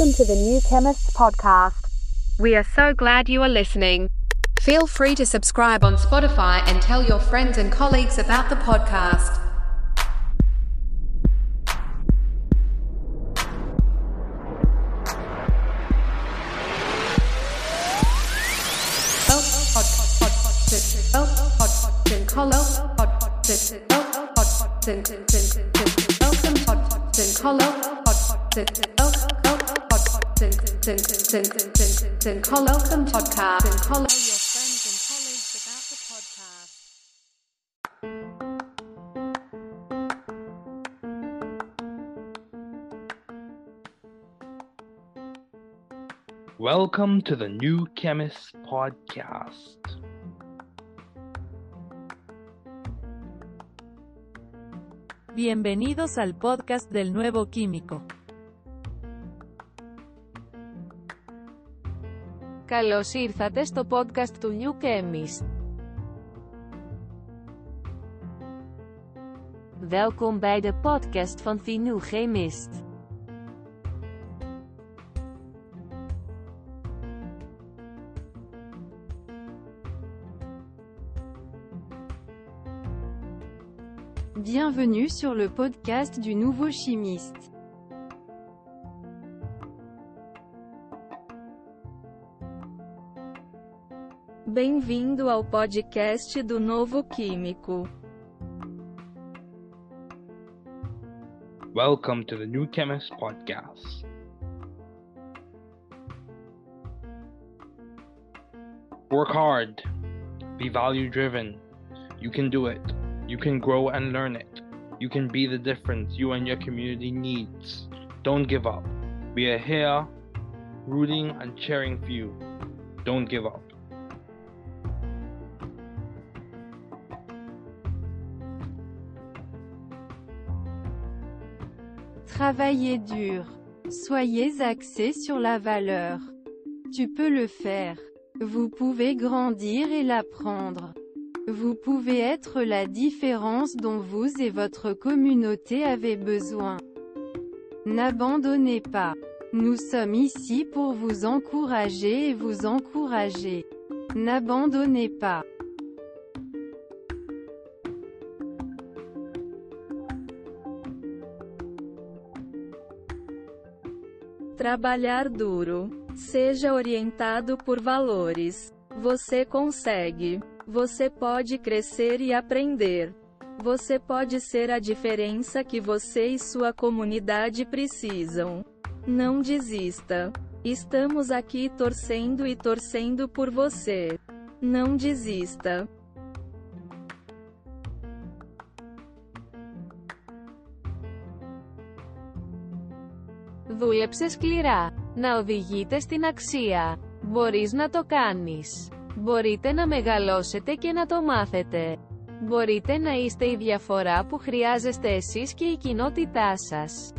Welcome to the New Chemists podcast. We are so glad you are listening. Feel free to subscribe on Spotify and tell your friends and colleagues about the podcast. Welcome podcast. Welcome to the New Chemist Podcast. Bienvenidos al podcast del nuevo químico. Καλώς ήρθατε στο podcast του New Chemist. Welkom bij de podcast van The New Chemist. Bienvenue sur le podcast du nouveau chimiste. Bem-vindo ao podcast do Novo Químico. Welcome to the New Chemist Podcast. Work hard. Be value driven. You can do it. You can grow and learn it. You can be the difference you and your community needs. Don't give up. We are here rooting and cheering for you. Don't give up. Travaillez dur. Soyez axé sur la valeur. Tu peux le faire. Vous pouvez grandir et l'apprendre. Vous pouvez être la différence dont vous et votre communauté avez besoin. N'abandonnez pas. Nous sommes ici pour vous encourager et vous encourager. N'abandonnez pas. Trabalhar duro. Seja orientado por valores. Você consegue. Você pode crescer e aprender. Você pode ser a diferença que você e sua comunidade precisam. Não desista. Estamos aqui torcendo e torcendo por você. Não desista. Δούλεψε σκληρά. Να οδηγείτε στην αξία. Μπορείς να το κάνεις. Μπορείτε να μεγαλώσετε και να το μάθετε. Μπορείτε να είστε η διαφορά που χρειάζεστε εσείς και η κοινότητά σας.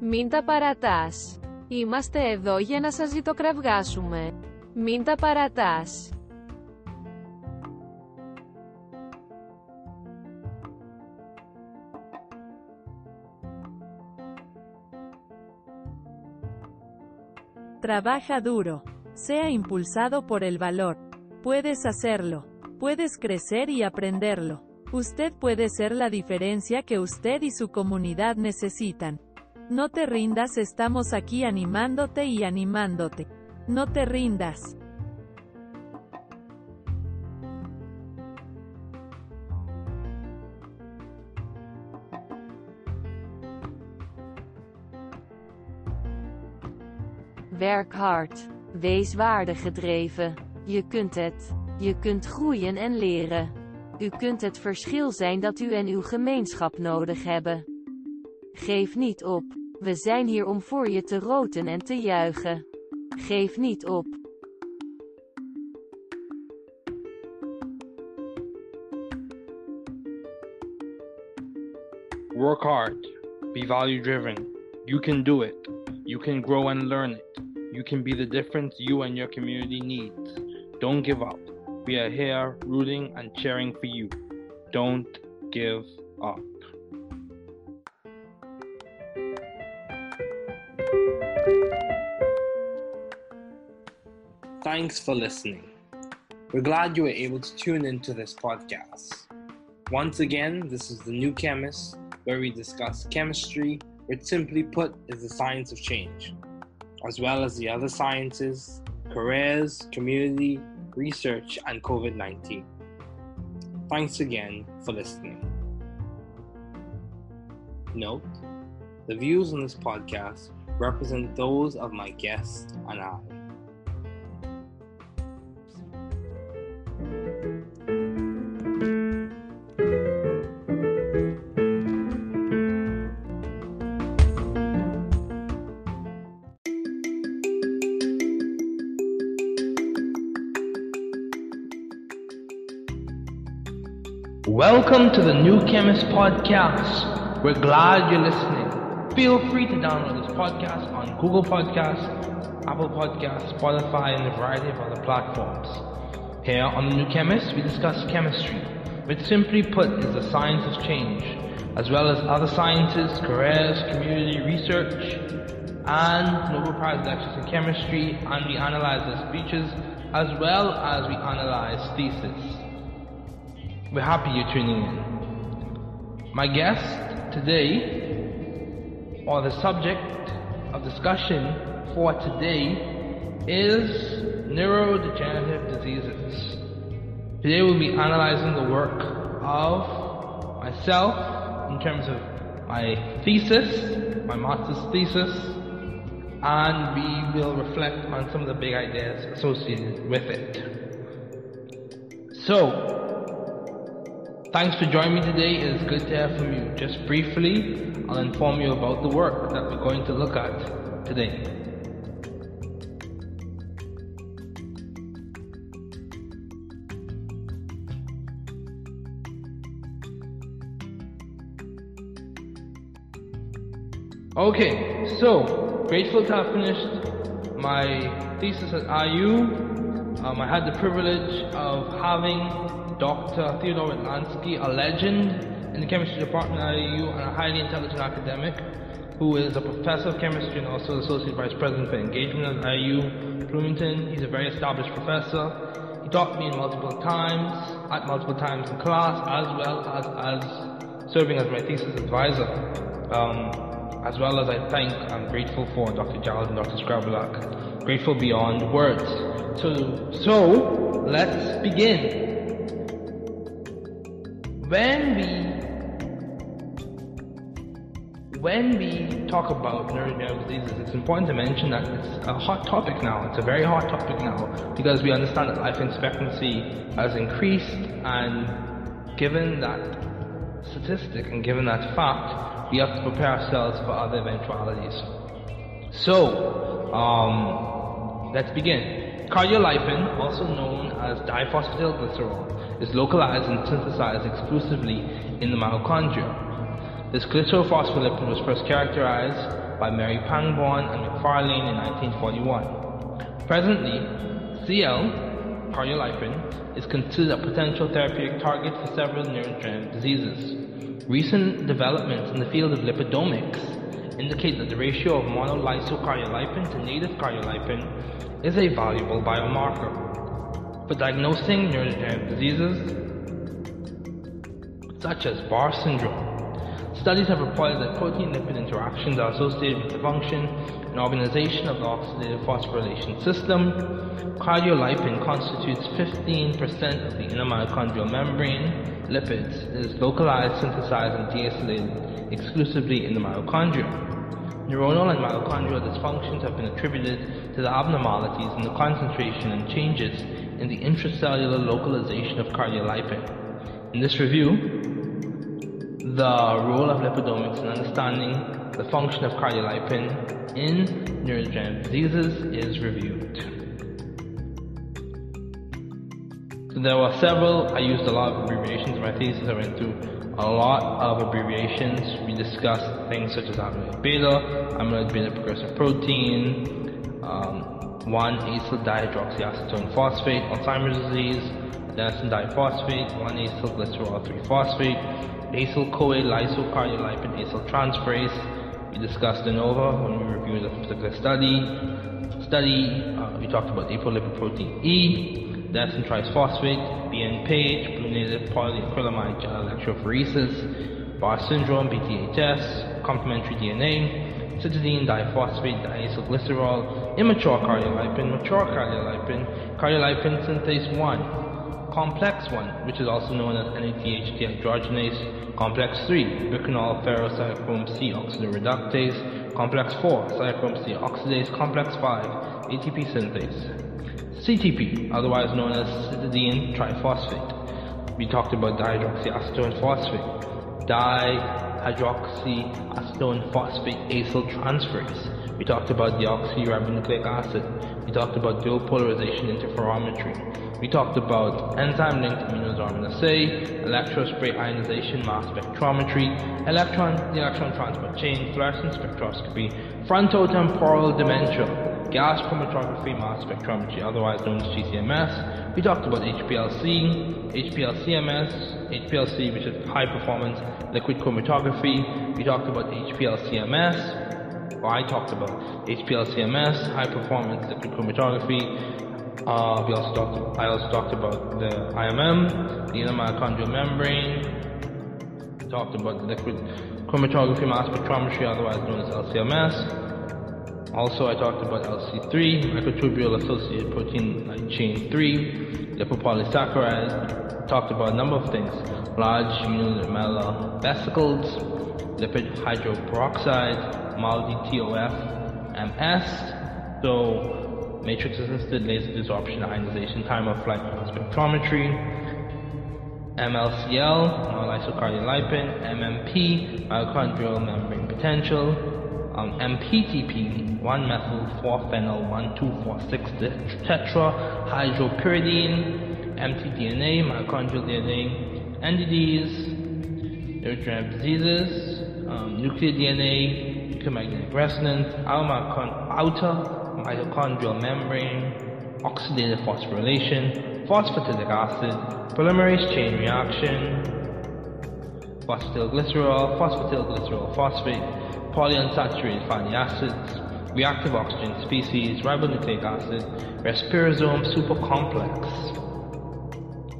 Μην τα παρατάς. Είμαστε εδώ για να σας ζητοκραυγάσουμε. Μην τα παρατάς. Trabaja duro. Sea impulsado por el valor. Puedes hacerlo. Puedes crecer y aprenderlo. Usted puede ser la diferencia que usted y su comunidad necesitan. No te rindas, estamos aquí animándote y animándote. No te rindas. Werk hard. Wees waardegedreven. Je kunt het. Je kunt groeien en leren. U kunt het verschil zijn dat u en uw gemeenschap nodig hebben. Geef niet op. We zijn hier om voor je te roten en te juichen. Geef niet op. Work hard. Be value driven. You can do it. You can grow and learn it. You can be the difference you and your community needs. Don't give up. We are here rooting and cheering for you. Don't give up. Thanks for listening. We're glad you were able to tune into this podcast. Once again, this is The New Chemist, where we discuss chemistry, which simply put is the science of change, as well as the other sciences, careers, community, research, and COVID 19. Thanks again for listening. Note the views on this podcast represent those of my guests and I. Welcome to the New Chemist Podcast. We're glad you're listening. Feel free to download this podcast on Google Podcasts, Apple Podcasts, Spotify, and a variety of other platforms. Here on the New Chemist, we discuss chemistry, which simply put is the science of change, as well as other sciences, careers, community research, and Nobel Prize lectures in chemistry, and we analyze their speeches as well as we analyze thesis. We're happy you're tuning in. My guest today, or the subject of discussion for today, is neurodegenerative diseases. Today we'll be analyzing the work of myself in terms of my thesis, my master's thesis, and we will reflect on some of the big ideas associated with it. So, Thanks for joining me today. It is good to hear from you. Just briefly, I'll inform you about the work that we're going to look at today. Okay, so grateful to have finished my thesis at IU. Um, I had the privilege of having Dr. Theodore Witlansky, a legend in the chemistry department at IU and a highly intelligent academic who is a professor of chemistry and also associate vice president for engagement at IU Bloomington. He's a very established professor. He taught me multiple times, at multiple times in class, as well as, as serving as my thesis advisor. Um, as well as I thank and grateful for Dr. Giles and Dr. Scrabulak. Grateful beyond words. So, so let's begin. When we when we talk about neurodegenerative diseases, it's important to mention that it's a hot topic now. It's a very hot topic now because we understand that life expectancy has increased, and given that statistic and given that fact, we have to prepare ourselves for other eventualities. So, um, let's begin. Cardiolipin, also known as diphosphotylglycerol, is localized and synthesized exclusively in the mitochondria. This glycerophospholipid was first characterized by Mary Pangborn and McFarlane in 1941. Presently, CL, cardiolipin, is considered a potential therapeutic target for several neurodegenerative diseases. Recent developments in the field of lipidomics indicate that the ratio of monolysocardiolipin to native cardiolipin is a valuable biomarker for diagnosing neurodegenerative diseases such as Barr syndrome. Studies have reported that protein-lipid interactions are associated with the function and organization of the oxidative phosphorylation system. Cardiolipin constitutes 15% of the inner mitochondrial membrane lipids is localized, synthesized, and deacylated exclusively in the mitochondria. Neuronal and mitochondrial dysfunctions have been attributed to the abnormalities in the concentration and changes in the intracellular localization of cardiolipin. In this review, the role of lipidomics in understanding the function of cardiolipin in neurodegenerative diseases is reviewed. So there were several, I used a lot of abbreviations in my thesis, I went through a lot of abbreviations. We discussed things such as amyloid beta, amyloid beta precursor protein, um, 1-acyl dihydroxyacetone phosphate, Alzheimer's disease, adenosine diphosphate, 1-acyl glycerol 3-phosphate, acyl CoA lysocardiolipin acyl transferase, We discussed de novo when we reviewed a particular study. Study, uh, we talked about apolipoprotein E, adenosine triphosphate, BN page, blue native polyacrylamide gel electrophoresis, Barr syndrome, BTHS, complementary DNA, cytidine diphosphate, diacylglycerol, immature cardiolipin, mature cardiolipin, cardiolipin synthase 1, complex 1, which is also known as NADH dehydrogenase, Complex 3, bicanol ferrocychrome C oxidoreductase. Complex 4, cychrome C oxidase. Complex 5, ATP synthase. CTP, otherwise known as cytidine triphosphate. We talked about dihydroxyacetone phosphate, dihydroxyacetone phosphate acyl transferase. We talked about deoxyribonucleic acid. We talked about dual polarization interferometry. We talked about enzyme-linked immunosorbent assay, electrospray ionization mass spectrometry, electron, electron transport chain, fluorescence spectroscopy, frontotemporal dementia, gas chromatography mass spectrometry, otherwise known as GCMS. We talked about HPLC, HPLCMS, HPLC, which is high performance liquid chromatography. We talked about HPLCMS, or I talked about HPLCMS, high performance liquid chromatography, uh, we also talked. I also talked about the IMM, the inner mitochondrial membrane. We talked about liquid chromatography mass spectrometry, otherwise known as LCMS. Also, I talked about LC3, microtubule associated protein light chain 3, lipopolysaccharide. Talked about a number of things: large unilamellar vesicles, lipid hydroperoxide, MALDI TOF, MS. So matrix assisted laser desorption ionization time of flight spectrometry, MLCL, monolysocardiolipin, MMP, mitochondrial membrane potential, um, MPTP, 1 methyl 4 phenyl 1 2 4 6 tetrahydropyridine, mtDNA, mitochondrial DNA, NDDs, neurodegenerative diseases, um, nuclear DNA, nuclear magnetic resonance, outer mitochondrial membrane, oxidative phosphorylation, phosphatidic acid, polymerase chain reaction, phosphatidylglycerol, phosphatidylglycerol phosphate, polyunsaturated fatty acids, reactive oxygen species, ribonucleic acid, respirosome supercomplex.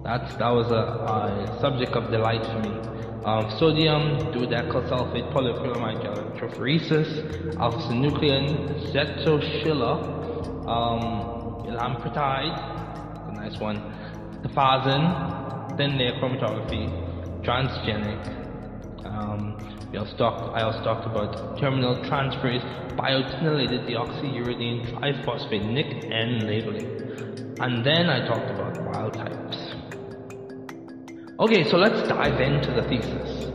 That's, that was a, a subject of delight for me um, sodium dodecyl sulfate polyacrylamide electrophoresis, alpha-synuclein, zetoschilla, um, elampretide, a nice one, tafazin, thin layer chromatography, transgenic. Um, we talked, I also talked about terminal transferase biotinylated deoxyuridine triphosphate NIC-N labeling. And then I talked about wild types. Okay, so let's dive into the thesis.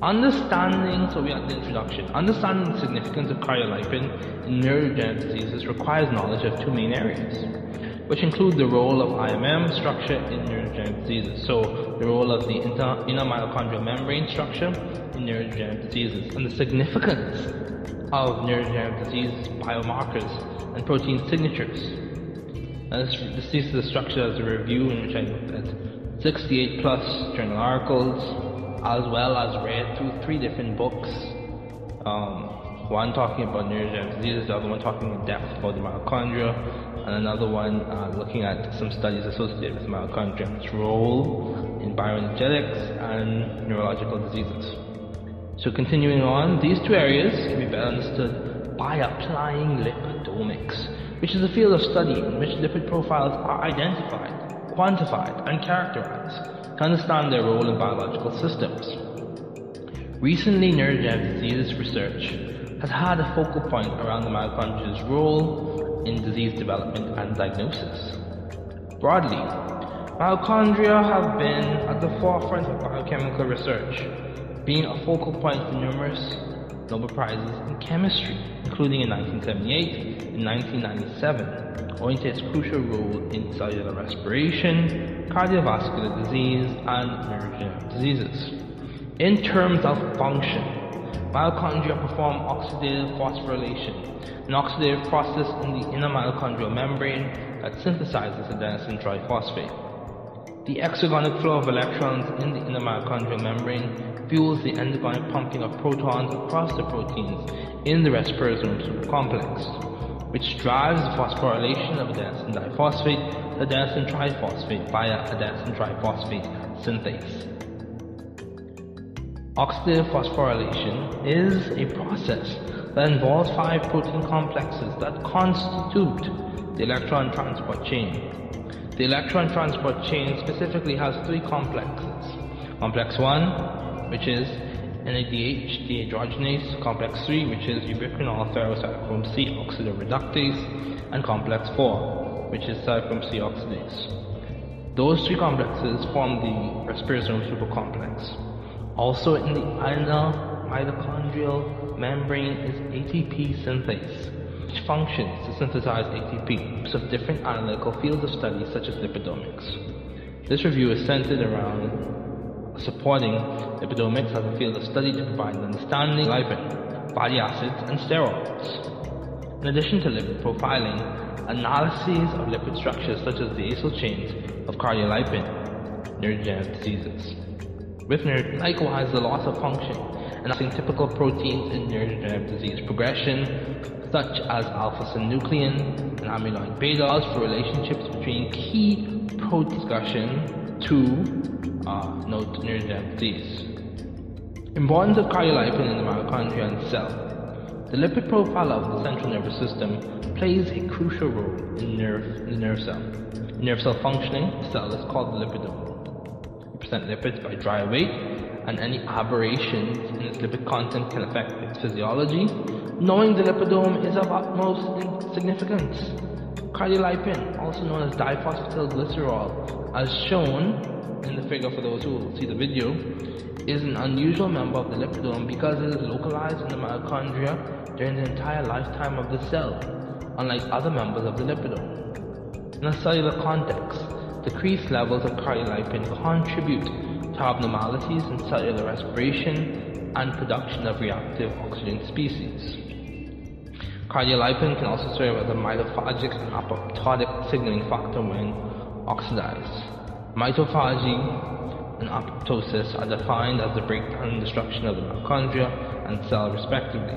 Understanding, so we are the introduction. Understanding the significance of cardiolipin in neurodegenerative diseases requires knowledge of two main areas, which include the role of IMM structure in neurodegenerative diseases. So, the role of the inter, inner mitochondrial membrane structure in neurodegenerative diseases, and the significance of neurodegenerative disease biomarkers and protein signatures. And this, this thesis is structured as a review in which I looked at 68 plus journal articles, as well as read through three different books. Um, one talking about neurodegenerative diseases, the other one talking in depth about the mitochondria, and another one uh, looking at some studies associated with mitochondria and its role in bioenergetics and neurological diseases. So continuing on, these two areas can be better understood by applying lipidomics, which is a field of study in which lipid profiles are identified quantified, and characterized to understand their role in biological systems. Recently, neurodegenerative disease research has had a focal point around the mitochondria's role in disease development and diagnosis. Broadly, mitochondria have been at the forefront of biochemical research, being a focal point for numerous Nobel Prizes in chemistry, including in 1978 and 1997 owing to its crucial role in cellular respiration, cardiovascular disease, and neurodegenerative diseases. In terms of function, mitochondria perform oxidative phosphorylation, an oxidative process in the inner mitochondrial membrane that synthesizes adenosine triphosphate. The exergonic flow of electrons in the inner mitochondrial membrane fuels the endogyne pumping of protons across the proteins in the rasparazome complex, which drives the phosphorylation of adenosine diphosphate to adenosine triphosphate via adenosine triphosphate synthase. Oxidative phosphorylation is a process that involves five protein complexes that constitute the electron transport chain. The electron transport chain specifically has three complexes. Complex 1, which is NADH dehydrogenase, complex 3, which is ubiquinol ferrocytochrome C oxidative reductase, and complex 4, which is cytochrome C oxidase. Those three complexes form the rasparazome supercomplex. Also in the inner mitochondrial membrane is ATP synthase, which functions to synthesize ATP of different analytical fields of study such as lipidomics. This review is centered around supporting lipidomics as a field of study to provide an understanding of lipid, fatty acids, and steroids. In addition to lipid profiling, analyses of lipid structures such as the acyl chains of cardiolipin, neurodegenerative diseases. With neuro- likewise, the loss of function and typical proteins in neurodegenerative disease progression, such as alpha-synuclein and amyloid beta, for relationships between key protein discussion to uh, note neurodegenerative disease. Importance of cardiolipin in the mitochondria and cell. The lipid profile of the central nervous system plays a crucial role in, nerve, the nerve cell. Nerve cell functioning, the cell is called the lipidome. Lipids by dry weight, and any aberrations in its lipid content can affect its physiology. Knowing the lipidome is of utmost significance. Cardiolipin, also known as diphosphotylglycerol, as shown in the figure for those who see the video, is an unusual member of the lipidome because it is localized in the mitochondria during the entire lifetime of the cell, unlike other members of the lipidome. In a cellular context, decreased levels of cardiolipin contribute to abnormalities in cellular respiration and production of reactive oxygen species. Cardiolipin can also serve as a mitophagic and apoptotic signaling factor when oxidized. Mitophagy and apoptosis are defined as the breakdown and destruction of the mitochondria and cell respectively.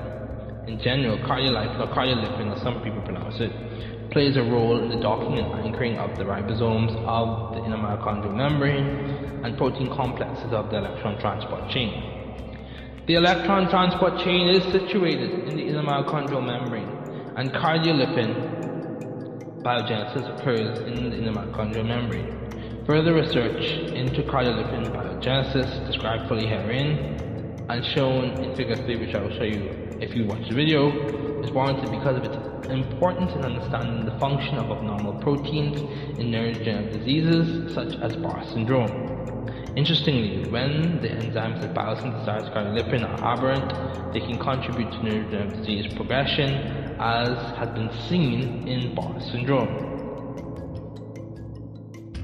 In general, cardiolipin or cardiolipin, as some people pronounce it, plays a role in the docking and anchoring of the ribosomes of the inner mitochondrial membrane and protein complexes of the electron transport chain. The electron transport chain is situated in the inner mitochondrial membrane, and cardiolipin biogenesis occurs in the inner mitochondrial membrane. Further research into cardiolipin biogenesis, described fully herein, and shown in figure 3, which I will show you if you watch the video, is warranted because of its importance in understanding the function of abnormal proteins in neurodegenerative diseases such as Barr syndrome. Interestingly, when the enzymes that biosynthesize cardiolipin are aberrant, they can contribute to neurodegenerative disease progression, as has been seen in Barr syndrome.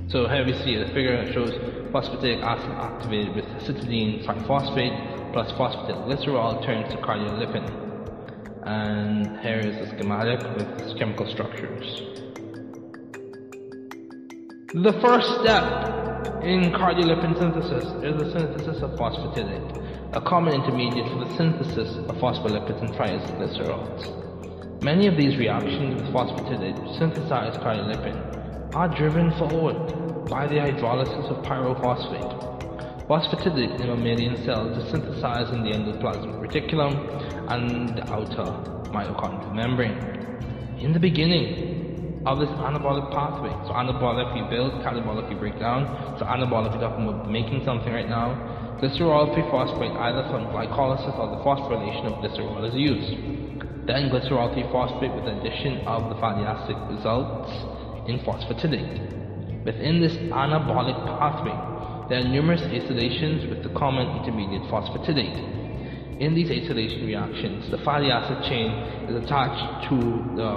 So here we see the figure that shows phosphatidic acid activated with cytidine triphosphate plus phosphatidylglycerol turns to cardiolipin. And here is the schematic with its chemical structures. The first step in cardiolipin synthesis is the synthesis of phosphatidate, a common intermediate for the synthesis of phospholipids and triacylglycerols. Many of these reactions with phosphatidate synthesize cardiolipin are driven forward by the hydrolysis of pyrophosphate. Phosphatidate in mammalian cells is synthesized in the endoplasmic reticulum and the outer mitochondrial membrane. In the beginning, of this anabolic pathway. So anabolic we build, catabolic we break down. So anabolic we're talking about making something right now. Glycerol 3-phosphate either from glycolysis or the phosphorylation of glycerol is used. Then glycerol 3-phosphate with the addition of the fatty acid results in phosphatidate. Within this anabolic pathway, there are numerous acylations with the common intermediate phosphatidate. In these acylation reactions, the fatty acid chain is attached to the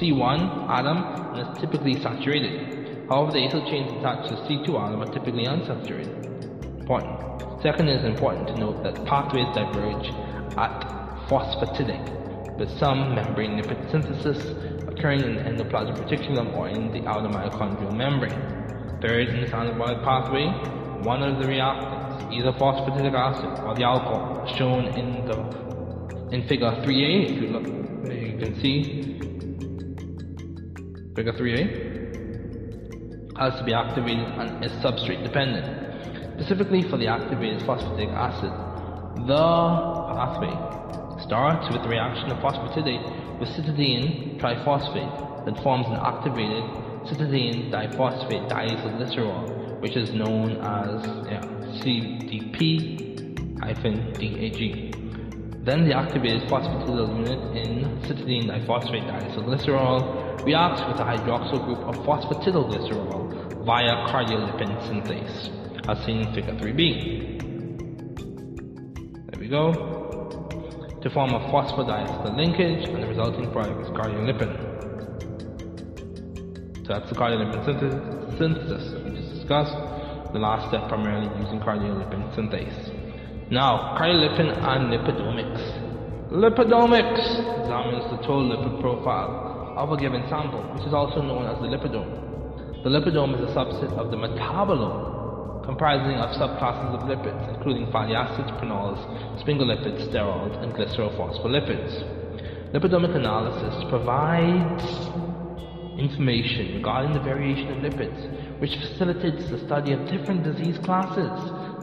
C1 atom and is typically saturated. However, the acyl chains attached to the C2 atom are typically unsaturated. Important. Second, it is important to note that pathways diverge at phosphatidic, with some membrane lipid synthesis occurring in the endoplasmic reticulum or in the outer mitochondrial membrane. Third, in this anabolic pathway, one of the reactants either phosphatidic acid or the alcohol, shown in the in figure 3a. If you look, you can see figure 3a has to be activated and is substrate dependent. Specifically for the activated phosphatidic acid, the pathway starts with the reaction of phosphatidate with cytidine triphosphate that forms an activated cytidine diphosphate diacylglycerol, which is known as yeah, CDP-DAG. Then the activated phosphatidyl unit in cytidine diphosphate diacylglycerol reacts with a hydroxyl group of phosphatidylglycerol via cardiolipin synthase, as seen in figure 3b. There we go. To form a phosphodiester linkage, and the resulting product is cardiolipin. So that's the cardiolipin synthesis just discussed. The last step primarily using cardiolipin synthase. Now, cardiolipin and lipidomics. Lipidomics examines the total lipid profile of a given sample, which is also known as the lipidome. The lipidome is a subset of the metabolome, comprising of subclasses of lipids, including fatty acids, prenols, sphingolipids, sterols, and glycerophospholipids. Lipidomic analysis provides information regarding the variation of lipids, which facilitates the study of different disease classes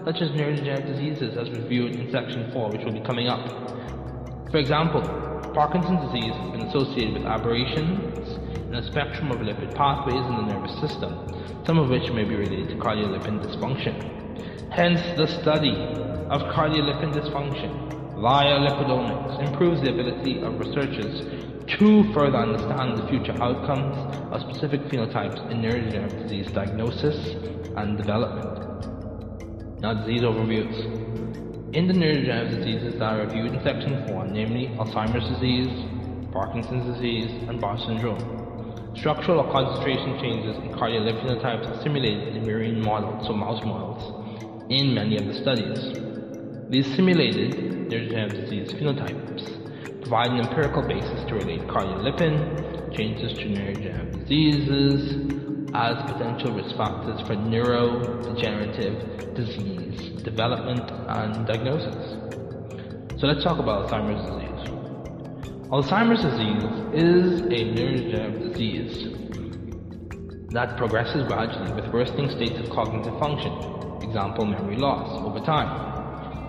such as neurodegenerative diseases as reviewed in section 4, which will be coming up. For example, Parkinson's disease has been associated with aberrations in a spectrum of lipid pathways in the nervous system, some of which may be related to cardiolipin dysfunction. Hence, the study of cardiolipin dysfunction via lipidomics improves the ability of researchers to further understand the future outcomes of specific phenotypes in neurodegenerative disease diagnosis and development. Now, disease overviews. In the neurodegenerative diseases that are reviewed in section 4, namely Alzheimer's disease, Parkinson's disease, and Bar syndrome, structural or concentration changes in cardiolipin phenotypes are simulated in murine models, so mouse models, in many of the studies. These simulated neurodegenerative disease phenotypes provide an empirical basis to relate cardiolipin changes to neurodegenerative diseases as potential risk factors for neurodegenerative disease development and diagnosis. So let's talk about Alzheimer's disease. Alzheimer's disease is a neurodegenerative disease that progresses gradually with worsening states of cognitive function, example memory loss, over time.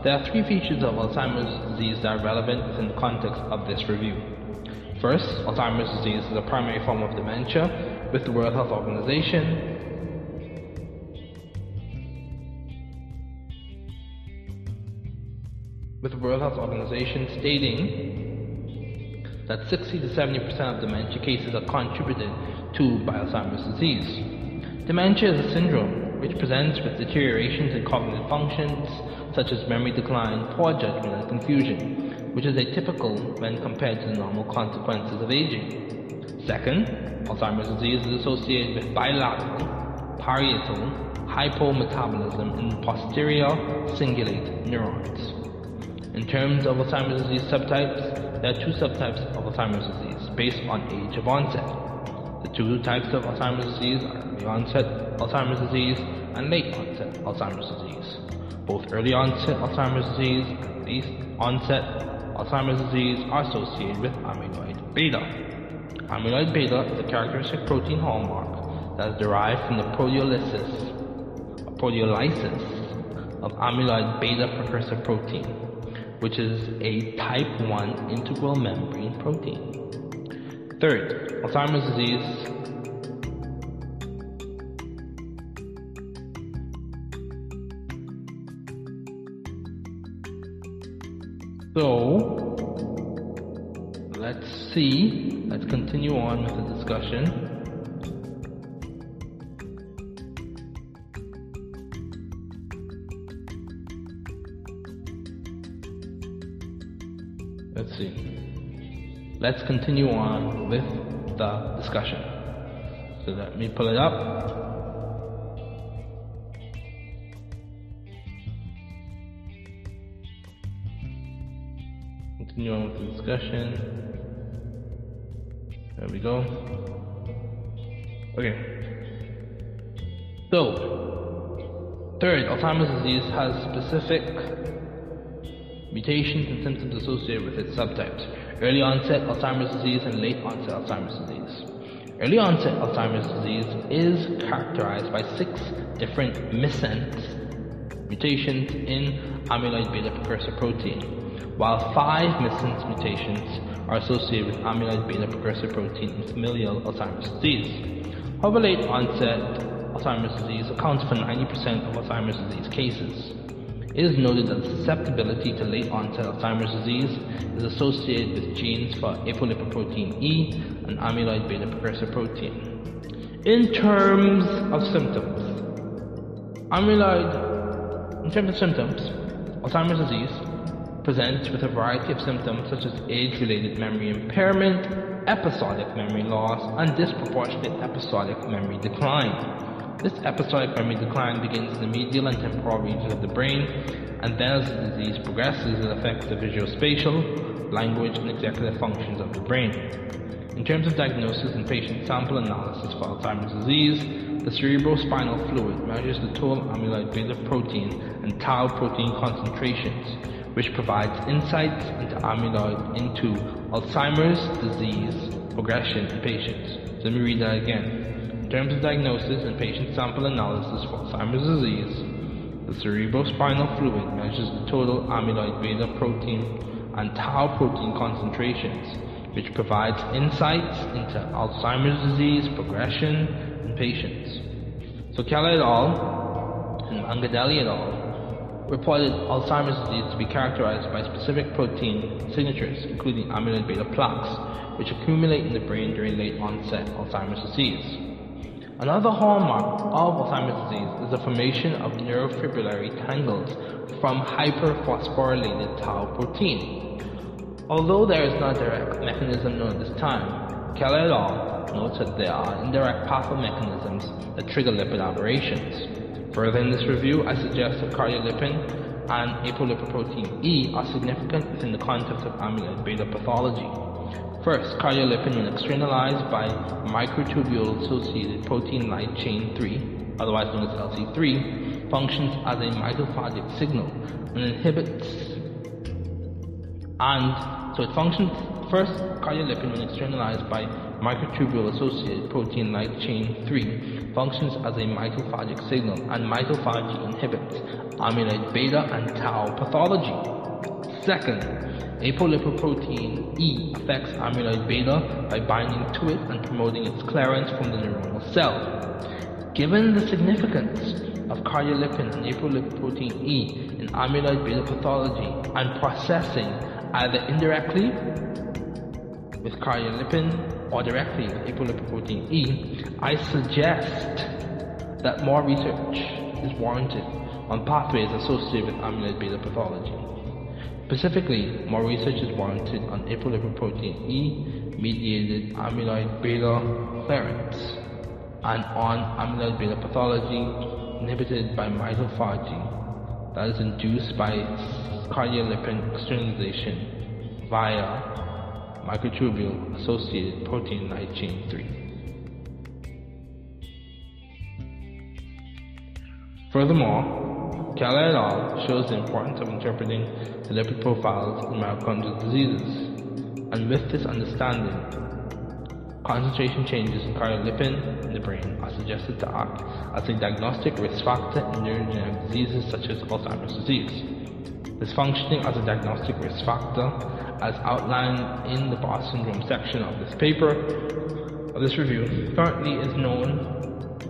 There are three features of Alzheimer's disease that are relevant within the context of this review. First, Alzheimer's disease is a primary form of dementia with the World Health Organization. With the World Health Organization stating that 60 to 70% of dementia cases are contributed to by Alzheimer's disease. Dementia is a syndrome which presents with deteriorations in cognitive functions such as memory decline, poor judgment, and confusion, which is atypical when compared to the normal consequences of aging. Second, Alzheimer's disease is associated with bilateral, parietal hypometabolism in posterior cingulate neurons. In terms of Alzheimer's disease subtypes, there are two subtypes of Alzheimer's disease based on age of onset. The two types of Alzheimer's disease are early onset Alzheimer's disease and late onset Alzheimer's disease. Both early onset Alzheimer's disease and late onset Alzheimer's disease are associated with amyloid beta. Amyloid beta is a characteristic protein hallmark that is derived from the proteolysis, proteolysis of amyloid beta precursor protein, which is a type 1 integral membrane protein. Third, Alzheimer's disease So, let's see Let's continue on with the discussion. Let's see. Let's continue on with the discussion. So let me pull it up. Continue on with the discussion. There we go. Okay. So, Third, Alzheimer's disease has specific mutations and symptoms associated with its subtypes. Early onset Alzheimer's disease and late onset Alzheimer's disease. Early onset Alzheimer's disease is characterized by six different missense mutations in amyloid beta precursor protein, while five missense mutations are associated with amyloid beta precursor protein in familial Alzheimer's disease. However, late onset Alzheimer's disease accounts for 90% of Alzheimer's disease cases. It is noted that susceptibility to late onset Alzheimer's disease is associated with genes for apolipoprotein E and amyloid beta precursor protein. In terms of symptoms, amyloid, in terms of symptoms, Alzheimer's disease presents with a variety of symptoms such as age-related memory impairment, episodic memory loss, and disproportionate episodic memory decline. This episodic memory decline begins in the medial and temporal regions of the brain, and then as the disease progresses, it affects the visuospatial, language, and executive functions of the brain. In terms of diagnosis and patient sample analysis for Alzheimer's disease, the cerebrospinal fluid measures the total amyloid beta protein and tau protein concentrations, which provides insights into amyloid into Alzheimer's disease progression in patients. Let me read that again. In terms of diagnosis and patient sample analysis for Alzheimer's disease, the cerebrospinal fluid measures the total amyloid beta protein and tau protein concentrations, which provides insights into Alzheimer's disease progression in patients. So Keller et al. and Mangadelli et al. Reported Alzheimer's disease to be characterized by specific protein signatures, including amyloid beta plaques, which accumulate in the brain during late onset Alzheimer's disease. Another hallmark of Alzheimer's disease is the formation of neurofibrillary tangles from hyperphosphorylated tau protein. Although there is no direct mechanism known at this time, Keller et al. notes that there are indirect pathway mechanisms that trigger lipid aberrations. Further in this review, I suggest that cardiolipin and apolipoprotein E are significant within the context of amyloid beta pathology. First, cardiolipin when externalized by microtubule-associated protein light chain 3, otherwise known as LC3, functions as a mitophagic signal and inhibits and so it functions first cardiolipin when externalized by microtubule-associated protein light chain 3 functions as a mitophagic signal and mitophagy inhibits amyloid beta and tau pathology. Second, Apolipoprotein E affects amyloid beta by binding to it and promoting its clearance from the neuronal cell. Given the significance of cardiolipin and apolipoprotein E in amyloid beta pathology and processing either indirectly with cardiolipin or directly with apolipoprotein E, I suggest that more research is warranted on pathways associated with amyloid beta pathology. Specifically, more research is warranted on apolipoprotein E mediated amyloid beta clearance and on amyloid beta pathology inhibited by mitophagy that is induced by cardiolipin externalization via microtubule associated protein light chain 3. Furthermore, Keller et al. shows the importance of interpreting the lipid profiles in mitochondrial diseases, and with this understanding, concentration changes in cardiolipin in the brain are suggested to act as a diagnostic risk factor in neurodegenerative diseases such as Alzheimer's disease. This functioning as a diagnostic risk factor, as outlined in the Bar syndrome section of this paper, of this review, currently is known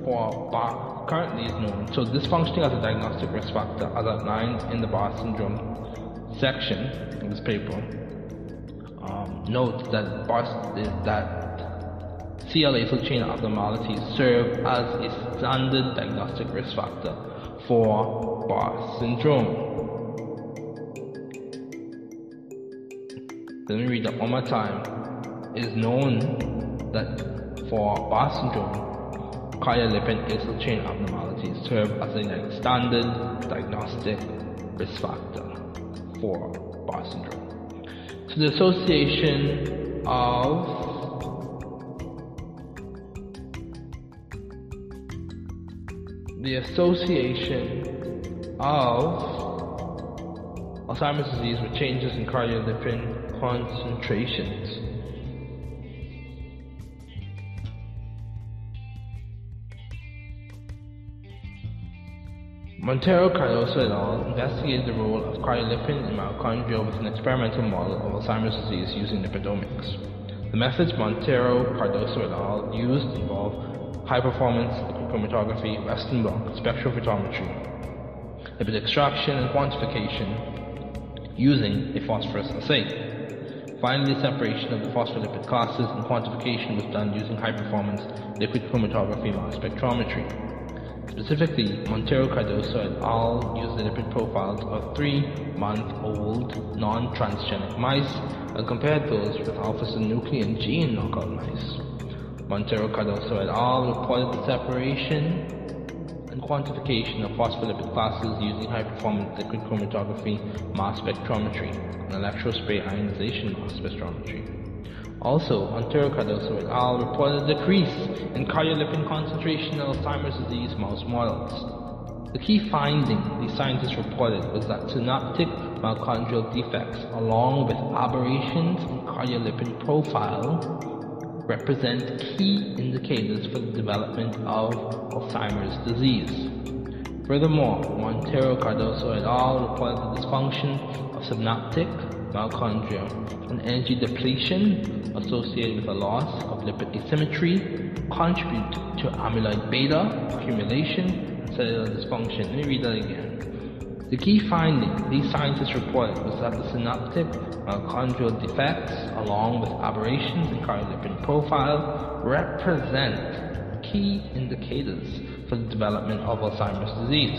for Bar currently is known. So this functioning as a diagnostic risk factor as outlined in the Bar syndrome section of this paper. Um, note that Bar that CL chain abnormalities serve as a standard diagnostic risk factor for Bar syndrome. Let me read that one more time. It is known that for Bar syndrome, cardiolipin acyl chain abnormalities serve as a standard diagnostic risk factor for Bar syndrome. So the association of the association of Alzheimer's disease with changes in cardiolipin concentrations. Montero Cardoso et al. investigated the role of cardiolipin in mitochondria with an experimental model of Alzheimer's disease using lipidomics. The methods Montero Cardoso et al. used involve high performance chromatography, Western blot, spectrophotometry, lipid extraction and quantification using a phosphorus assay. Finally, separation of the phospholipid classes and quantification was done using high performance liquid chromatography mass spectrometry. Specifically, Montero Cardoso et al. used the lipid profiles of three-month-old non-transgenic mice and compared those with alpha-synuclein gene knockout mice. Montero Cardoso et al. reported the separation and quantification of phospholipid classes using high-performance liquid chromatography mass spectrometry and electrospray ionization mass spectrometry. Also, Montero Cardoso et al. reported a decrease in cardiolipin concentration in Alzheimer's disease mouse models. The key finding these scientists reported was that synaptic mitochondrial defects, along with aberrations in cardiolipin profile, represent key indicators for the development of Alzheimer's disease. Furthermore, Montero Cardoso et al. reported the dysfunction of synaptic mitochondria and energy depletion associated with a loss of lipid asymmetry contribute to amyloid beta accumulation and cellular dysfunction. Let me read that again. The key finding these scientists reported was that the synaptic mitochondrial defects, along with aberrations in cardiolipin profile, represent key indicators for the development of Alzheimer's disease.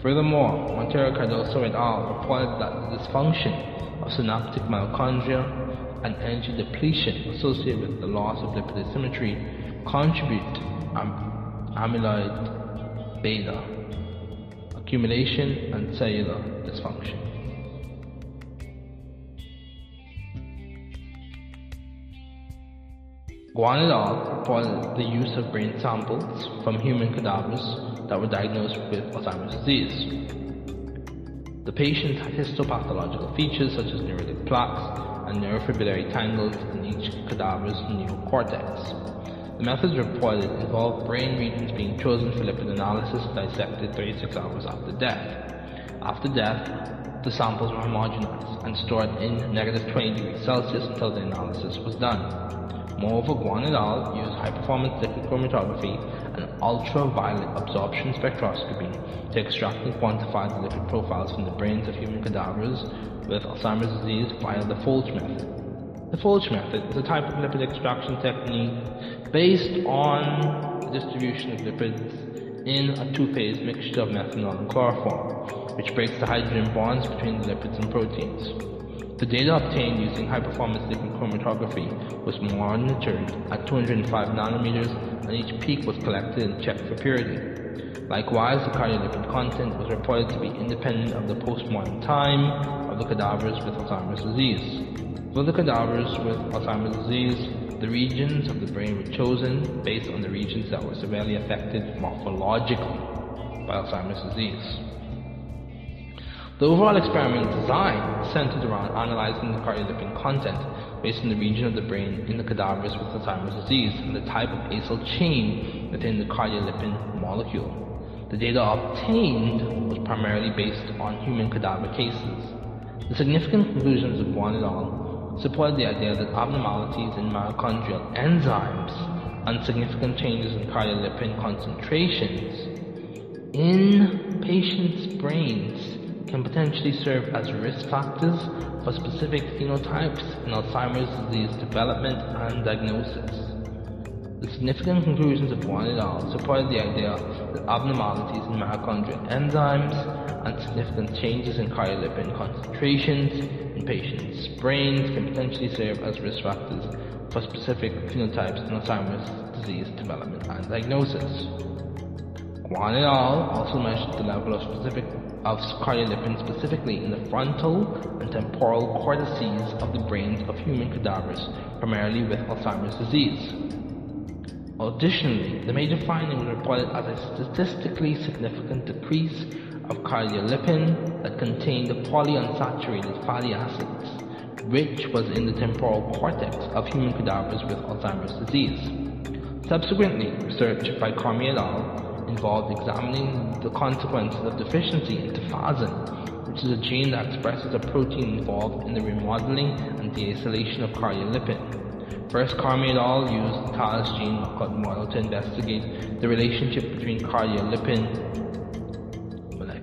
Furthermore, Montero Cardoso et al. reported that the dysfunction of synaptic mitochondria and energy depletion associated with the loss of lipid asymmetry contribute to am- amyloid beta accumulation and cellular dysfunction. Guan et al. reported the use of brain samples from human cadavers that were diagnosed with Alzheimer's disease. The patient had histopathological features such as neuritic plaques and neurofibrillary tangles in each cadaver's neocortex. The methods reported involved brain regions being chosen for lipid analysis dissected 36 hours after death. After death, the samples were homogenized and stored in negative 20 degrees Celsius until the analysis was done. Moreover, Guan et al. used high-performance liquid chromatography and ultraviolet absorption spectroscopy to extract and quantify the lipid profiles from the brains of human cadavers with Alzheimer's disease via the Folch method. The Folch method is a type of lipid extraction technique based on the distribution of lipids in a two-phase mixture of methanol and chloroform, which breaks the hydrogen bonds between the lipids and proteins. The data obtained using high-performance liquid chromatography was monitored at 205 nanometers and each peak was collected and checked for purity. Likewise, the cardiolipid content was reported to be independent of the postmortem time of the cadavers with Alzheimer's disease. For the cadavers with Alzheimer's disease, the regions of the brain were chosen based on the regions that were severely affected morphologically by Alzheimer's disease. The overall experiment design centered around analyzing the cardiolipin content based on the region of the brain in the cadavers with Alzheimer's disease and the type of acyl chain within the cardiolipin molecule. The data obtained was primarily based on human cadaver cases. The significant conclusions of Guan et al. Supported the idea that abnormalities in mitochondrial enzymes and significant changes in cardiolipin concentrations in patients' brains can potentially serve as risk factors for specific phenotypes in Alzheimer's disease development and diagnosis. The significant conclusions of Guan et al. supported the idea that abnormalities in mitochondrial enzymes and significant changes in cardiolipin concentrations in patients' brains can potentially serve as risk factors for specific phenotypes in Alzheimer's disease development and diagnosis. Guan et al. also measured the level of specific of cardiolipin specifically in the frontal and temporal cortices of the brains of human cadavers, primarily with Alzheimer's disease. Additionally, the major finding was reported as a statistically significant decrease of cardiolipin that contained the polyunsaturated fatty acids, which was in the temporal cortex of human cadavers with Alzheimer's disease. Subsequently, research by Carmi et al. involved examining the consequences of deficiency in tafazin, which is a gene that expresses a protein involved in the remodeling and deacylation of cardiolipin. First, Carmi et al. used the TAS gene knockout model to investigate the relationship between cardiolipin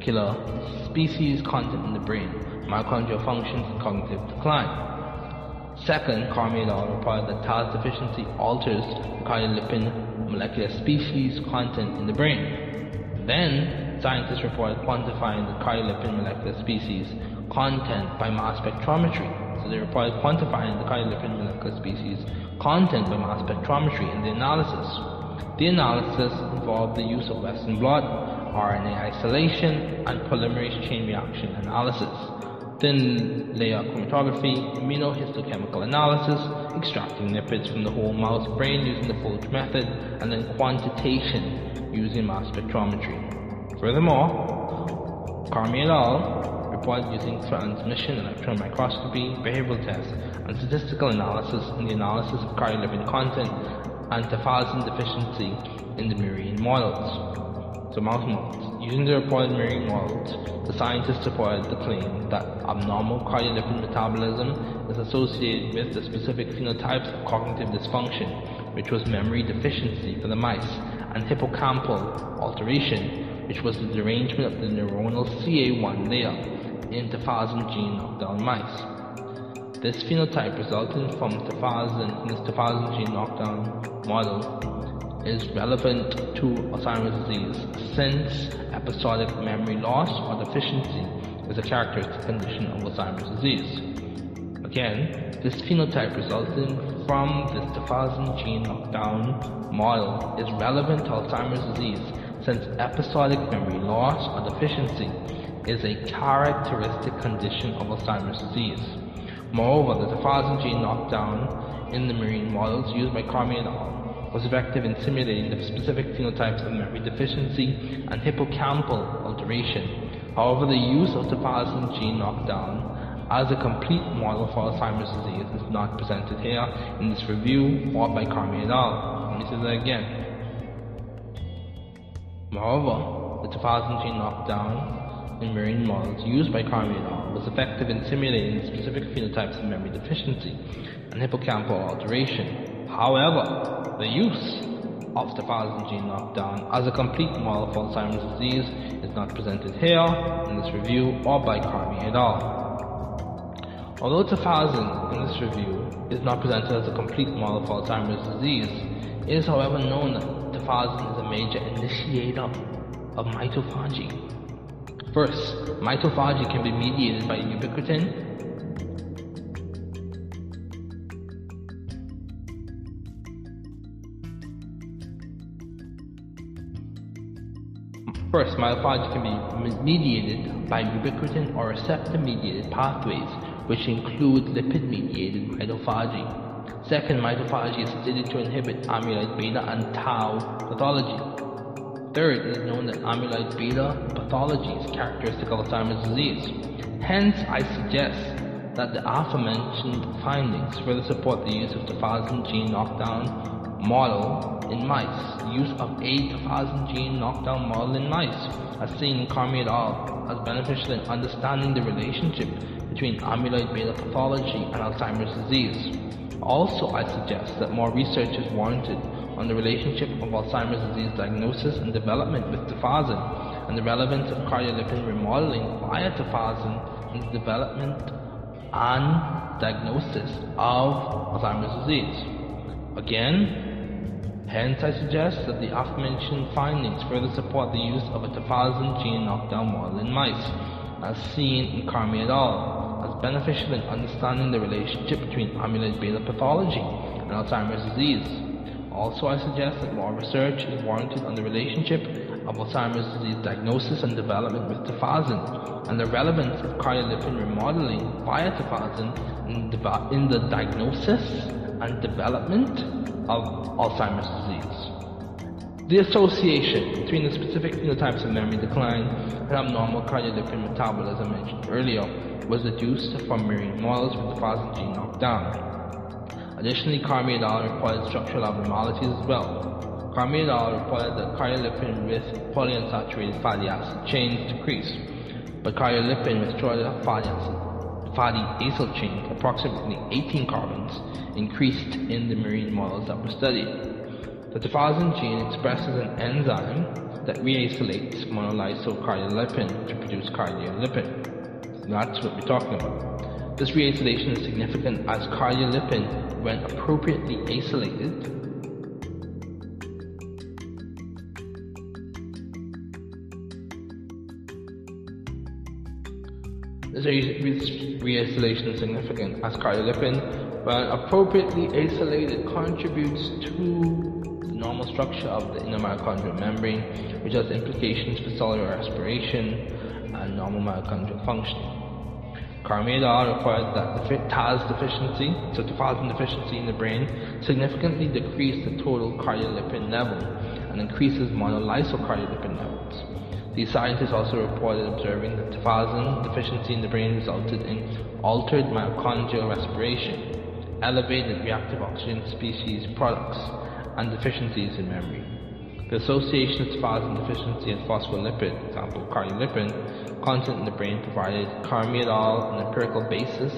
molecular species content in the brain, mitochondrial functions, and cognitive decline. Second, Carmi et reported that TAS deficiency alters the cardiolipin molecular species content in the brain. Then, scientists reported quantifying the cardiolipin molecular species content by mass spectrometry. So they reported quantifying the cardiolipin molecular species content by mass spectrometry in the analysis. The analysis involved the use of Western blot, RNA isolation, and polymerase chain reaction analysis, thin layer chromatography, immunohistochemical analysis, extracting lipids from the whole mouse brain using the Folge method, and then quantitation using mass spectrometry. Furthermore, Carmi et al reported using transmission electron microscopy, behavioral tests, and statistical analysis in the analysis of cardiolipin content and tafazin deficiency in the murine models. So mouse models. Using the reported murine models, the scientists supported the claim that abnormal cardiolipin metabolism is associated with the specific phenotypes of cognitive dysfunction, which was memory deficiency for the mice, and hippocampal alteration, which was the derangement of the neuronal CA1 layer in tafazin gene knockdown mice. This phenotype resulting from tafazin in this tafazin gene knockdown model is relevant to Alzheimer's disease since episodic memory loss or deficiency is a characteristic condition of Alzheimer's disease. Again, this phenotype resulting from this tafazin gene knockdown model is relevant to Alzheimer's disease since episodic memory loss or deficiency is a characteristic condition of Alzheimer's disease. Moreover, the tafazin gene knockdown in the marine models used by Carmi et al. Was effective in simulating the specific phenotypes of memory deficiency and hippocampal alteration. However, the use of tafazin gene knockdown as a complete model for Alzheimer's disease is not presented here in this review or by Carmi et al. Let me say that again. Moreover, the tafazin gene knockdown in murine models used by Carmi et al. was effective in simulating specific phenotypes of memory deficiency and hippocampal alteration. However, the use of tafazin gene knockdown as a complete model for Alzheimer's disease is not presented here in this review or by Carmi et al. Although tafazin in this review is not presented as a complete model for Alzheimer's disease, it is however known that tafazin is a major initiator of mitophagy First, mitophagy can be mediated by ubiquitin. First, mitophagy can be mediated by ubiquitin or receptor-mediated pathways, which include lipid-mediated mitophagy. Second, mitophagy is studied to inhibit amyloid beta and tau pathology. Third, it is known that amyloid beta pathology is characteristic of Alzheimer's disease. Hence, I suggest that the aforementioned findings further support the use of tafazin gene knockdown model in mice. Use of a tafazin gene knockdown model in mice, as seen in Carmi et al., as beneficial in understanding the relationship between amyloid beta pathology and Alzheimer's disease. Also, I suggest that more research is warranted on the relationship of Alzheimer's disease diagnosis and development with tafazin and the relevance of cardiolipin remodeling via tafazin in the development and diagnosis of Alzheimer's disease. Again, hence I suggest that the aforementioned findings further support the use of a tafazin gene knockdown model in mice, as seen in Carmi et al., as beneficial in understanding the relationship between amyloid beta pathology and Alzheimer's disease. Also, I suggest that more research is warranted on the relationship of Alzheimer's disease diagnosis and development with tafazin, and the relevance of cardiolipin remodeling via tafazin in, in the diagnosis and development of Alzheimer's disease. The association between the specific phenotypes of memory decline and abnormal cardiolipin metabolism mentioned earlier was deduced from marine models with the FASN gene knockdown. Additionally, Carmi et al. reported structural abnormalities as well. Carmi et al. reported that cardiolipin with polyunsaturated fatty acid chains decreased, but cardiolipin with shorter fatty acid fatty acyl chain, approximately 18 carbons, increased in the marine models that were studied. The tafazin gene expresses an enzyme that reacylates monolysocardiolepin to produce cardiolipin. That's what we're talking about. This reacylation is significant as cardiolipin when appropriately acylated, this reacylation is significant as cardiolipin, when appropriately acylated, contributes to the normal structure of the inner mitochondrial membrane, which has implications for cellular respiration and normal mitochondrial function. Carmida reported that the TAS deficiency, so tafazin deficiency in the brain, significantly decreased the total cardiolipin level and increases monolysocardiolepin levels. These scientists also reported observing that tafazin deficiency in the brain resulted in altered mitochondrial respiration, elevated reactive oxygen species products, and deficiencies in memory. The association of tafazin deficiency and phospholipid, example cardiolipin, content in the brain provided Carmi et an empirical basis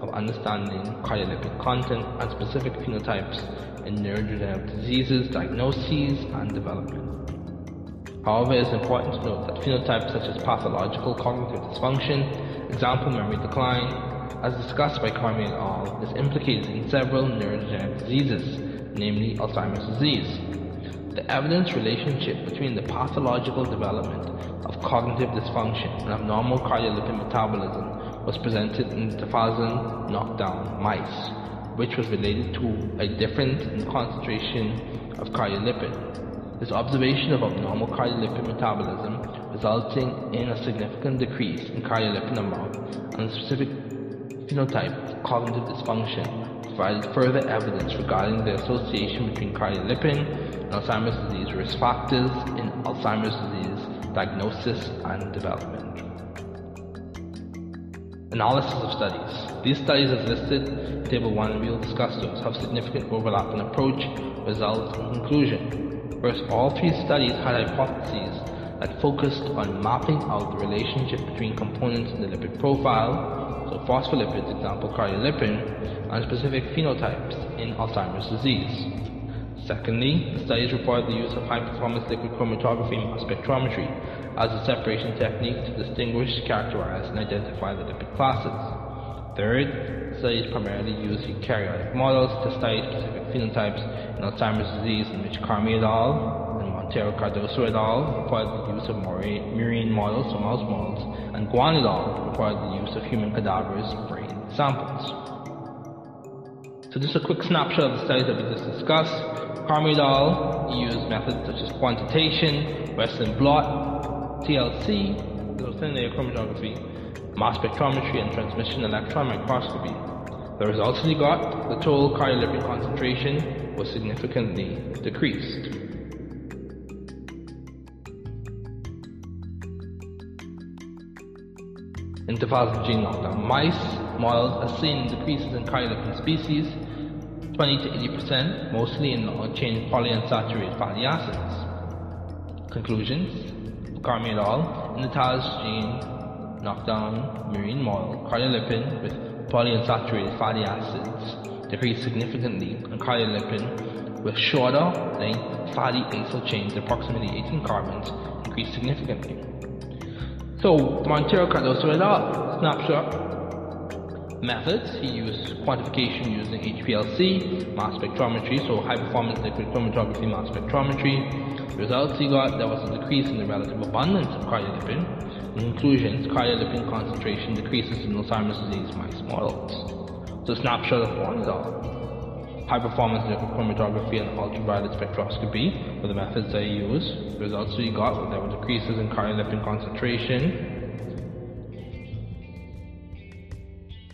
of understanding cardiolipid content and specific phenotypes in neurodegenerative diseases, diagnoses, and development. However, it is important to note that phenotypes such as pathological cognitive dysfunction, example memory decline, as discussed by Carmi et al., is implicated in several neurodegenerative diseases, namely Alzheimer's disease. The evidence relationship between the pathological development of cognitive dysfunction and abnormal cardiolipin metabolism was presented in the tafazin knockdown mice, which was related to a difference in concentration of cardiolipin. This observation of abnormal cardiolipin metabolism resulting in a significant decrease in cardiolipin amount and a specific phenotype of cognitive dysfunction provided further evidence regarding the association between cardiolipin and Alzheimer's disease risk factors in Alzheimer's disease diagnosis and development. Analysis of studies. These studies as listed in Table 1 and we will discuss those have significant overlap in approach, results, and conclusion. First, all three studies had hypotheses that focused on mapping out the relationship between components in the lipid profile, so phospholipids, example cardiolipin, and specific phenotypes in Alzheimer's disease. Secondly, the studies report the use of high-performance liquid chromatography mass spectrometry as a separation technique to distinguish, characterize, and identify the lipid classes. Third, studies primarily use eukaryotic models to study specific phenotypes in Alzheimer's disease in which Carmi et al. and Montero Cardoso et al. reported the use of murine models, or mouse models, and Guan et al. reported the use of human cadavers brain samples. So just a quick snapshot of the studies that we just discussed. Carmidal used methods such as quantitation, Western blot, TLC, Little thin layer chromatography, mass spectrometry, and transmission electron microscopy. The results he got, the total cardiolipin concentration was significantly decreased. In tafazin gene knockdown mice, models are seen decreases in cardiolipin species 20 to 80%, mostly in long-chain polyunsaturated fatty acids. Conclusions Carmi et al. In the gene knockdown marine model, cardiolipin with polyunsaturated fatty acids decreased significantly, and cardiolipin with shorter length fatty acyl chains, approximately 18 carbons, increased significantly. So, Montero al. snapshot methods. He used quantification using HPLC, mass spectrometry, so high performance liquid chromatography mass spectrometry. The results he got, there was a decrease in the relative abundance of cardiolipin. In conclusions, cardiolipin concentration decreases in Alzheimer's disease mice models. So snapshot of all. High performance chromatography and ultraviolet spectroscopy were the methods I used. The results we got, were there were decreases in cardiolipin concentration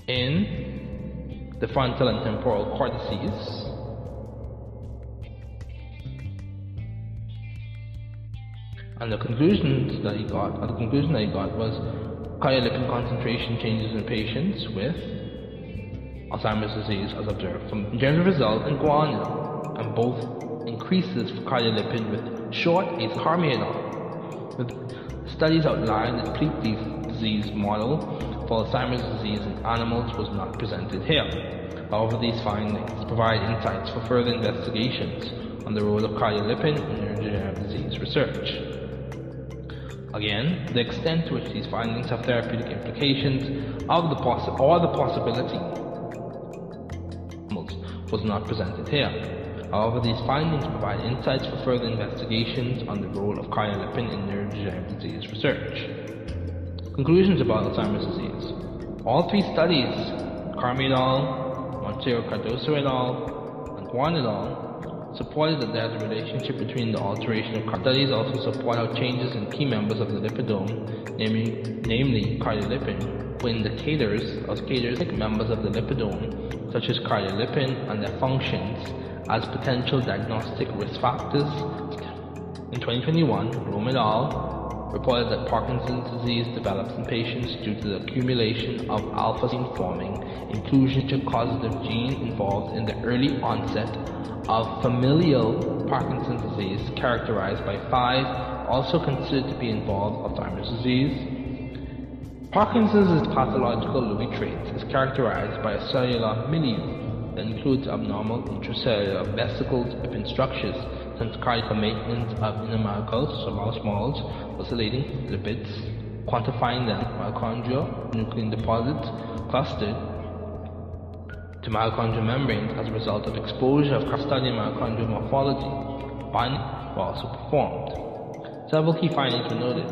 in the frontal and temporal cortices And the conclusions that he got, the conclusion that he got was cardiolipin concentration changes in patients with Alzheimer's disease as observed from general result in guanidol, and both increases for cardiolipin with short is carmidol. With studies outlined the complete disease model for Alzheimer's disease in animals was not presented here. However, these findings provide insights for further investigations on the role of cardiolipin in neurodegenerative disease research. Again, the extent to which these findings have therapeutic implications of the possi- or the possibility was not presented here. However, these findings provide insights for further investigations on the role of cardiolipin in neurodegenerative disease research. Conclusions about Alzheimer's disease. All three studies, Carmidol, Montero Cardoso et al., and Guanidol, supported that there is a relationship between the alteration of studies also support how changes in key members of the lipidome, namely, namely cardiolipin, were indicators of indicators members of the lipidome, such as cardiolipin and their functions, as potential diagnostic risk factors. In 2021, Rome et al. Reported that Parkinson's disease develops in patients due to the accumulation of alpha-synuclein forming inclusion to causative gene involved in the early onset of familial Parkinson's disease characterized by five also considered to be involved Alzheimer's disease. Parkinson's pathological Lewy traits is characterized by a cellular milieu that includes abnormal intracellular vesicles within structures since maintenance of inner so mouse models, oscillating lipids, quantifying them, mitochondrial nuclein deposits clustered to mitochondrial membranes as a result of exposure of studying mitochondrial morphology. Binding were also performed. Several key findings were noted,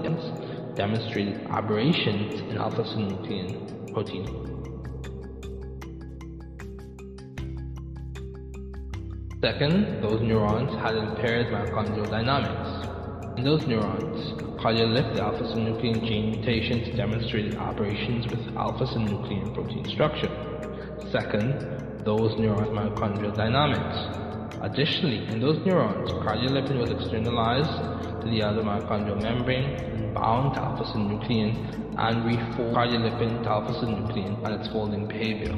demonstrated aberrations in alpha-synuclein protein. Second, those neurons had impaired mitochondrial dynamics. In those neurons, cardiolipin alpha-synuclein gene mutations demonstrated aberrations with alpha-synuclein protein structure. Second, those neurons' mitochondrial dynamics. Additionally, in those neurons, cardiolipin was externalized to the other mitochondrial membrane and bound to alpha-synuclein and refold cardiolipin to alpha-synuclein and its folding behavior.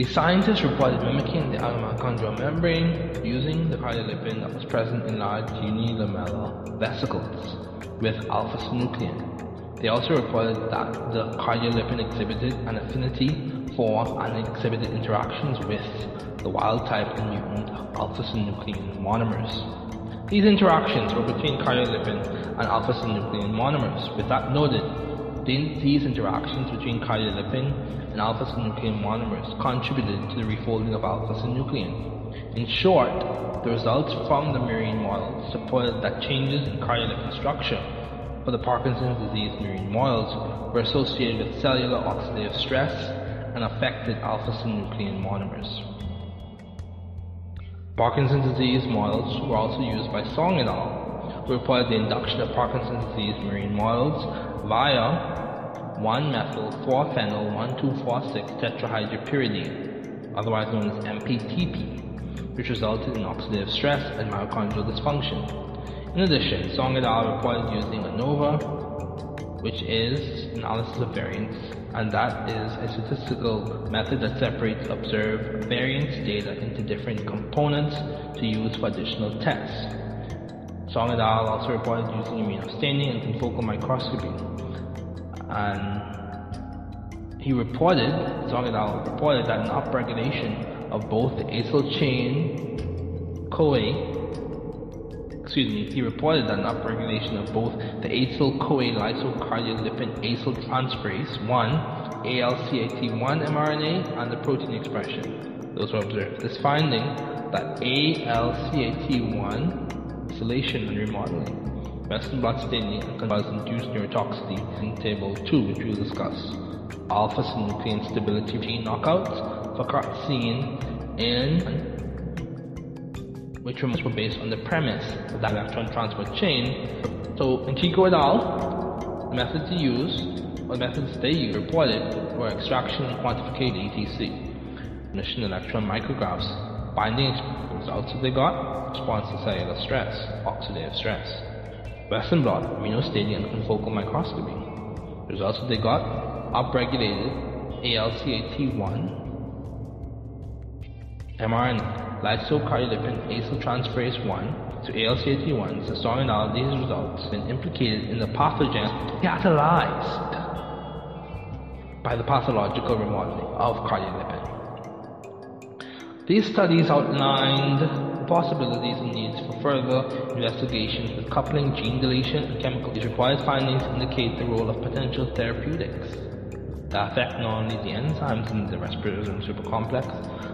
The scientists reported mimicking the mitochondrial membrane using the cardiolipin that was present in large unilamellar vesicles with alpha-synuclein. They also reported that the cardiolipin exhibited an affinity for and exhibited interactions with the wild-type and mutant alpha-synuclein monomers. These interactions were between cardiolipin and alpha-synuclein monomers. With that noted, these interactions between cardiolipin and alpha-synuclein monomers contributed to the refolding of alpha-synuclein. In short, the results from the murine models supported that changes in cardiolipin structure for the Parkinson's disease murine models were associated with cellular oxidative stress and affected alpha-synuclein monomers. Parkinson's disease models were also used by Song et al., who reported the induction of Parkinson's disease murine models via 1-methyl-4-phenyl-1,2,4,6 tetrahydropyridine, otherwise known as MPTP, which resulted in oxidative stress and mitochondrial dysfunction. In addition, Song et al. reported using ANOVA, which is analysis of variance, and that is a statistical method that separates observed variance data into different components to use for additional tests. Song et al. also reported using immunostaining and confocal microscopy and he reported, Song et al. reported that an upregulation of both the acyl chain CoA excuse me, he reported that an upregulation of both the acyl CoA lysocardiolipin acyl transferase 1, ALCAT1 mRNA, and the protein expression. Those were observed. This finding that ALCAT1 isolation and remodeling Western blot staining cause induced neurotoxicity in table 2, which we'll discuss. Alpha synuclein stability gene knockouts for seen in which were based on the premise that the electron transport chain So in Chico et al., the methods to use, or the methods they used, reported were extraction and quantification ETC, emission electron micrographs, binding results that they got, response to cellular stress, oxidative stress, Western blot, immunostaining and confocal microscopy. Results that they got, upregulated ALCAT1, mRNA, lysocardiolipin acyltransferase 1 to ALCAT1 is strong in these results been implicated in the pathogen catalyzed by the pathological remodeling of cardiolipin. These studies outlined the possibilities and needs for further investigation with coupling gene deletion and chemical. These required findings indicate the role of potential therapeutics that affect not only the enzymes in the respiratory supercomplex,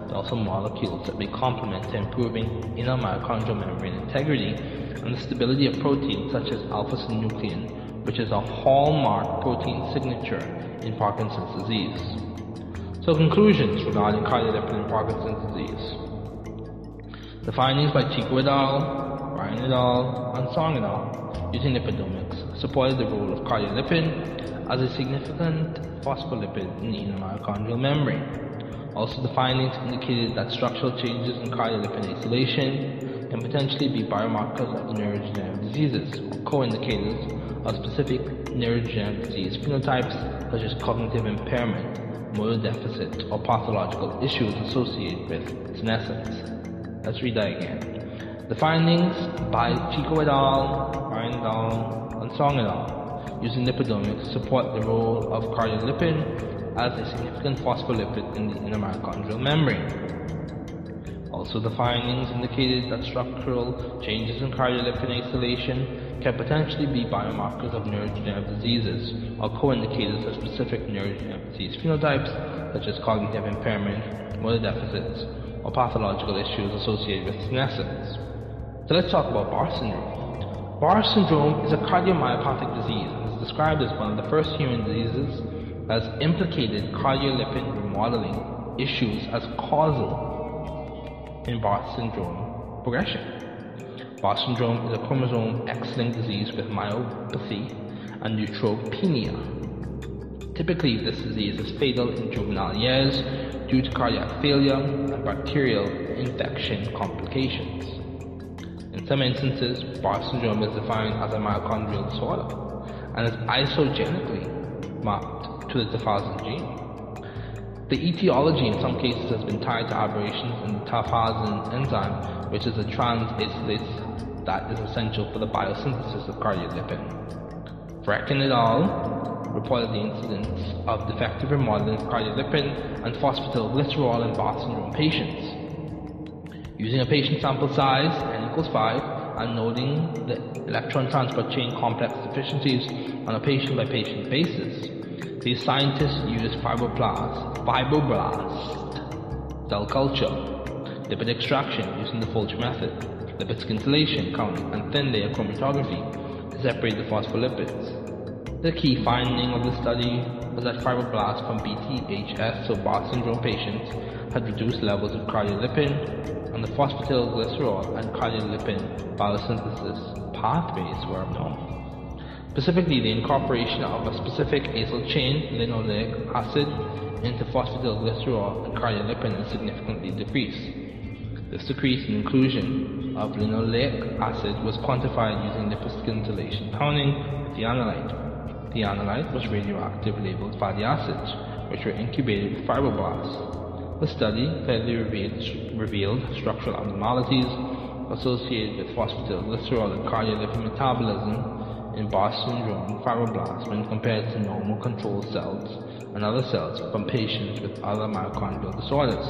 but also molecules that may complement improving inner mitochondrial membrane integrity and the stability of proteins such as alpha-synuclein, which is a hallmark protein signature in Parkinson's disease. So conclusions regarding cardiolipin in Parkinson's disease. The findings by Chico et al., Ryan et al., and Song et al. using lipidomics supported the role of cardiolipin as a significant phospholipid in the inner mitochondrial membrane. Also, the findings indicated that structural changes in cardiolipin acylation can potentially be biomarkers of neurodegenerative diseases or co-indicators of specific neurodegenerative disease phenotypes such as cognitive impairment, motor deficit, or pathological issues associated with senescence. Let's read that again. The findings by Chico et al., Ryan et al., and Song et al using lipidomics support the role of cardiolipin as a significant phospholipid in the inner mitochondrial membrane. Also, the findings indicated that structural changes in cardiolipin acylation can potentially be biomarkers of neurodegenerative diseases or co-indicators of specific neurodegenerative disease phenotypes such as cognitive impairment, motor deficits, or pathological issues associated with senescence. So let's talk about Barr syndrome. Barr syndrome is a cardiomyopathic disease It is described as one of the first human diseases has implicated cardiolipin remodeling issues as causal in Barr syndrome progression. Barr syndrome is a chromosome X-linked disease with myopathy and neutropenia. Typically, this disease is fatal in juvenile years due to cardiac failure and bacterial infection complications. In some instances, Barr syndrome is defined as a mitochondrial disorder and is isogenically mapped to the tafazin gene. The etiology in some cases has been tied to aberrations in the tafazin enzyme, which is a trans-acylase that is essential for the biosynthesis of cardiolipin. Al. reported the incidence of defective remodeling of cardiolipin and phosphatidylglycerol in Barr syndrome patients. Using a patient sample size, n equals 5, and noting the electron transport chain complex deficiencies on a patient-by-patient basis. These scientists used fibroblast, fibroblast cell culture, lipid extraction using the Folch method, lipid scintillation counting, and thin layer chromatography to separate the phospholipids. The key finding of the study was that fibroblasts from BTHS, so Bart syndrome patients, had reduced levels of cardiolipin and the phosphatidylglycerol and cardiolipin biosynthesis pathways were abnormal Specifically, the incorporation of a specific acyl chain, linoleic acid, into phosphatidylglycerol and cardiolipin is significantly decreased. This decrease in inclusion of linoleic acid was quantified using lipid scintillation counting with the analyte. The analyte was radioactive labeled fatty acids, which were incubated with fibroblasts. The study clearly revealed, revealed structural abnormalities associated with phosphatidylglycerol and cardiolipin metabolism in Barr syndrome fibroblasts when compared to normal control cells and other cells from patients with other mitochondrial disorders.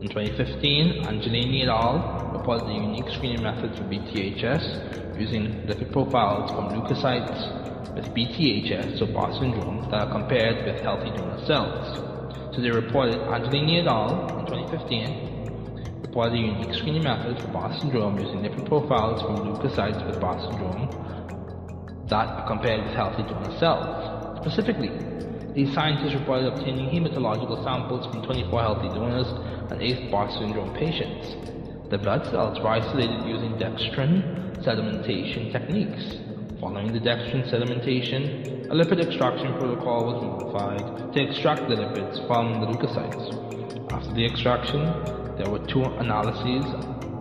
In 2015, Angelini et al. reported a unique screening method for BTHS using lipid profiles from leukocytes with BTHS, so Barr syndrome, that are compared with healthy donor cells. So they reported Angelini et al. in 2015 reported a unique screening method for Barr syndrome using different profiles from leukocytes with Barr syndrome that are compared with healthy donor cells. Specifically, these scientists reported obtaining hematological samples from 24 healthy donors and 8 Barr syndrome patients. The blood cells were isolated using dextrin sedimentation techniques. Following the dextrin sedimentation, a lipid extraction protocol was modified to extract the lipids from the leukocytes. After the extraction, there were two analyses,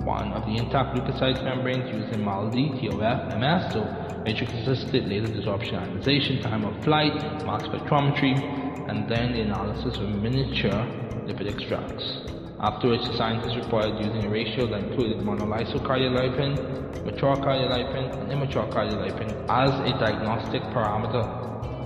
one of the intact leukocyte membranes using MALDI, TOF, MS, so matrix-assisted laser desorption ionization, time of flight, mass spectrometry, and then the analysis of miniature lipid extracts. After which the scientists reported using a ratio that included monolysocardiolipin, mature cardiolipin, and immature cardiolipin as a diagnostic parameter.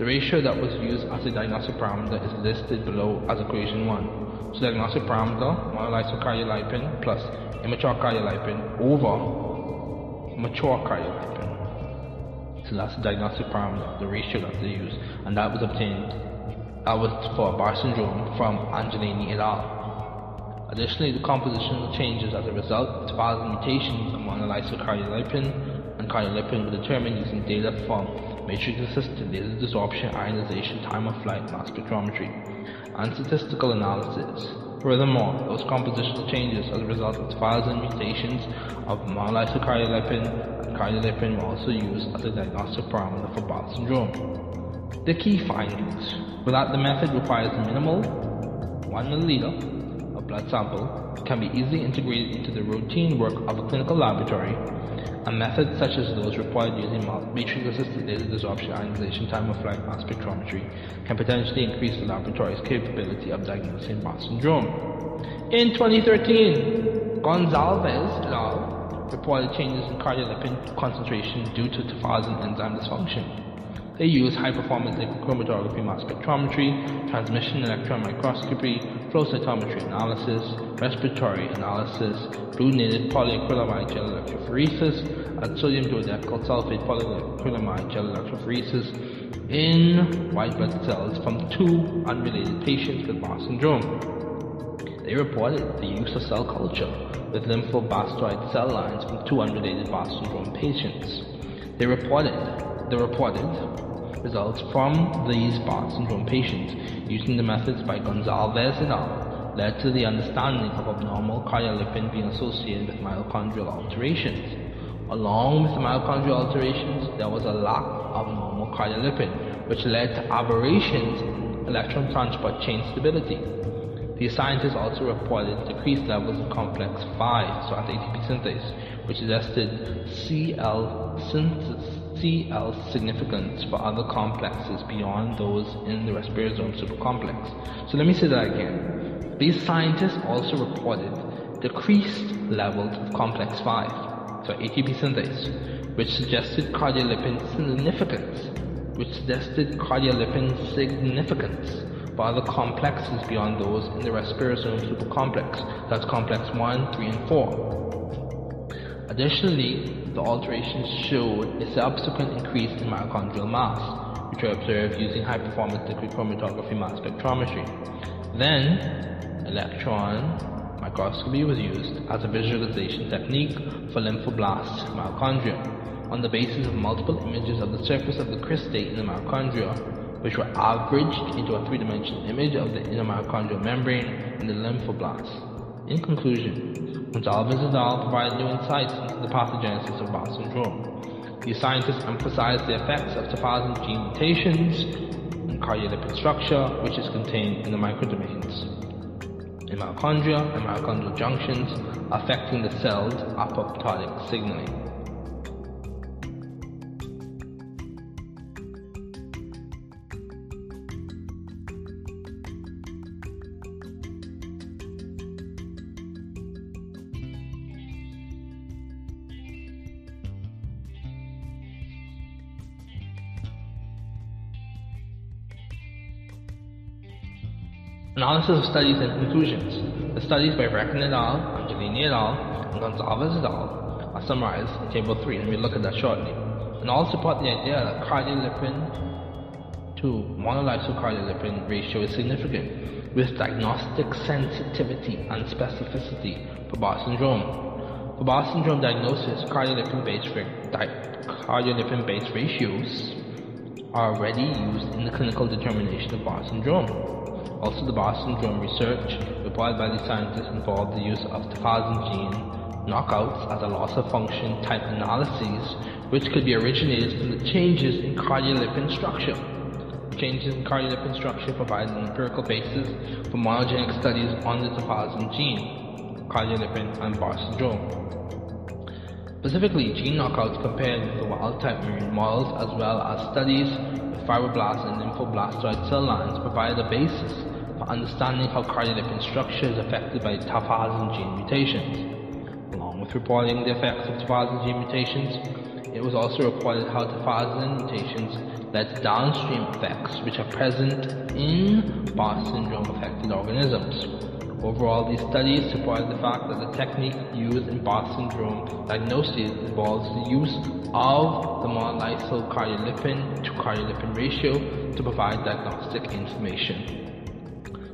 The ratio that was used as a diagnostic parameter is listed below as equation 1. So the diagnostic parameter, monolysyl cardiolipin plus immature cardiolipin over mature cardiolipin. So that's the diagnostic parameter, the ratio that they use, and that was obtained. That was for Barr syndrome from Angelini et al. Additionally, the compositional changes as a result of thousand mutations of monolysyl cardiolipin and were determined using data from matrix-assisted laser desorption ionization time of flight mass spectrometry and statistical analysis. Furthermore, those compositional changes as a result of thousand mutations of monolysyl cardiolipin and cardiolipin were also used as a diagnostic parameter for Barth syndrome. The key findings were that the method requires minimal 1 milliliter of blood sample can be easily integrated into the routine work of a clinical laboratory, and methods such as those required using matrix-assisted laser desorption ionization time of flight mass spectrometry can potentially increase the laboratory's capability of diagnosing Barth syndrome. In 2013, Gonzalez et al. reported changes in cardiolipin concentration due to tafazin enzyme dysfunction. They use high-performance liquid chromatography mass spectrometry, transmission electron microscopy, flow cytometry analysis, respiratory analysis, blue-knitted polyacrylamide gel electrophoresis, and sodium dodecyl sulfate polyacrylamide gel electrophoresis in white blood cells from two unrelated patients with Barth syndrome. They reported the use of cell culture with lymphoblastoid cell lines from two unrelated syndrome patients. They reported, they reported results from these Barth syndrome patients using the methods by Gonzalez et al. led to the understanding of abnormal cardiolipin being associated with mitochondrial alterations. Along with the mitochondrial alterations, there was a lack of normal cardiolipin, which led to aberrations in electron transport chain stability. The scientists also reported decreased levels of complex 5, so at ATP synthase, which is suggested CL synthesis CL significance for other complexes beyond those in the respirosome supercomplex. So let me say that again. These scientists also reported decreased levels of complex 5, so ATP synthase, which suggested cardiolipin significance, which suggested cardiolipin significance for other complexes beyond those in the respirosome supercomplex, that's complex 1, 3, and 4. Additionally, the alterations showed a subsequent increase in mitochondrial mass, which were observed using high-performance liquid chromatography mass spectrometry. Then, electron microscopy was used as a visualization technique for lymphoblast mitochondria on the basis of multiple images of the surface of the cristae in the mitochondria, which were averaged into a three-dimensional image of the inner mitochondrial membrane in the lymphoblast. In conclusion, Gonzalez et al. provided new insights into the pathogenesis of Barth syndrome. These scientists emphasized the effects of tafazin gene mutations in cardiolipin structure, which is contained in the microdomains, in mitochondria and mitochondrial junctions, affecting the cell's apoptotic signaling. Analysis of studies and conclusions. The studies by Reckon et al., Angelini et al., and Gonzalez et al. are summarized in Table 3, and we'll look at that shortly. And all support the idea that cardiolipin to monolysyl cardiolipin ratio is significant, with diagnostic sensitivity and specificity for Barth syndrome. For Barth syndrome diagnosis, cardiolipin-based cardiolipin-based ratios are already used in the clinical determination of Barth syndrome. Also, the Barth syndrome research reported by the scientists involved the use of tafazin gene knockouts as a loss of function type analyses, which could be originated from the changes in cardiolipin structure. Changes in cardiolipin structure provide an empirical basis for monogenic studies on the tafazin gene, cardiolipin, and Barr syndrome. Specifically, gene knockouts compared with the wild-type murine models as well as studies with fibroblast and lymphoblastoid cell lines provide a basis for understanding how cardiolipin structure is affected by tafazin gene mutations. Along with reporting the effects of tafazin gene mutations, it was also reported how tafazin mutations led to downstream effects which are present in Barr syndrome affected organisms. Overall, these studies supported the fact that the technique used in Barr syndrome diagnosis involves the use of the monolysyl cardiolipin to cardiolipin ratio to provide diagnostic information.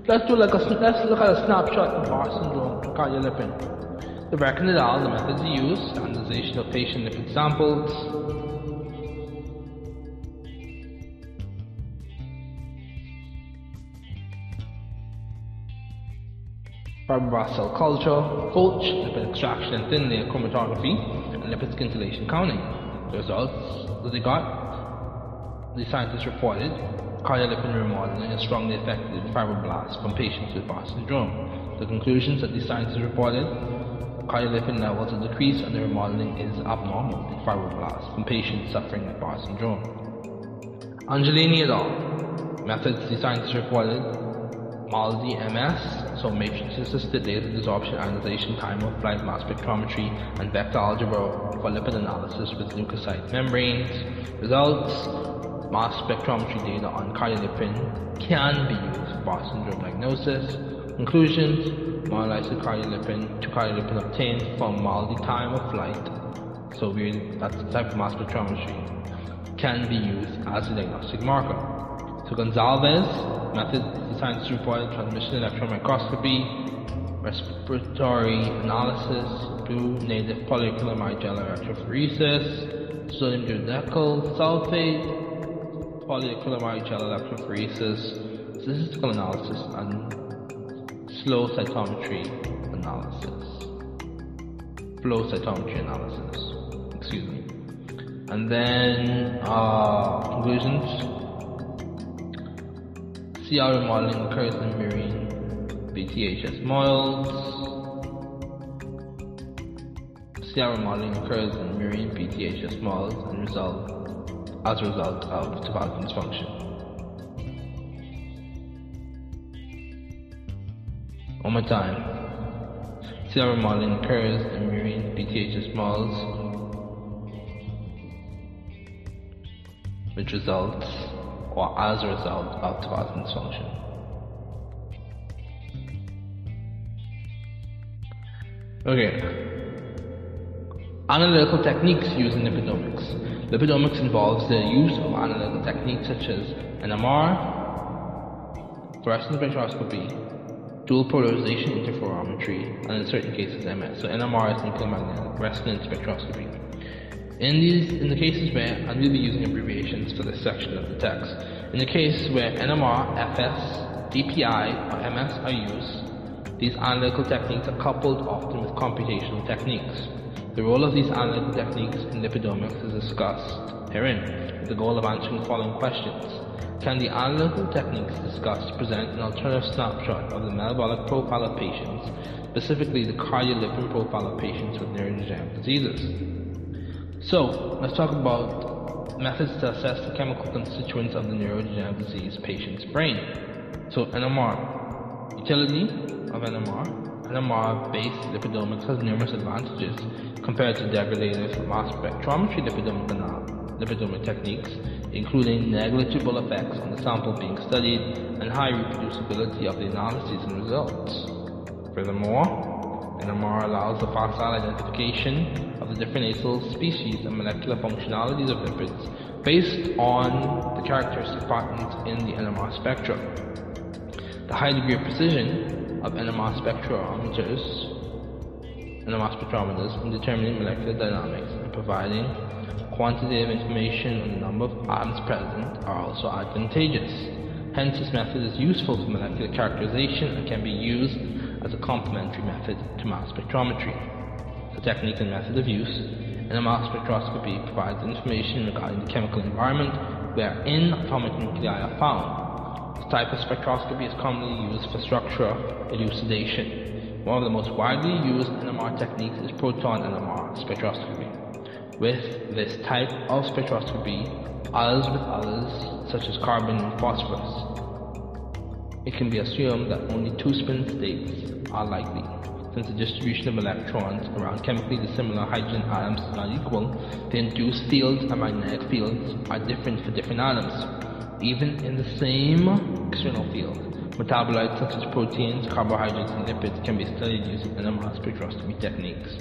Let's do like a let's look at a snapshot of Barr syndrome cardiolipin. The the methods used, standardization of patient lipid samples, fibroblast cell culture, Fulch, lipid extraction and thin layer chromatography, and lipid scintillation counting. The results that they got, the scientists reported cardiolipin remodeling is strongly affected in fibroblasts from patients with Barr syndrome. The conclusions that the scientists reported cardiolipin levels are decreased and the remodeling is abnormal in fibroblasts from patients suffering with Barr syndrome. Angelini et al. Methods the scientists reported MALDI MS, so matrix assisted data desorption ionization time of flight mass spectrometry and vector algebra for lipid analysis with leukocyte membranes. Results mass spectrometry data on cardiolipin can be used for syndrome diagnosis. Conclusions monolysis cardiolipin to cardiolipin obtained from MALDI time of flight, so we, that's the type of mass spectrometry, can be used as a diagnostic marker. So Gonzalez method scientists reported transmission electron microscopy, respiratory analysis, blue native polyacrylamide gel electrophoresis, sodium duodecyl sulfate, polyacrylamide gel electrophoresis, statistical analysis, and slow cytometry analysis. Flow cytometry analysis. Excuse me. And then uh, conclusions. CR remodeling occurs in marine BTHS models. CR remodeling occurs in marine BTHS models and result as a result of tobacco dysfunction. One more time. CR remodeling occurs in marine BTHS models which results or as a result of tobacco dysfunction. Okay. Analytical techniques used in lipidomics. Lipidomics involves the use of analytical techniques such as NMR, fluorescence spectroscopy, dual polarization interferometry, and in certain cases MS. So NMR is nuclear magnetic resonance spectroscopy. In these, in the cases where, and we'll be using abbreviations for this section of the text, in the case where NMR, FS, DPI, or MS are used, these analytical techniques are coupled often with computational techniques. The role of these analytical techniques in lipidomics is discussed herein, with the goal of answering the following questions. Can the analytical techniques discussed present an alternative snapshot of the metabolic profile of patients, specifically the cardiolipin profile of patients with neurodegenerative diseases? So, let's talk about methods to assess the chemical constituents of the neurodegenerative disease patient's brain. So, NMR. Utility of NMR. NMR-based lipidomics has numerous advantages compared to degradative mass spectrometry lipidomic, uh, lipidomic techniques, including negligible effects on the sample being studied and high reproducibility of the analyses and results. Furthermore, NMR allows the facile identification of the different acyl species and molecular functionalities of lipids based on the characteristic patterns in the NMR spectra. The high degree of precision of NMR spectrometers, NMR spectrometers in determining molecular dynamics and providing quantitative information on the number of atoms present are also advantageous. Hence, this method is useful for molecular characterization and can be used as a complementary method to mass spectrometry. The technique and method of use. in a mass spectroscopy provides information regarding the chemical environment wherein atomic nuclei are found. This type of spectroscopy is commonly used for structure elucidation. One of the most widely used NMR techniques is proton NMR spectroscopy. With this type of spectroscopy, as with others such as carbon and phosphorus, it can be assumed that only two spin states are likely. Since the distribution of electrons around chemically dissimilar hydrogen atoms is not equal, the induced fields and magnetic fields are different for different atoms. Even in the same external field, metabolites such as proteins, carbohydrates, and lipids can be studied using NMR spectroscopy techniques.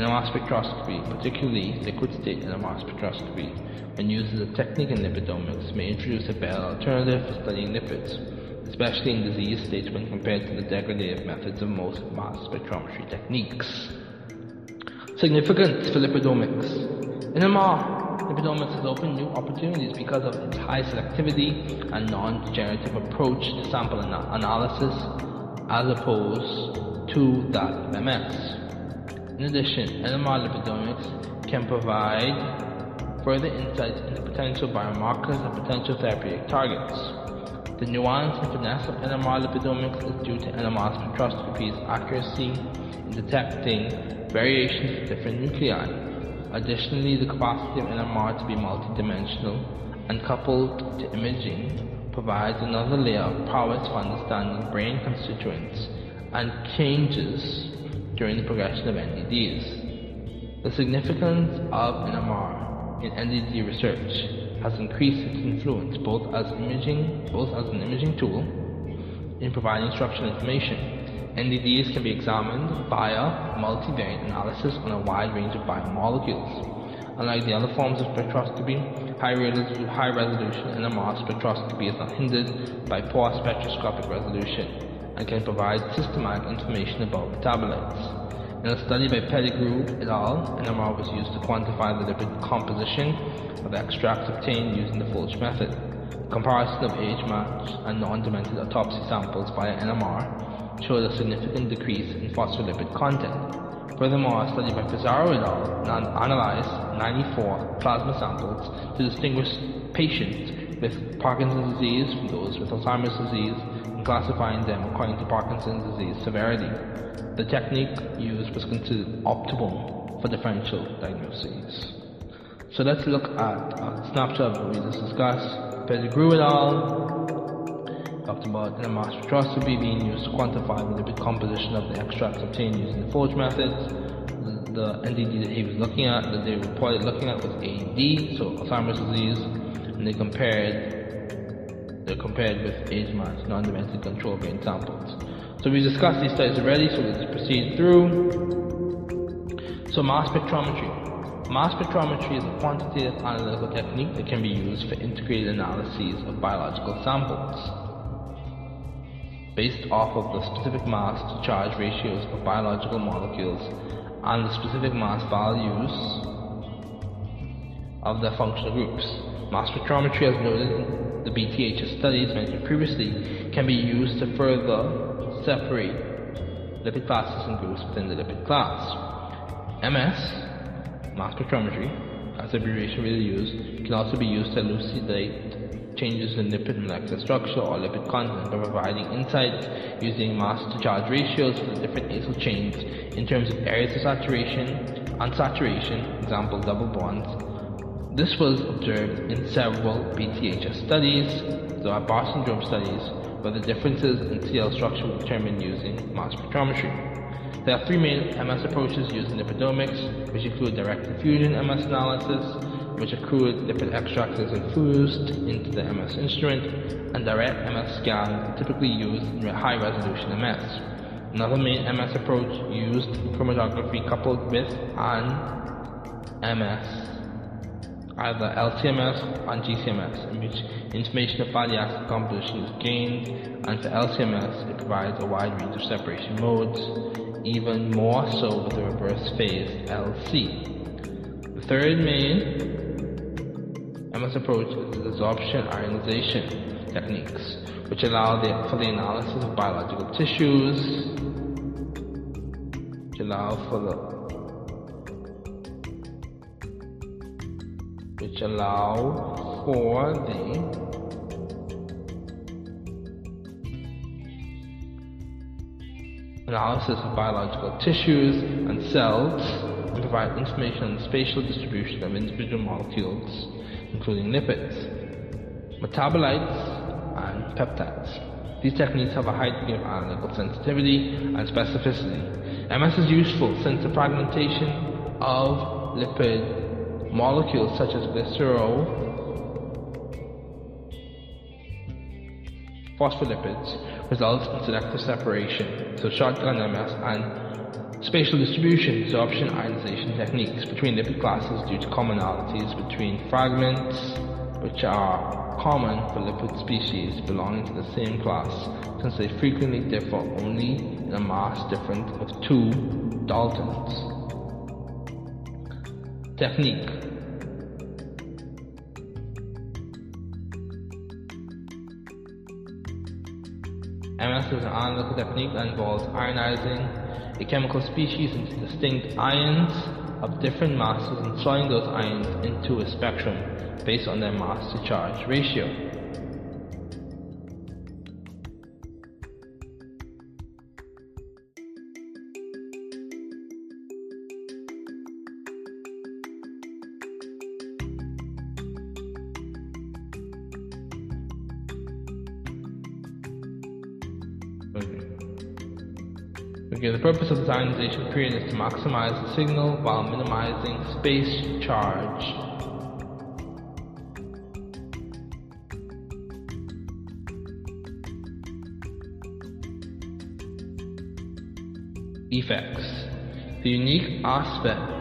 NMR spectroscopy, particularly liquid state NMR spectroscopy, when used as a technique in lipidomics, may introduce a better alternative for studying lipids, especially in disease states when compared to the degradative methods of most mass spectrometry techniques. Significance for lipidomics. NMR lipidomics has opened new opportunities because of its high selectivity and non-degenerative approach to sample ana- analysis as opposed to that of MS. In addition, NMR lipidomics can provide further insights into potential biomarkers and potential therapeutic targets. The nuance and finesse of NMR lipidomics is due to NMR spectroscopy's accuracy in detecting variations of different nuclei. Additionally, the capacity of NMR to be multidimensional and coupled to imaging provides another layer of prowess for understanding brain constituents and changes during the progression of NDDs. The significance of NMR in NDD research has increased its influence both as imaging, both as an imaging tool in providing structural information. NDDs can be examined via multivariate analysis on a wide range of biomolecules. Unlike the other forms of spectroscopy, high, resolu- high resolution NMR spectroscopy is not hindered by poor spectroscopic resolution and can provide systematic information about metabolites. In a study by Pettigrew et al., NMR was used to quantify the lipid composition of the extracts obtained using the Folch method. Comparison of age-matched and non-demented autopsy samples via NMR showed a significant decrease in phospholipid content. Furthermore, a study by Pizarro et al. analyzed 94 plasma samples to distinguish patients with Parkinson's disease from those with Alzheimer's disease and classifying them according to Parkinson's disease severity. The technique used was considered optimal for differential diagnoses. So let's look at a snapshot of what we just discussed. Pettigrew et al. talked about NMR spectroscopy being used to quantify the composition of the extracts obtained using the forge method. The, the NDD that he was looking at, that they reported looking at was AD, so Alzheimer's disease, and they compared they compared with age-matched non-demented control brain samples. So we discussed these studies already, so let's proceed through. So mass spectrometry. Mass spectrometry is a quantitative analytical technique that can be used for integrated analyses of biological samples based off of the specific mass to charge ratios of biological molecules and the specific mass values of their functional groups. Mass spectrometry, as noted in the BTHS studies mentioned previously, can be used to further separate lipid classes and groups within the lipid class. MS, mass spectrometry, as abbreviation really used, can also be used to elucidate changes in lipid molecular structure or lipid content by providing insights using mass to charge ratios for the different acyl chains in terms of areas of saturation, unsaturation, example double bonds. This was observed in several BTHS studies, the Barr syndrome studies, where the differences in CL structure were determined using mass spectrometry. There are three main MS approaches used in lipidomics, which include direct infusion MS analysis, which accrued lipid extracts is infused into the MS instrument, and direct MS scan, typically used in high resolution MS. Another main MS approach used chromatography coupled with an MS, either LCMS or GCMS, in which information of fatty acid composition is gained, and for LCMS it provides a wide range of separation modes, even more so with the reverse phase LC. The third main MS approach is the absorption ionization techniques, which allow the, for the analysis of biological tissues, which allow for the which allow for the analysis of biological tissues and cells and provide information on the spatial distribution of individual molecules, including lipids, metabolites, and peptides. These techniques have a high degree of analytical sensitivity and specificity. MS is useful since the fragmentation of lipid molecules such as glycerol phospholipids results in selective separation, so shotgun MS and spatial distribution, absorption ionization techniques between lipid classes due to commonalities between fragments, which are common for lipid species belonging to the same class, since they frequently differ only in a mass difference of two daltons. Technique MS is an analytical technique that involves ionizing a chemical species into distinct ions of different masses and sorting those ions into a spectrum based on their mass to charge ratio. The purpose of the ionization period is to maximize the signal while minimizing space charge. Effects. The unique aspect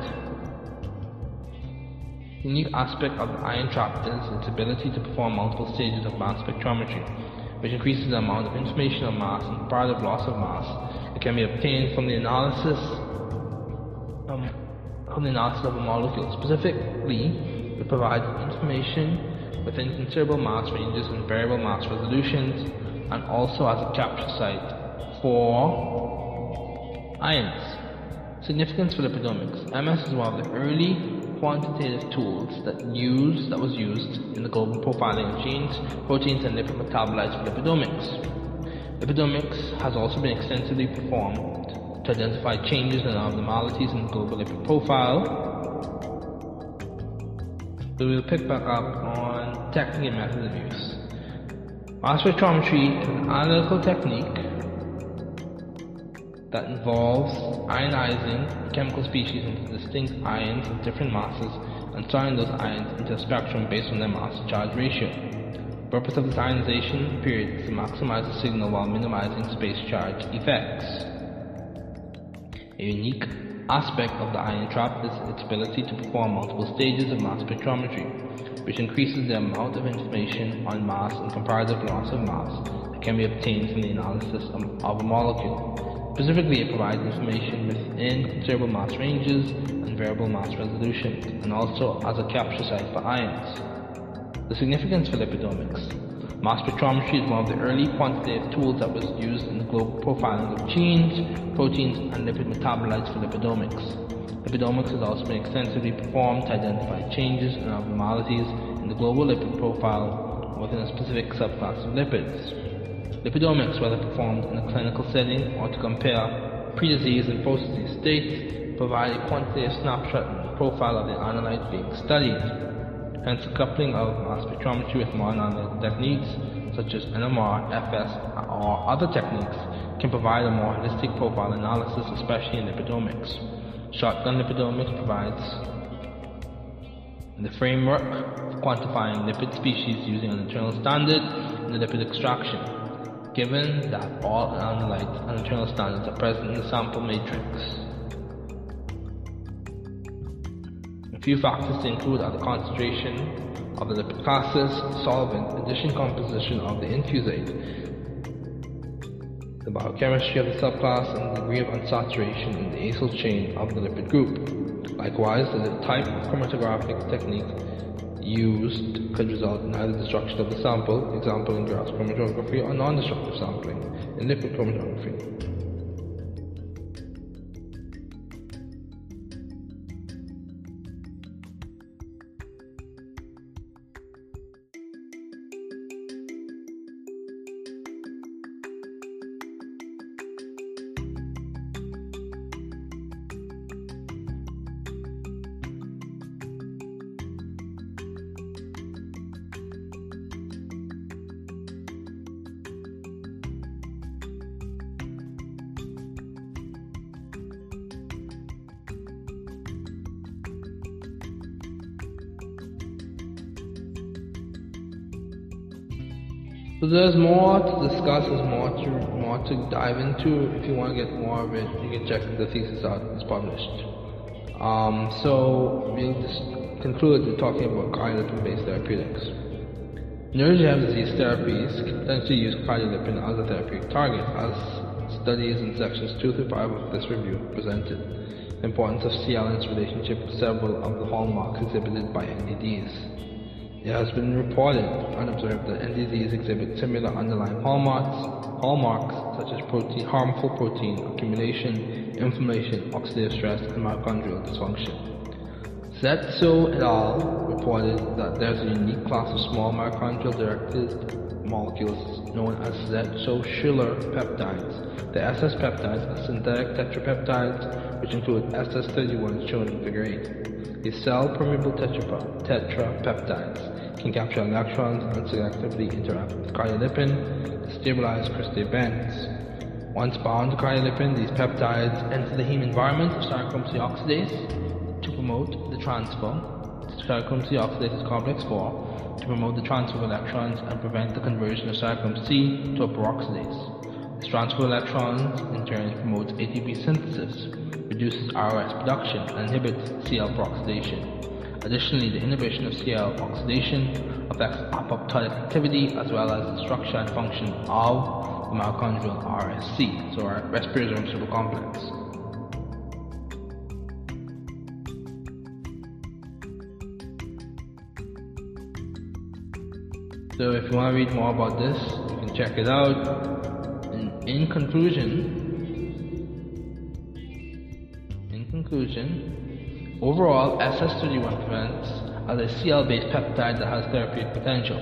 unique aspect of the ion trap is its ability to perform multiple stages of mass spectrometry, which increases the amount of information on mass and comparative loss of mass can be obtained from the analysis um, from the analysis of a molecule. Specifically, it provides information within considerable mass ranges and variable mass resolutions, and also as a capture site for ions. Significance for lipidomics. MS is one of the early quantitative tools that use that was used in the global profiling of genes, proteins, and lipid metabolites for lipidomics. Lipidomics has also been extensively performed to identify changes and abnormalities in global lipid profile. We'll pick back up on technique and methods of use. Mass spectrometry is an analytical technique that involves ionizing chemical species into distinct ions of different masses and sorting those ions into a spectrum based on their mass charge ratio. Purpose of this ionization period is to maximize the signal while minimizing space charge effects. A unique aspect of the ion trap is its ability to perform multiple stages of mass spectrometry, which increases the amount of information on mass and comparative loss of mass that can be obtained from the analysis of a molecule. Specifically, it provides information within considerable mass ranges and variable mass resolutions, and also as a capture site for ions. The significance for lipidomics. Mass spectrometry is one of the early quantitative tools that was used in the global profiling of genes, proteins, and lipid metabolites for lipidomics. Lipidomics has also been extensively performed to identify changes and abnormalities in the global lipid profile within a specific subclass of lipids. Lipidomics, whether performed in a clinical setting or to compare pre-disease and post-disease states, provide a quantitative snapshot of the profile of the analyte being studied. Hence, coupling of mass spectrometry with modern analytical techniques, such as NMR, FS, or other techniques, can provide a more holistic profile analysis, especially in lipidomics. Shotgun lipidomics provides the framework for quantifying lipid species using an internal standard in the lipid extraction given that all analytes and internal standards are present in the sample matrix. Few factors to include are the concentration of the lipid solvent, addition composition of the infusate, the biochemistry of the subclass, and the degree of unsaturation in the acyl chain of the lipid group. Likewise, the type of chromatographic technique used could result in either destruction of the sample, example in gas chromatography, or non-destructive sampling in liquid chromatography. So there's more to discuss, there's more to more to dive into. If you want to get more of it, you can check the thesis out. It's published. Um, so we'll just conclude with talking about cardiolipin-based therapeutics. Neurodegenerative disease therapies can potentially use cardiolipin as a therapeutic target, as studies in sections 2 through 5 of this review presented. The importance of CL and its relationship with several of the hallmarks exhibited by NDDs. It has been reported and observed that NDDs exhibit similar underlying hallmarks, hallmarks such as protein, harmful protein accumulation, inflammation, oxidative stress, and mitochondrial dysfunction. Zetso et al. reported that there's a unique class of small mitochondrial-directed molecules known as Zetso-Schiller peptides. The SS peptides are synthetic tetrapeptides, which include SS31 shown in Figure 8. These cell-permeable tetrapeptides can capture electrons and selectively interact with cardiolipin to stabilize crystal events. Once bound to cardiolipin, these peptides enter the heme environment of cytochrome C oxidase to promote the transfer to cytochrome C oxidase complex 4 to promote the transfer of electrons and prevent the conversion of cytochrome C to a peroxidase. This transfer of electrons in turn promotes ATP synthesis, reduces ROS production, and inhibits CL peroxidation. Additionally, the inhibition of CL oxidation affects apoptotic activity as well as the structure and function of the mitochondrial RSC, so our respiratory supercomplex. So if you want to read more about this, you can check it out. In, conclusion, in conclusion, Overall, SS31 presents as a CL-based peptide that has therapeutic potential.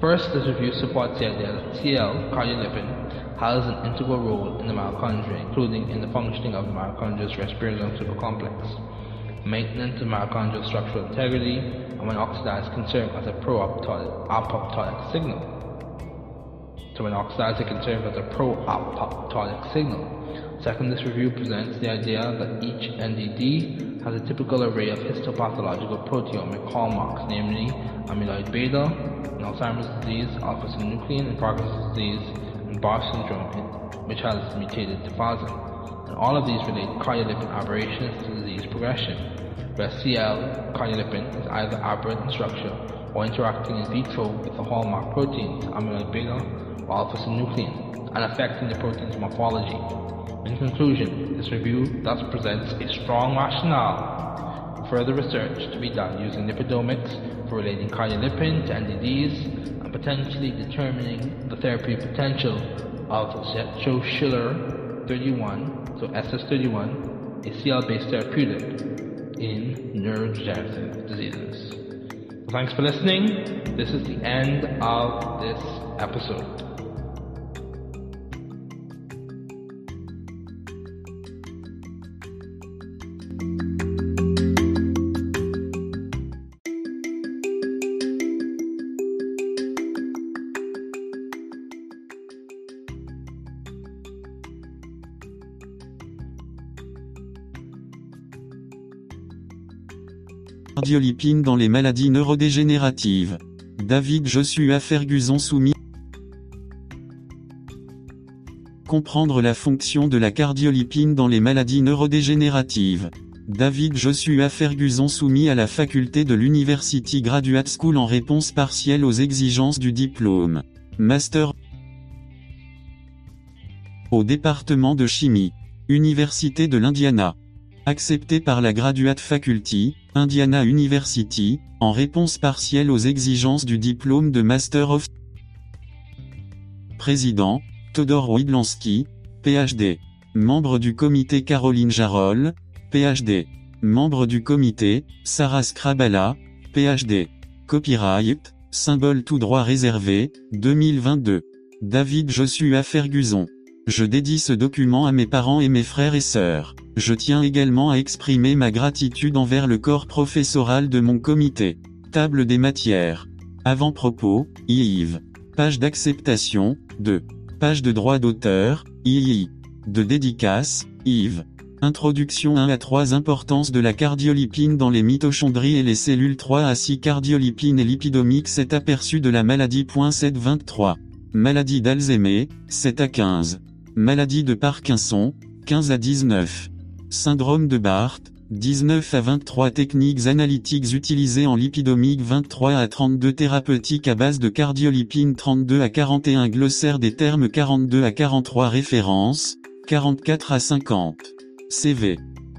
First, this review supports the idea that CL, cardiolipin, has an integral role in the mitochondria, including in the functioning of the mitochondria's respirosome supercomplex, maintenance of mitochondrial structural integrity, and when oxidized can serve as a pro-apoptotic signal. So an oxidized, it can serve as a pro-apoptotic signal. Second, this review presents the idea that each NDD has a typical array of histopathological proteomic hallmarks, namely amyloid beta in Alzheimer's disease, alpha-synuclein in Parkinson's disease, and Barr syndrome, which has mutated defasin. And all of these relate cardiolipin aberrations to disease progression, where CL cardiolipin is either aberrant in structure or interacting in vitro with the hallmark proteins, amyloid beta or alpha-synuclein, and affecting the protein's morphology. In conclusion, this review thus presents a strong rationale for further research to be done using lipidomics for relating cardiolipin to NDDs and potentially determining the therapeutic potential of Zetso-Schiller 31, so SS31, a CL-based therapeutic in neurodegenerative diseases. Thanks for listening. This is the end of this episode. Cardiolipine dans les maladies neurodégénératives. David Joshua Ferguson soumis Comprendre la fonction de la cardiolipine dans les maladies neurodégénératives. David Joshua Ferguson soumis à la faculté de l'University Graduate School en réponse partielle aux exigences du diplôme. Master au département de chimie. Université de l'Indiana. Accepté par la Graduate Faculty, Indiana University, en réponse partielle aux exigences du diplôme de Master of Président, Todor Widlansky, PhD. Membre du comité Caroline Jarol, PhD. Membre du comité, Sarah Skrabala, PhD. Copyright, symbole tout droit réservé, 2022. David Joshua Ferguson. Je dédie ce document à mes parents et mes frères et sœurs. Je tiens également à exprimer ma gratitude envers le corps professoral de mon comité. Table des matières. Avant-propos, Yves. Page d'acceptation, 2. Page de droit d'auteur, II. De dédicace, Yves. Introduction 1 à 3 Importance de la cardiolipine dans les mitochondries et les cellules 3 à 6 Cardiolipine et lipidomique cet aperçu de la maladie. 723. Maladie d'Alzheimer, 7 à 15. Maladie de Parkinson, 15 à 19. Syndrome de Barth, 19 à 23 techniques analytiques utilisées en lipidomique 23 à 32 thérapeutiques à base de cardiolipine 32 à 41 glossaire des termes 42 à 43 références, 44 à 50. CV.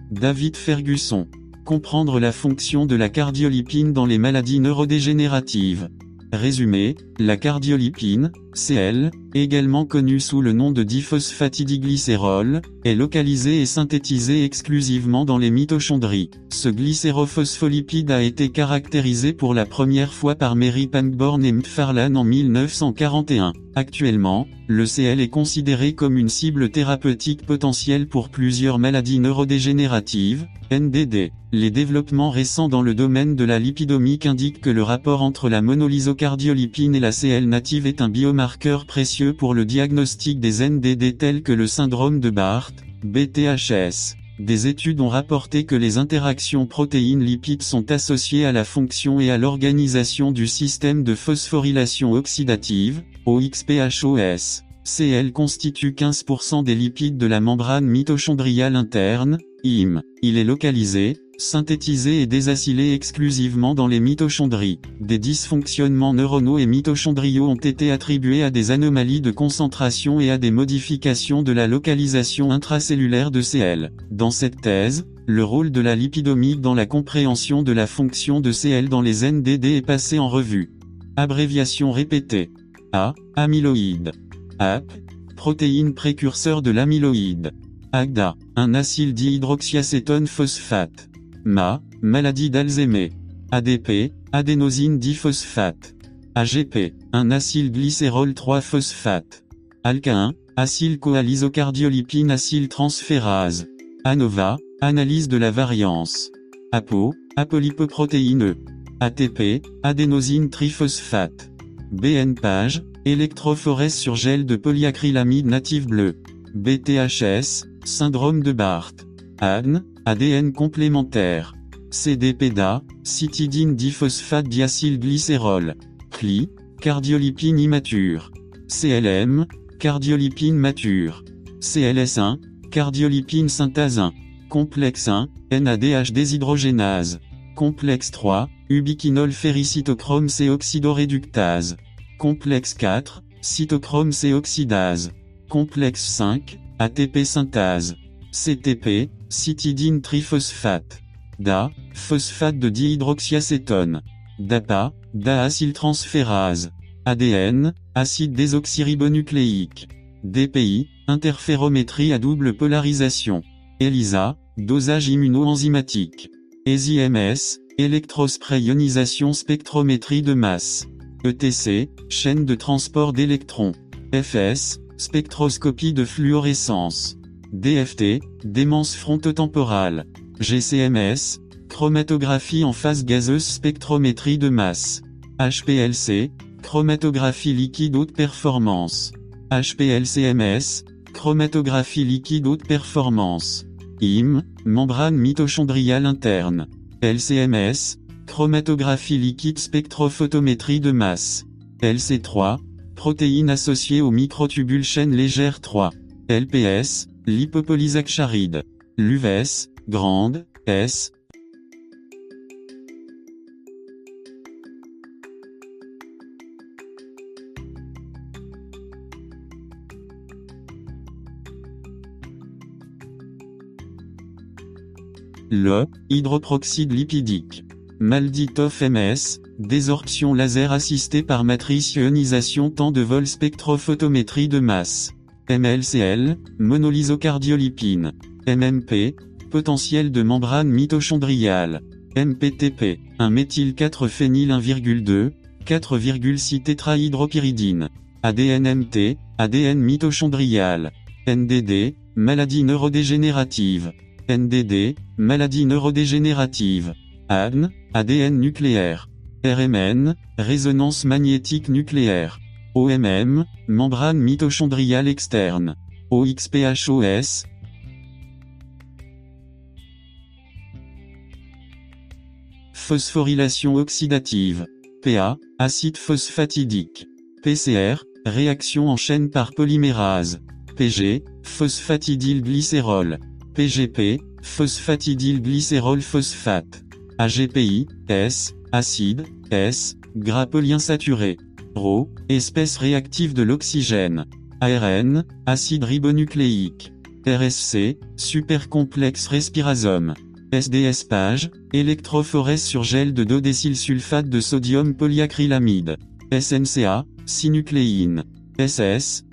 David Ferguson. Comprendre la fonction de la cardiolipine dans les maladies neurodégénératives. Résumé, la cardiolipine, Cl, également connue sous le nom de diphosphatidyglycérol, est localisée et synthétisée exclusivement dans les mitochondries. Ce glycérophospholipide a été caractérisé pour la première fois par Mary Pangborn et McFarlane en 1941. Actuellement, le Cl est considéré comme une cible thérapeutique potentielle pour plusieurs maladies neurodégénératives, NDD. Les développements récents dans le domaine de la lipidomique indiquent que le rapport entre la monolysocardiolipine et la Cl native est un biomarqueur précieux pour le diagnostic des NDD tels que le syndrome de Barth, BTHS. Des études ont rapporté que les interactions protéines-lipides sont associées à la fonction et à l'organisation du système de phosphorylation oxydative, OXPHOS. Cl constitue 15% des lipides de la membrane mitochondriale interne, IM. Il est localisé, synthétisé et désacylé exclusivement dans les mitochondries. Des dysfonctionnements neuronaux et mitochondriaux ont été attribués à des anomalies de concentration et à des modifications de la localisation intracellulaire de Cl. Dans cette thèse, le rôle de la lipidomique dans la compréhension de la fonction de Cl dans les NDD est passé en revue. Abréviation répétée. A. Amyloïde. AP. Protéine précurseur de l'amyloïde. AGDA. Un acyle dihydroxyacétone phosphate. MA. Maladie d'Alzheimer. ADP. Adénosine diphosphate. AGP. Un acyle glycérol 3-phosphate. ALK1. Acylcoalisocardiolipine acyltransférase. ANOVA. Analyse de la variance. APO. Apolipoprotéineux. ATP. Adénosine triphosphate. BN-page. Électrophorèse sur gel de polyacrylamide native bleu. BTHS. Syndrome de Barth. ADN. ADN complémentaire. CDPDA. Cytidine diphosphate diacylglycérol. CLI. Cardiolipine immature. CLM. Cardiolipine mature. CLS1. Cardiolipine synthase 1. Complexe 1. NADH déshydrogénase. Complexe 3. Ubiquinol ferricytochrome C oxydoréductase. Complexe 4. Cytochrome C oxydase. Complexe 5. ATP synthase. CTP. Cytidine triphosphate. DA. Phosphate de dihydroxyacétone. DAPA. DAacyltransférase. ADN. Acide désoxyribonucléique. DPI. Interférométrie à double polarisation. ELISA. Dosage immunoenzymatique. ESIMS. Électrospray ionisation spectrométrie de masse. ETC. Chaîne de transport d'électrons. FS. Spectroscopie de fluorescence. DFT. Démence frontotemporale. GCMS. Chromatographie en phase gazeuse spectrométrie de masse. HPLC. Chromatographie liquide haute performance. HPLCMS. Chromatographie liquide haute performance. IM. Membrane mitochondriale interne. LCMS. Chromatographie liquide spectrophotométrie de masse. LC3. Protéines associées aux microtubules chaîne légère 3. LPS. Lipopolysaccharide. LUVS. Grande. S. Le, hydroproxyde lipidique. Malditoff MS, désorption laser assistée par matrice ionisation temps de vol spectrophotométrie de masse. MLCL, monolysocardiolipine. MMP, potentiel de membrane mitochondriale. MPTP, un méthyl 4-phényl 1,2, 4,6 tétrahydropyridine. ADNMT, ADN mitochondrial. NDD, maladie neurodégénérative. NDD, maladie neurodégénérative. ADN, ADN nucléaire. RMN, résonance magnétique nucléaire. OMM, membrane mitochondriale externe. OXPHOS. Phosphorylation oxydative. PA, acide phosphatidique. PCR, réaction en chaîne par polymérase. PG, phosphatidylglycérol. PGP, phosphatidylglycérol phosphate. AGPI, S, acide, S, gras polyinsaturé. RO, espèce réactive de l'oxygène. ARN, acide ribonucléique. RSC, supercomplexe respirazome. SDS page, électrophorèse sur gel de dodécylsulfate de sodium polyacrylamide. SNCA, synucléine. SS,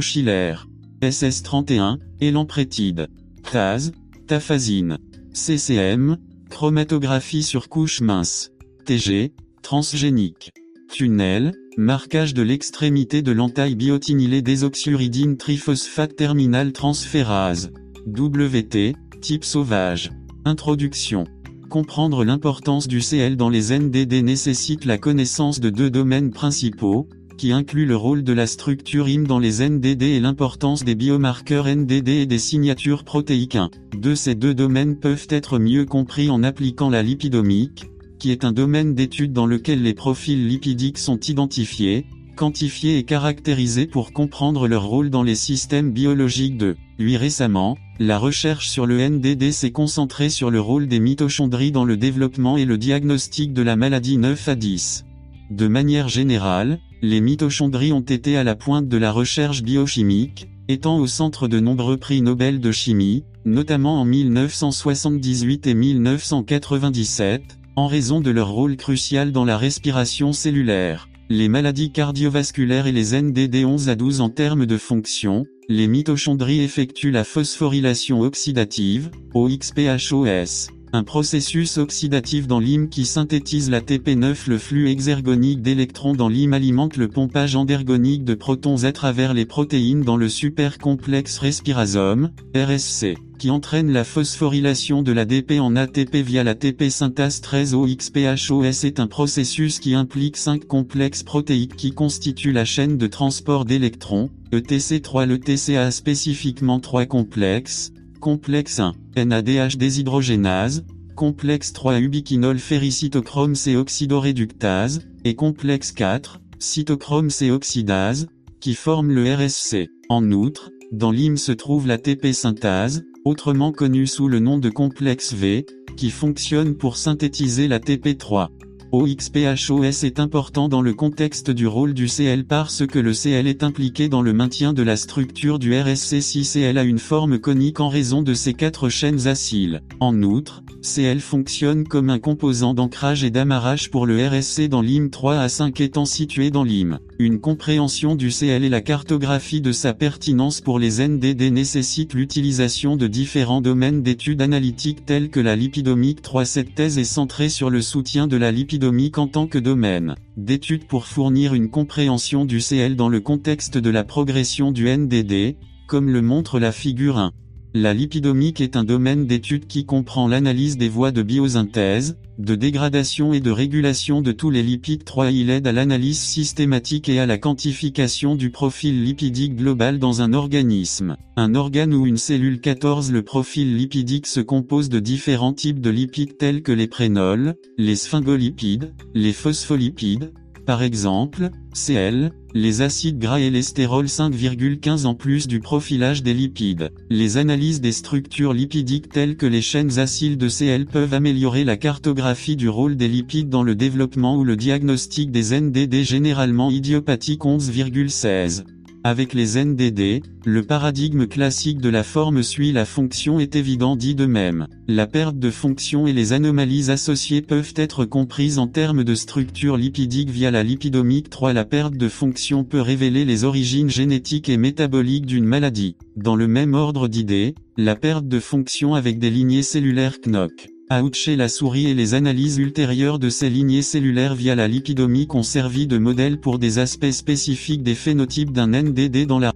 Schiller. SS31, élamprétide. TAZ, tafazine. CCM, chromatographie sur couche mince. TG, transgénique. Tunnel, marquage de l'extrémité de l'entaille biotinylée désoxyuridine triphosphate terminal transférase. WT, type sauvage. Introduction. Comprendre l'importance du CL dans les NDD nécessite la connaissance de deux domaines principaux, qui incluent le rôle de la structure IM dans les NDD et l'importance des biomarqueurs NDD et des signatures protéiques 1. De ces deux domaines peuvent être mieux compris en appliquant la lipidomique, qui est un domaine d'étude dans lequel les profils lipidiques sont identifiés, quantifiés et caractérisés pour comprendre leur rôle dans les systèmes biologiques de lui récemment, la recherche sur le NDD s'est concentrée sur le rôle des mitochondries dans le développement et le diagnostic de la maladie 9 à 10. De manière générale, les mitochondries ont été à la pointe de la recherche biochimique, étant au centre de nombreux prix Nobel de chimie, notamment en 1978 et 1997, en raison de leur rôle crucial dans la respiration cellulaire. Les maladies cardiovasculaires et les NDD 11 à 12 en termes de fonction, les mitochondries effectuent la phosphorylation oxydative, OXPHOS, un processus oxydatif dans l'hym qui synthétise la TP9 Le flux exergonique d'électrons dans l'hym alimente le pompage endergonique de protons à travers les protéines dans le supercomplexe respirazome, RSC, qui entraîne la phosphorylation de l'ADP en ATP via la TP synthase 13 OXPHOS est un processus qui implique 5 complexes protéiques qui constituent la chaîne de transport d'électrons, ETC3 Le TCA spécifiquement 3 complexes, Complexe 1, NADH déshydrogénase, complexe 3 ubiquinol ferricytochrome C oxydoréductase, et complexe 4, cytochrome C oxydase, qui forment le RSC. En outre, dans l'hym se trouve la TP synthase, autrement connue sous le nom de complexe V, qui fonctionne pour synthétiser la TP3. OXPHOS est important dans le contexte du rôle du CL parce que le CL est impliqué dans le maintien de la structure du RSC si CL a une forme conique en raison de ses quatre chaînes acyles. En outre, CL fonctionne comme un composant d'ancrage et d'amarrage pour le RSC dans l'IM 3 à 5 étant situé dans l'IM. Une compréhension du CL et la cartographie de sa pertinence pour les NDD nécessite l'utilisation de différents domaines d'études analytiques tels que la lipidomique 3. Cette thèse est centrée sur le soutien de la lipidomique en tant que domaine d'étude pour fournir une compréhension du CL dans le contexte de la progression du NDD, comme le montre la figure 1. La lipidomique est un domaine d'étude qui comprend l'analyse des voies de biosynthèse, de dégradation et de régulation de tous les lipides 3. Il aide à l'analyse systématique et à la quantification du profil lipidique global dans un organisme. Un organe ou une cellule 14 Le profil lipidique se compose de différents types de lipides tels que les prénols, les sphingolipides, les phospholipides, par exemple, CL, les acides gras et l'estérol 5,15 en plus du profilage des lipides. Les analyses des structures lipidiques telles que les chaînes acyles de CL peuvent améliorer la cartographie du rôle des lipides dans le développement ou le diagnostic des NDD généralement idiopathiques 11,16. Avec les NDD, le paradigme classique de la forme suit la fonction est évident dit de même. La perte de fonction et les anomalies associées peuvent être comprises en termes de structure lipidique via la lipidomique 3. La perte de fonction peut révéler les origines génétiques et métaboliques d'une maladie. Dans le même ordre d'idées, la perte de fonction avec des lignées cellulaires KNOC chez la souris et les analyses ultérieures de ces lignées cellulaires via la lipidomique ont servi de modèle pour des aspects spécifiques des phénotypes d'un NDD dans la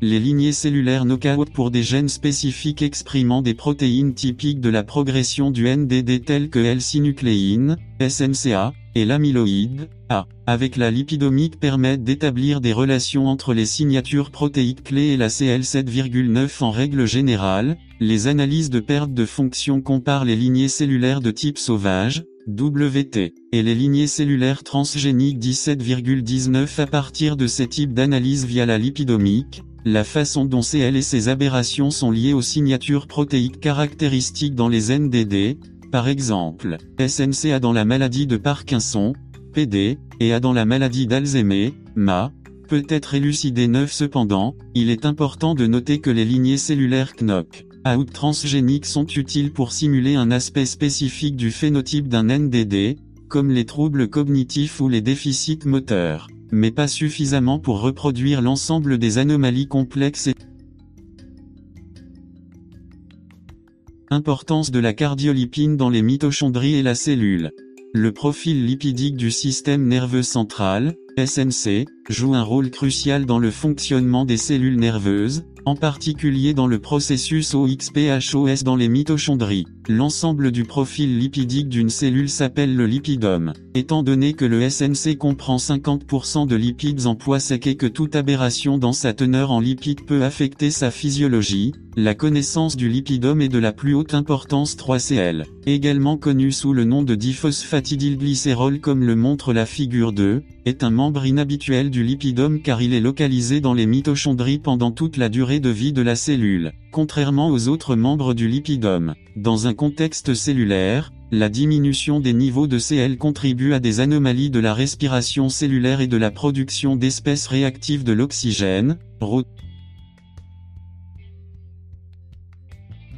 les lignées cellulaires knockout pour des gènes spécifiques exprimant des protéines typiques de la progression du NDD telles que L-synucléine, SNCA, et l'amyloïde, A, avec la lipidomique permettent d'établir des relations entre les signatures protéiques clés et la CL7,9 en règle générale, les analyses de perte de fonction comparent les lignées cellulaires de type sauvage, WT, et les lignées cellulaires transgéniques 17,19 à partir de ces types d'analyse via la lipidomique, la façon dont CL et ses aberrations sont liées aux signatures protéiques caractéristiques dans les NDD, par exemple, SNCA dans la maladie de Parkinson, PD, et A dans la maladie d'Alzheimer, MA, peut être élucidé neuf. Cependant, il est important de noter que les lignées cellulaires KNOC, out transgéniques sont utiles pour simuler un aspect spécifique du phénotype d'un NDD, comme les troubles cognitifs ou les déficits moteurs, mais pas suffisamment pour reproduire l'ensemble des anomalies complexes et Importance de la cardiolipine dans les mitochondries et la cellule. Le profil lipidique du système nerveux central, SNC, joue un rôle crucial dans le fonctionnement des cellules nerveuses, en particulier dans le processus OXPHOS dans les mitochondries. L'ensemble du profil lipidique d'une cellule s'appelle le lipidome. Étant donné que le SNC comprend 50% de lipides en poids sec et que toute aberration dans sa teneur en lipides peut affecter sa physiologie, la connaissance du lipidome est de la plus haute importance 3CL, également connu sous le nom de diphosphatidylglycérol comme le montre la figure 2, est un membre inhabituel du lipidome car il est localisé dans les mitochondries pendant toute la durée de vie de la cellule, contrairement aux autres membres du lipidome. Dans un contexte cellulaire, la diminution des niveaux de CL contribue à des anomalies de la respiration cellulaire et de la production d'espèces réactives de l'oxygène,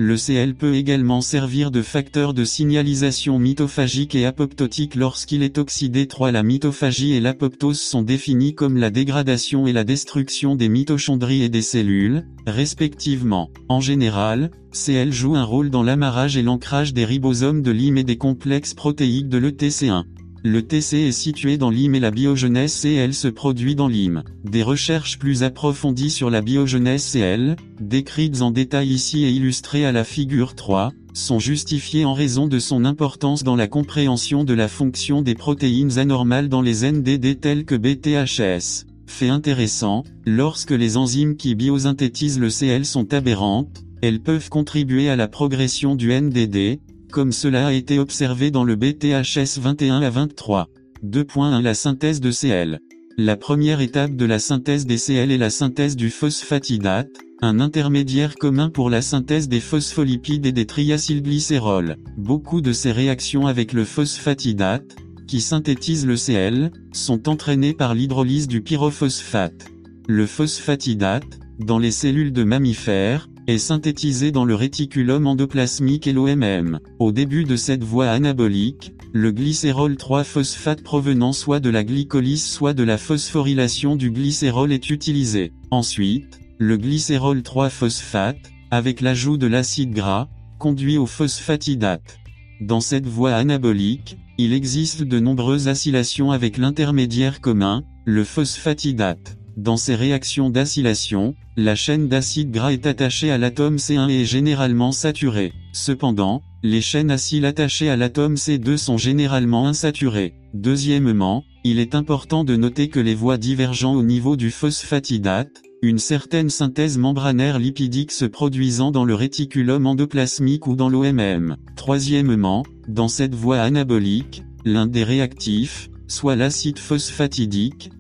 Le CL peut également servir de facteur de signalisation mitophagique et apoptotique lorsqu'il est oxydé 3. La mitophagie et l'apoptose sont définis comme la dégradation et la destruction des mitochondries et des cellules, respectivement. En général, CL joue un rôle dans l'amarrage et l'ancrage des ribosomes de l'hym et des complexes protéiques de l'ETC1. Le TC est situé dans l'hym et la biogenèse CL se produit dans l'hym. Des recherches plus approfondies sur la biogenèse CL, décrites en détail ici et illustrées à la figure 3, sont justifiées en raison de son importance dans la compréhension de la fonction des protéines anormales dans les NDD telles que BTHS. Fait intéressant, lorsque les enzymes qui biosynthétisent le CL sont aberrantes, elles peuvent contribuer à la progression du NDD, comme cela a été observé dans le BTHS 21 à 23. 2.1 La synthèse de Cl. La première étape de la synthèse des Cl est la synthèse du phosphatidate, un intermédiaire commun pour la synthèse des phospholipides et des triacylglycérols. Beaucoup de ces réactions avec le phosphatidate, qui synthétise le Cl, sont entraînées par l'hydrolyse du pyrophosphate. Le phosphatidate, dans les cellules de mammifères, est synthétisé dans le réticulum endoplasmique et l'OMM. Au début de cette voie anabolique, le glycérol 3-phosphate provenant soit de la glycolyse soit de la phosphorylation du glycérol est utilisé. Ensuite, le glycérol 3-phosphate, avec l'ajout de l'acide gras, conduit au phosphatidate. Dans cette voie anabolique, il existe de nombreuses acylations avec l'intermédiaire commun, le phosphatidate. Dans ces réactions d'acylation, la chaîne d'acide gras est attachée à l'atome C1 et est généralement saturée. Cependant, les chaînes acyles attachées à l'atome C2 sont généralement insaturées. Deuxièmement, il est important de noter que les voies divergent au niveau du phosphatidate, une certaine synthèse membranaire lipidique se produisant dans le réticulum endoplasmique ou dans l'OMM. Troisièmement, dans cette voie anabolique, l'un des réactifs, soit l'acide phosphatidique,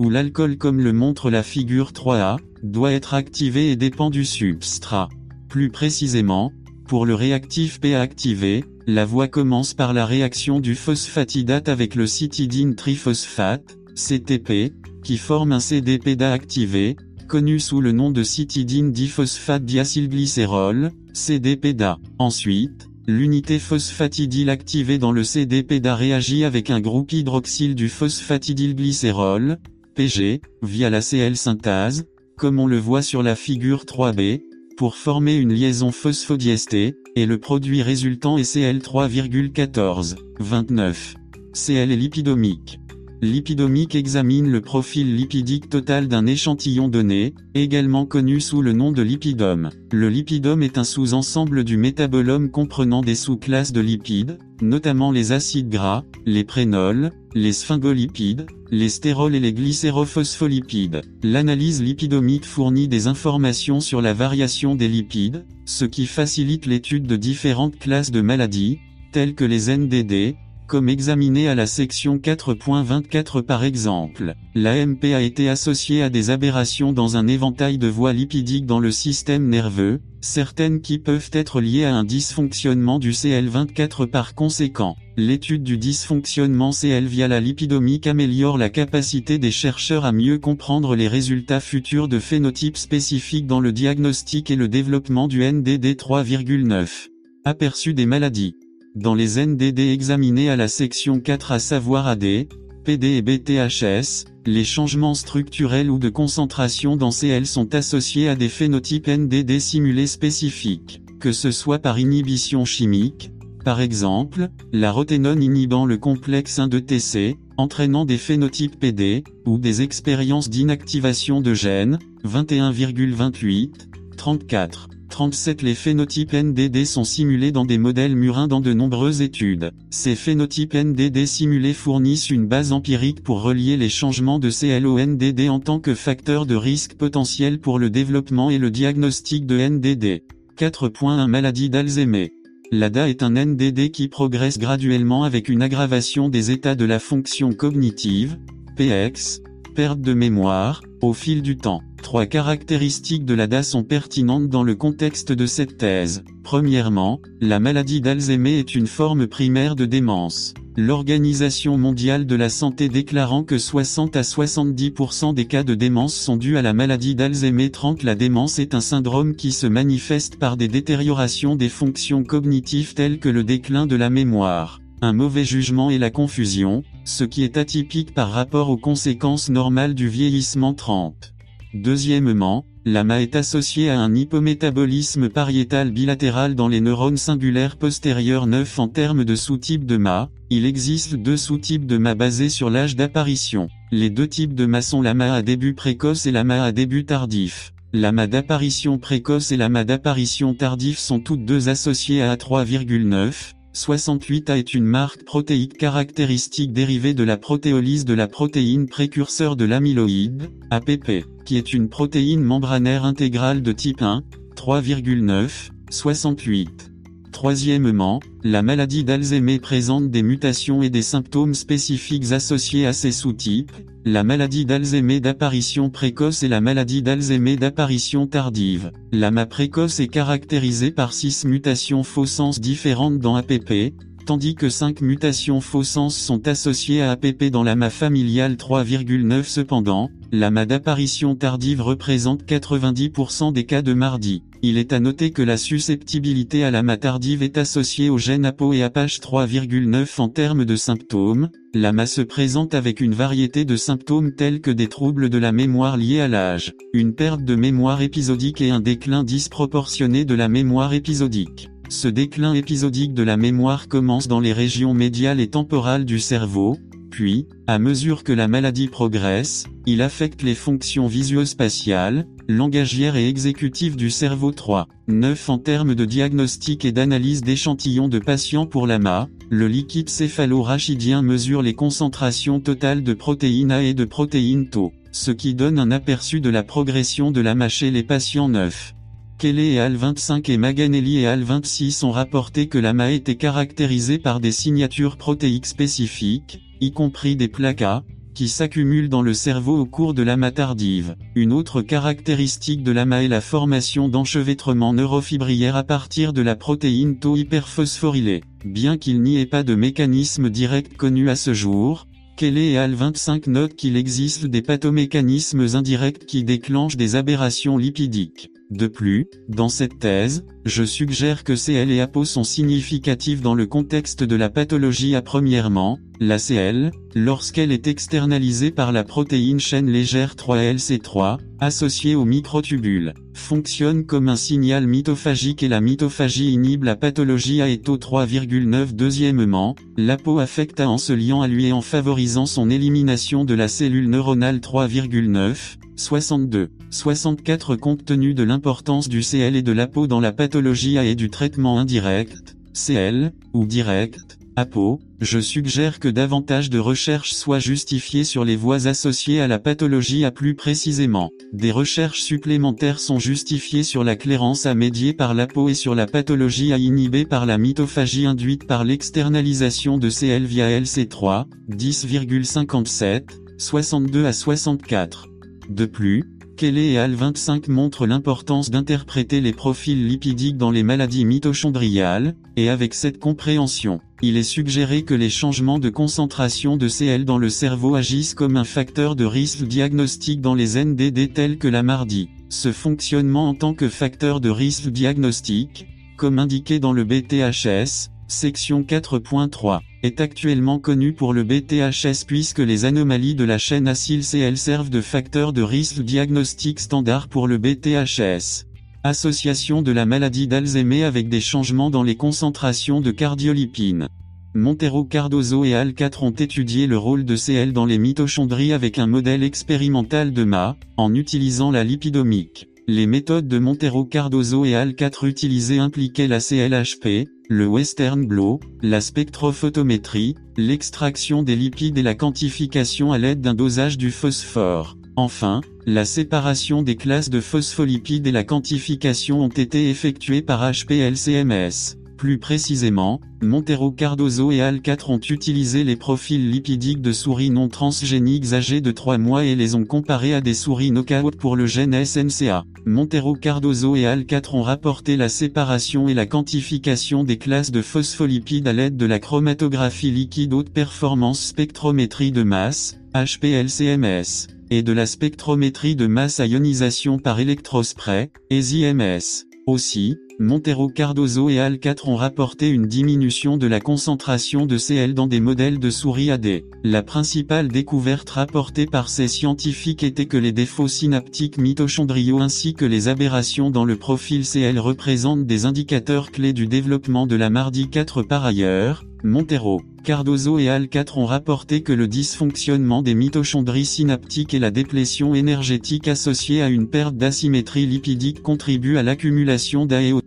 Ou l'alcool comme le montre la figure 3A, doit être activé et dépend du substrat. Plus précisément, pour le réactif PA activé, la voie commence par la réaction du phosphatidate avec le citidine triphosphate, CTP, qui forme un CDPDA activé, connu sous le nom de citidine diphosphate diacylglycérol, CDPDA. Ensuite, L'unité phosphatidyl activée dans le CDPDA réagit avec un groupe hydroxyle du phosphatidylglycérol, PG, via la CL synthase, comme on le voit sur la figure 3b, pour former une liaison phosphodiestée, et le produit résultant est Cl3,14, 29. Cl est lipidomique. Lipidomique examine le profil lipidique total d'un échantillon donné, également connu sous le nom de lipidome. Le lipidome est un sous-ensemble du métabolome comprenant des sous-classes de lipides, notamment les acides gras, les prénols, les sphingolipides, les stérols et les glycérophospholipides. L'analyse lipidomique fournit des informations sur la variation des lipides, ce qui facilite l'étude de différentes classes de maladies, telles que les NDD, comme examiné à la section 4.24 par exemple. L'AMP a été associée à des aberrations dans un éventail de voies lipidiques dans le système nerveux, certaines qui peuvent être liées à un dysfonctionnement du CL24 par conséquent. L'étude du dysfonctionnement CL via la lipidomique améliore la capacité des chercheurs à mieux comprendre les résultats futurs de phénotypes spécifiques dans le diagnostic et le développement du NDD 3,9. Aperçu des maladies. Dans les NDD examinés à la section 4 à savoir AD, PD et BTHS, les changements structurels ou de concentration dans CL sont associés à des phénotypes NDD simulés spécifiques, que ce soit par inhibition chimique, par exemple, la roténone inhibant le complexe 1 de TC, entraînant des phénotypes PD, ou des expériences d'inactivation de gènes, 21,28, 34. 37 Les phénotypes NDD sont simulés dans des modèles murins dans de nombreuses études. Ces phénotypes NDD simulés fournissent une base empirique pour relier les changements de CL au NDD en tant que facteur de risque potentiel pour le développement et le diagnostic de NDD. 4.1 Maladie d'Alzheimer. L'ADA est un NDD qui progresse graduellement avec une aggravation des états de la fonction cognitive, PX, perte de mémoire, au fil du temps. Trois caractéristiques de l'ADA sont pertinentes dans le contexte de cette thèse. Premièrement, la maladie d'Alzheimer est une forme primaire de démence. L'Organisation mondiale de la santé déclarant que 60 à 70% des cas de démence sont dus à la maladie d'Alzheimer 30 La démence est un syndrome qui se manifeste par des détériorations des fonctions cognitives telles que le déclin de la mémoire, un mauvais jugement et la confusion, ce qui est atypique par rapport aux conséquences normales du vieillissement 30. Deuxièmement, l'AMA est associé à un hypométabolisme pariétal bilatéral dans les neurones singulaires postérieurs 9 en termes de sous-types de MA. Il existe deux sous-types de MA basés sur l'âge d'apparition. Les deux types de MA sont l'AMA à début précoce et l'AMA à début tardif. L'AMA d'apparition précoce et l'AMA d'apparition tardif sont toutes deux associées à A3,9. 68A est une marque protéique caractéristique dérivée de la protéolyse de la protéine précurseur de l'amyloïde, APP, qui est une protéine membranaire intégrale de type 1, 3,9, 68. Troisièmement, la maladie d'Alzheimer présente des mutations et des symptômes spécifiques associés à ces sous-types, la maladie d'Alzheimer d'apparition précoce et la maladie d'Alzheimer d'apparition tardive. L'AMA précoce est caractérisée par 6 mutations faux sens différentes dans APP, tandis que 5 mutations faux sens sont associées à APP dans l'AMA familiale 3,9 cependant, l'AMA d'apparition tardive représente 90% des cas de mardi. Il est à noter que la susceptibilité à l'AMA tardive est associée au gène APO et APACH 3,9 en termes de symptômes. L'AMA se présente avec une variété de symptômes tels que des troubles de la mémoire liés à l'âge, une perte de mémoire épisodique et un déclin disproportionné de la mémoire épisodique. Ce déclin épisodique de la mémoire commence dans les régions médiales et temporales du cerveau, puis, à mesure que la maladie progresse, il affecte les fonctions visuospatiales, langagières et exécutives du cerveau 3. 9 En termes de diagnostic et d'analyse d'échantillons de patients pour l'AMA, le liquide céphalo-rachidien mesure les concentrations totales de protéines A et de protéines Tau, ce qui donne un aperçu de la progression de l'AMA chez les patients 9. Kelly et Al25 et Maganelli et Al26 ont rapporté que l'AMA était caractérisée par des signatures protéiques spécifiques, y compris des placas, qui s'accumulent dans le cerveau au cours de l'AMA tardive. Une autre caractéristique de l'AMA est la formation d'enchevêtrements neurofibrillaires à partir de la protéine Tau hyperphosphorylée. Bien qu'il n'y ait pas de mécanisme direct connu à ce jour, Kelly et Al25 notent qu'il existe des pathomécanismes indirects qui déclenchent des aberrations lipidiques. De plus, dans cette thèse, je suggère que CL et APO sont significatifs dans le contexte de la pathologie à premièrement, la CL, lorsqu'elle est externalisée par la protéine chaîne légère 3LC3, associée aux microtubules, fonctionne comme un signal mitophagique et la mitophagie inhibe la pathologie à éto 3,9 Deuxièmement, l'APO affecte en se liant à lui et en favorisant son élimination de la cellule neuronale 3,9, 62. 64 Compte tenu de l'importance du CL et de l'APO dans la pathologie A et du traitement indirect, CL, ou direct, APO, je suggère que davantage de recherches soient justifiées sur les voies associées à la pathologie A plus précisément. Des recherches supplémentaires sont justifiées sur la clairance à médier par l'APO et sur la pathologie A inhibée par la mitophagie induite par l'externalisation de CL via LC3, 10,57, 62 à 64. De plus, Kelly et Al 25 montrent l'importance d'interpréter les profils lipidiques dans les maladies mitochondriales, et avec cette compréhension, il est suggéré que les changements de concentration de CL dans le cerveau agissent comme un facteur de risque diagnostique dans les NDD tels que la mardi. Ce fonctionnement en tant que facteur de risque diagnostique, comme indiqué dans le BTHS, section 4.3 est actuellement connu pour le BTHS puisque les anomalies de la chaîne acyl-CL servent de facteur de risque diagnostic standard pour le BTHS. Association de la maladie d'Alzheimer avec des changements dans les concentrations de cardiolipine. Montero Cardozo et Al 4 ont étudié le rôle de CL dans les mitochondries avec un modèle expérimental de MA, en utilisant la lipidomique. Les méthodes de Montero Cardozo et Al 4 utilisées impliquaient la CLHP, le Western Blot, la spectrophotométrie, l'extraction des lipides et la quantification à l'aide d'un dosage du phosphore. Enfin, la séparation des classes de phospholipides et la quantification ont été effectuées par HPLCMS. Plus précisément, Montero Cardozo et Al 4 ont utilisé les profils lipidiques de souris non transgéniques âgées de 3 mois et les ont comparés à des souris knockout pour le gène SNCA. Montero Cardozo et Al 4 ont rapporté la séparation et la quantification des classes de phospholipides à l'aide de la chromatographie liquide haute performance spectrométrie de masse, HPLCMS, et de la spectrométrie de masse à ionisation par électrospray, ESIMS. Aussi, Montero Cardozo et Al 4 ont rapporté une diminution de la concentration de CL dans des modèles de souris AD. La principale découverte rapportée par ces scientifiques était que les défauts synaptiques mitochondriaux ainsi que les aberrations dans le profil CL représentent des indicateurs clés du développement de la mardi 4 par ailleurs. Montero, Cardozo et Al 4 ont rapporté que le dysfonctionnement des mitochondries synaptiques et la déplétion énergétique associée à une perte d'asymétrie lipidique contribuent à l'accumulation d'AEO.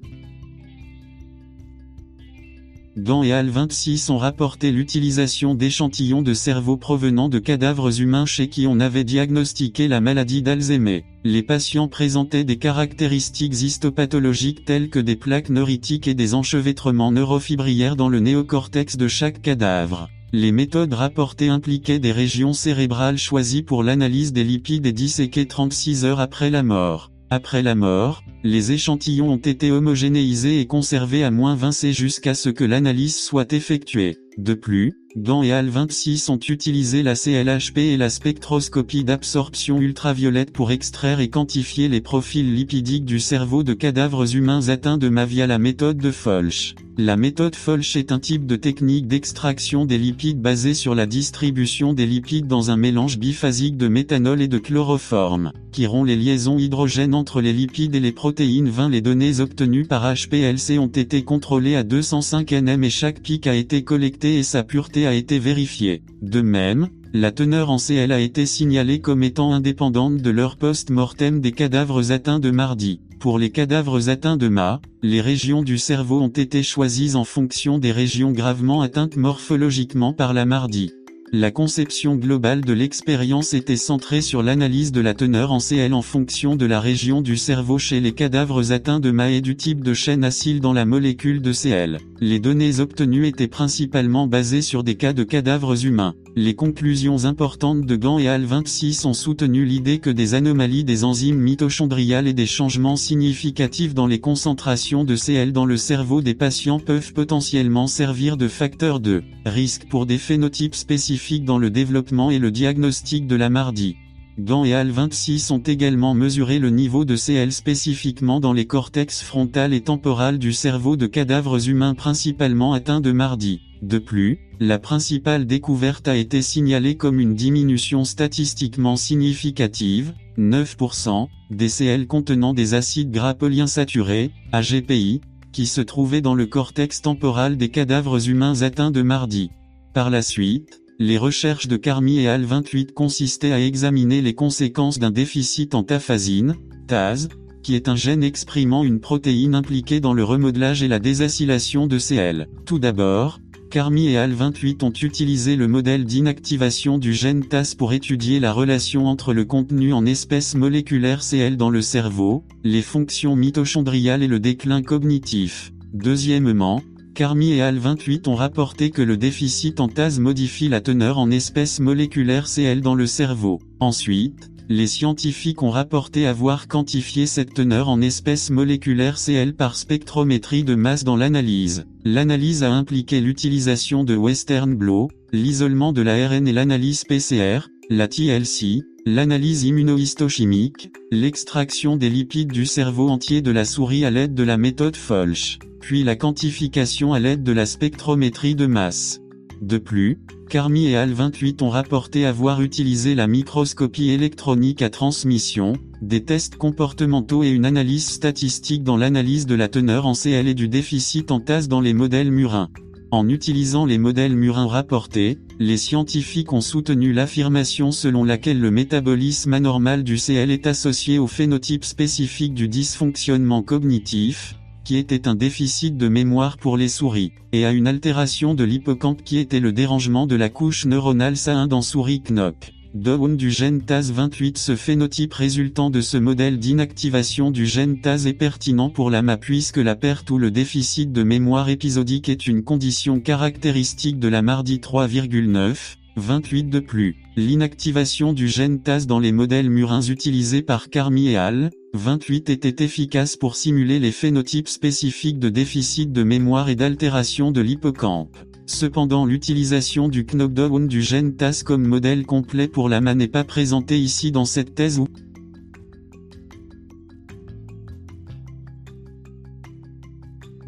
Gant et Al 26 ont rapporté l'utilisation d'échantillons de cerveau provenant de cadavres humains chez qui on avait diagnostiqué la maladie d'Alzheimer. Les patients présentaient des caractéristiques histopathologiques telles que des plaques neuritiques et des enchevêtrements neurofibrillaires dans le néocortex de chaque cadavre. Les méthodes rapportées impliquaient des régions cérébrales choisies pour l'analyse des lipides et disséquées 36 heures après la mort. Après la mort, les échantillons ont été homogénéisés et conservés à moins 20 C jusqu'à ce que l'analyse soit effectuée. De plus, Gant et Al 26 ont utilisé la CLHP et la spectroscopie d'absorption ultraviolette pour extraire et quantifier les profils lipidiques du cerveau de cadavres humains atteints de MA via la méthode de Folch. La méthode Folch est un type de technique d'extraction des lipides basée sur la distribution des lipides dans un mélange biphasique de méthanol et de chloroforme, qui rompt les liaisons hydrogènes entre les lipides et les protéines 20. Les données obtenues par HPLC ont été contrôlées à 205 nm et chaque pic a été collecté et sa pureté a été vérifiée. De même, la teneur en CL a été signalée comme étant indépendante de leur post-mortem des cadavres atteints de mardi. Pour les cadavres atteints de MA, les régions du cerveau ont été choisies en fonction des régions gravement atteintes morphologiquement par la mardi. La conception globale de l'expérience était centrée sur l'analyse de la teneur en CL en fonction de la région du cerveau chez les cadavres atteints de MA et du type de chaîne acyle dans la molécule de CL. Les données obtenues étaient principalement basées sur des cas de cadavres humains. Les conclusions importantes de Gant et Al 26 ont soutenu l'idée que des anomalies des enzymes mitochondriales et des changements significatifs dans les concentrations de CL dans le cerveau des patients peuvent potentiellement servir de facteur de risque pour des phénotypes spécifiques dans le développement et le diagnostic de la mardie. Gant et Al 26 ont également mesuré le niveau de CL spécifiquement dans les cortex frontal et temporal du cerveau de cadavres humains principalement atteints de mardi. De plus, la principale découverte a été signalée comme une diminution statistiquement significative, 9%, des CL contenant des acides gras polyinsaturés, AGPI, qui se trouvaient dans le cortex temporal des cadavres humains atteints de mardi. Par la suite, les recherches de Carmi et Al 28 consistaient à examiner les conséquences d'un déficit en tafazine, TAZ, qui est un gène exprimant une protéine impliquée dans le remodelage et la désacylation de CL. Tout d'abord, Carmi et Al 28 ont utilisé le modèle d'inactivation du gène TAS pour étudier la relation entre le contenu en espèces moléculaires CL dans le cerveau, les fonctions mitochondriales et le déclin cognitif. Deuxièmement, Carmi et Al 28 ont rapporté que le déficit en TAS modifie la teneur en espèces moléculaires CL dans le cerveau. Ensuite, les scientifiques ont rapporté avoir quantifié cette teneur en espèces moléculaires CL par spectrométrie de masse dans l'analyse. L'analyse a impliqué l'utilisation de Western blot, l'isolement de l'ARN et l'analyse PCR, la TLC, l'analyse immunohistochimique, l'extraction des lipides du cerveau entier de la souris à l'aide de la méthode Folch, puis la quantification à l'aide de la spectrométrie de masse. De plus, Carmi et Al 28 ont rapporté avoir utilisé la microscopie électronique à transmission, des tests comportementaux et une analyse statistique dans l'analyse de la teneur en CL et du déficit en TAS dans les modèles murins. En utilisant les modèles murins rapportés, les scientifiques ont soutenu l'affirmation selon laquelle le métabolisme anormal du CL est associé au phénotype spécifique du dysfonctionnement cognitif, qui était un déficit de mémoire pour les souris, et à une altération de l'hippocampe qui était le dérangement de la couche neuronale SA1 dans souris knock. Down du gène TAS28 Ce phénotype résultant de ce modèle d'inactivation du gène TAS est pertinent pour la MA puisque la perte ou le déficit de mémoire épisodique est une condition caractéristique de la mardi 3,9, 28 de plus. L'inactivation du gène TAS dans les modèles murins utilisés par Carmi et al. 28 était efficace pour simuler les phénotypes spécifiques de déficit de mémoire et d'altération de l'hippocampe. Cependant l'utilisation du knockdown du gène TAS comme modèle complet pour la MA n'est pas présentée ici dans cette thèse ou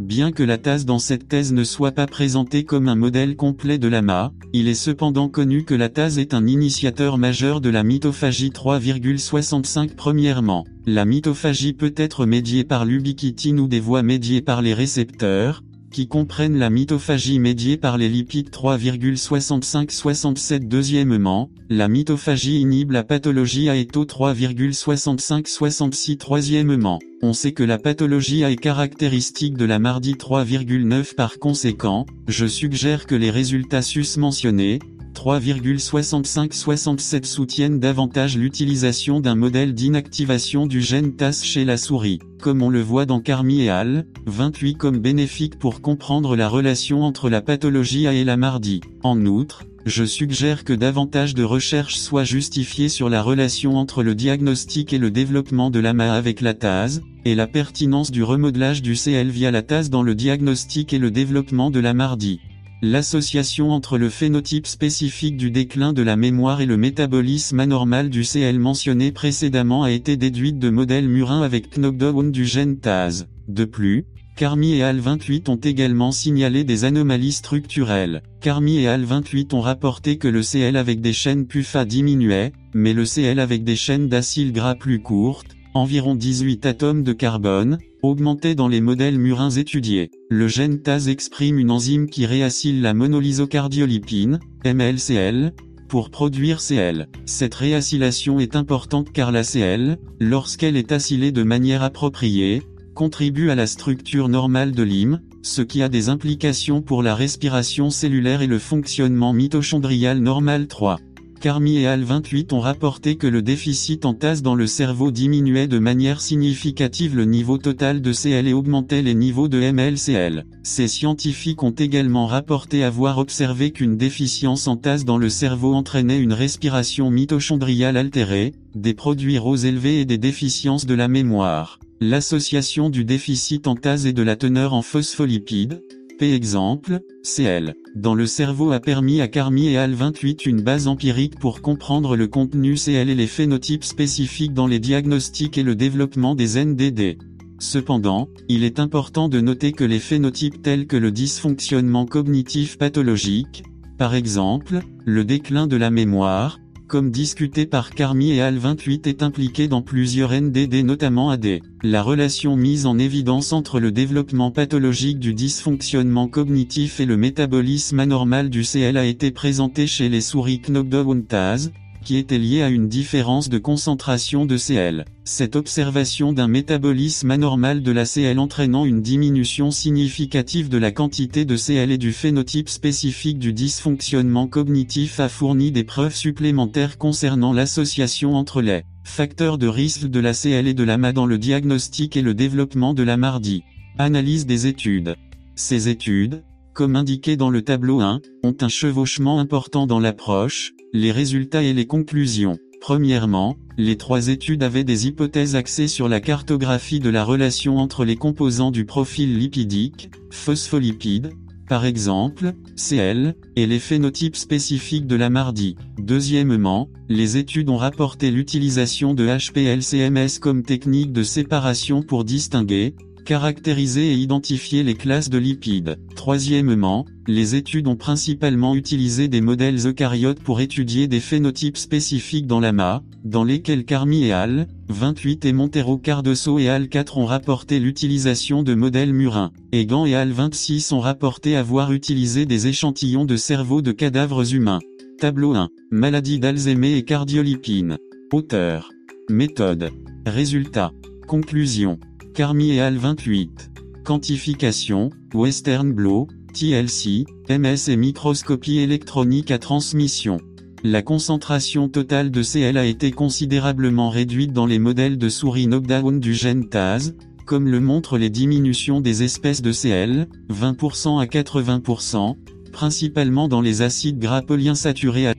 Bien que la TAS dans cette thèse ne soit pas présentée comme un modèle complet de l'AMA, il est cependant connu que la TAS est un initiateur majeur de la mitophagie 3,65 Premièrement, la mitophagie peut être médiée par l'ubiquitine ou des voies médiées par les récepteurs, qui comprennent la mitophagie médiée par les lipides 3,65-67 Deuxièmement, la mitophagie inhibe la pathologie AETO 3,65-66 Troisièmement, on sait que la pathologie A est caractéristique de la mardi 3,9 par conséquent, je suggère que les résultats sus-mentionnés, 3,65-67 soutiennent davantage l'utilisation d'un modèle d'inactivation du gène TAS chez la souris, comme on le voit dans Carmi et al. 28 comme bénéfique pour comprendre la relation entre la pathologie A et la mardi. En outre, je suggère que davantage de recherches soient justifiées sur la relation entre le diagnostic et le développement de l'AMA avec la TAS, et la pertinence du remodelage du CL via la TAS dans le diagnostic et le développement de la mardi. L'association entre le phénotype spécifique du déclin de la mémoire et le métabolisme anormal du CL mentionné précédemment a été déduite de modèles murins avec knockdown du gène TAS. De plus, Carmi et Al 28 ont également signalé des anomalies structurelles. Carmi et Al 28 ont rapporté que le CL avec des chaînes PUFA diminuait, mais le CL avec des chaînes d'acyle gras plus courtes, environ 18 atomes de carbone, augmentait dans les modèles murins étudiés. Le gène TAS exprime une enzyme qui réacyle la monolysocardiolipine, MLCL, pour produire CL. Cette réacylation est importante car la CL, lorsqu'elle est acylée de manière appropriée, contribue à la structure normale de l'hym, ce qui a des implications pour la respiration cellulaire et le fonctionnement mitochondrial normal 3. Carmi et Al 28 ont rapporté que le déficit en TAS dans le cerveau diminuait de manière significative le niveau total de CL et augmentait les niveaux de MLCL. Ces scientifiques ont également rapporté avoir observé qu'une déficience en TAS dans le cerveau entraînait une respiration mitochondriale altérée, des produits roses élevés et des déficiences de la mémoire. L'association du déficit en TAS et de la teneur en phospholipides, exemple, CL. Dans le cerveau a permis à Carmi et Al 28 une base empirique pour comprendre le contenu CL et les phénotypes spécifiques dans les diagnostics et le développement des NDD. Cependant, il est important de noter que les phénotypes tels que le dysfonctionnement cognitif pathologique, par exemple, le déclin de la mémoire, comme discuté par Carmi et Al 28 est impliqué dans plusieurs NDD notamment AD. La relation mise en évidence entre le développement pathologique du dysfonctionnement cognitif et le métabolisme anormal du CL a été présentée chez les souris Knockdown-Taz, qui était lié à une différence de concentration de Cl. Cette observation d'un métabolisme anormal de la Cl entraînant une diminution significative de la quantité de Cl et du phénotype spécifique du dysfonctionnement cognitif a fourni des preuves supplémentaires concernant l'association entre les facteurs de risque de la Cl et de l'AMA dans le diagnostic et le développement de la mardi. Analyse des études. Ces études, comme indiqué dans le tableau 1, ont un chevauchement important dans l'approche, les résultats et les conclusions. Premièrement, les trois études avaient des hypothèses axées sur la cartographie de la relation entre les composants du profil lipidique, phospholipides, par exemple, Cl, et les phénotypes spécifiques de la mardi. Deuxièmement, les études ont rapporté l'utilisation de HPLCMS comme technique de séparation pour distinguer, Caractériser et identifier les classes de lipides. Troisièmement, les études ont principalement utilisé des modèles eucaryotes pour étudier des phénotypes spécifiques dans l'AMA, dans lesquels Carmi et Al, 28 et Montero Cardoso et Al 4 ont rapporté l'utilisation de modèles murins. Egan et Al 26 ont rapporté avoir utilisé des échantillons de cerveau de cadavres humains. Tableau 1. Maladie d'Alzheimer et cardiolipine. Auteur. Méthode. Résultat. Conclusion. Carmi et Al 28. Quantification, Western Blot, TLC, MS et microscopie électronique à transmission. La concentration totale de Cl a été considérablement réduite dans les modèles de souris knockdown du gène TAZ, comme le montrent les diminutions des espèces de Cl, 20% à 80%, principalement dans les acides gras polyinsaturés.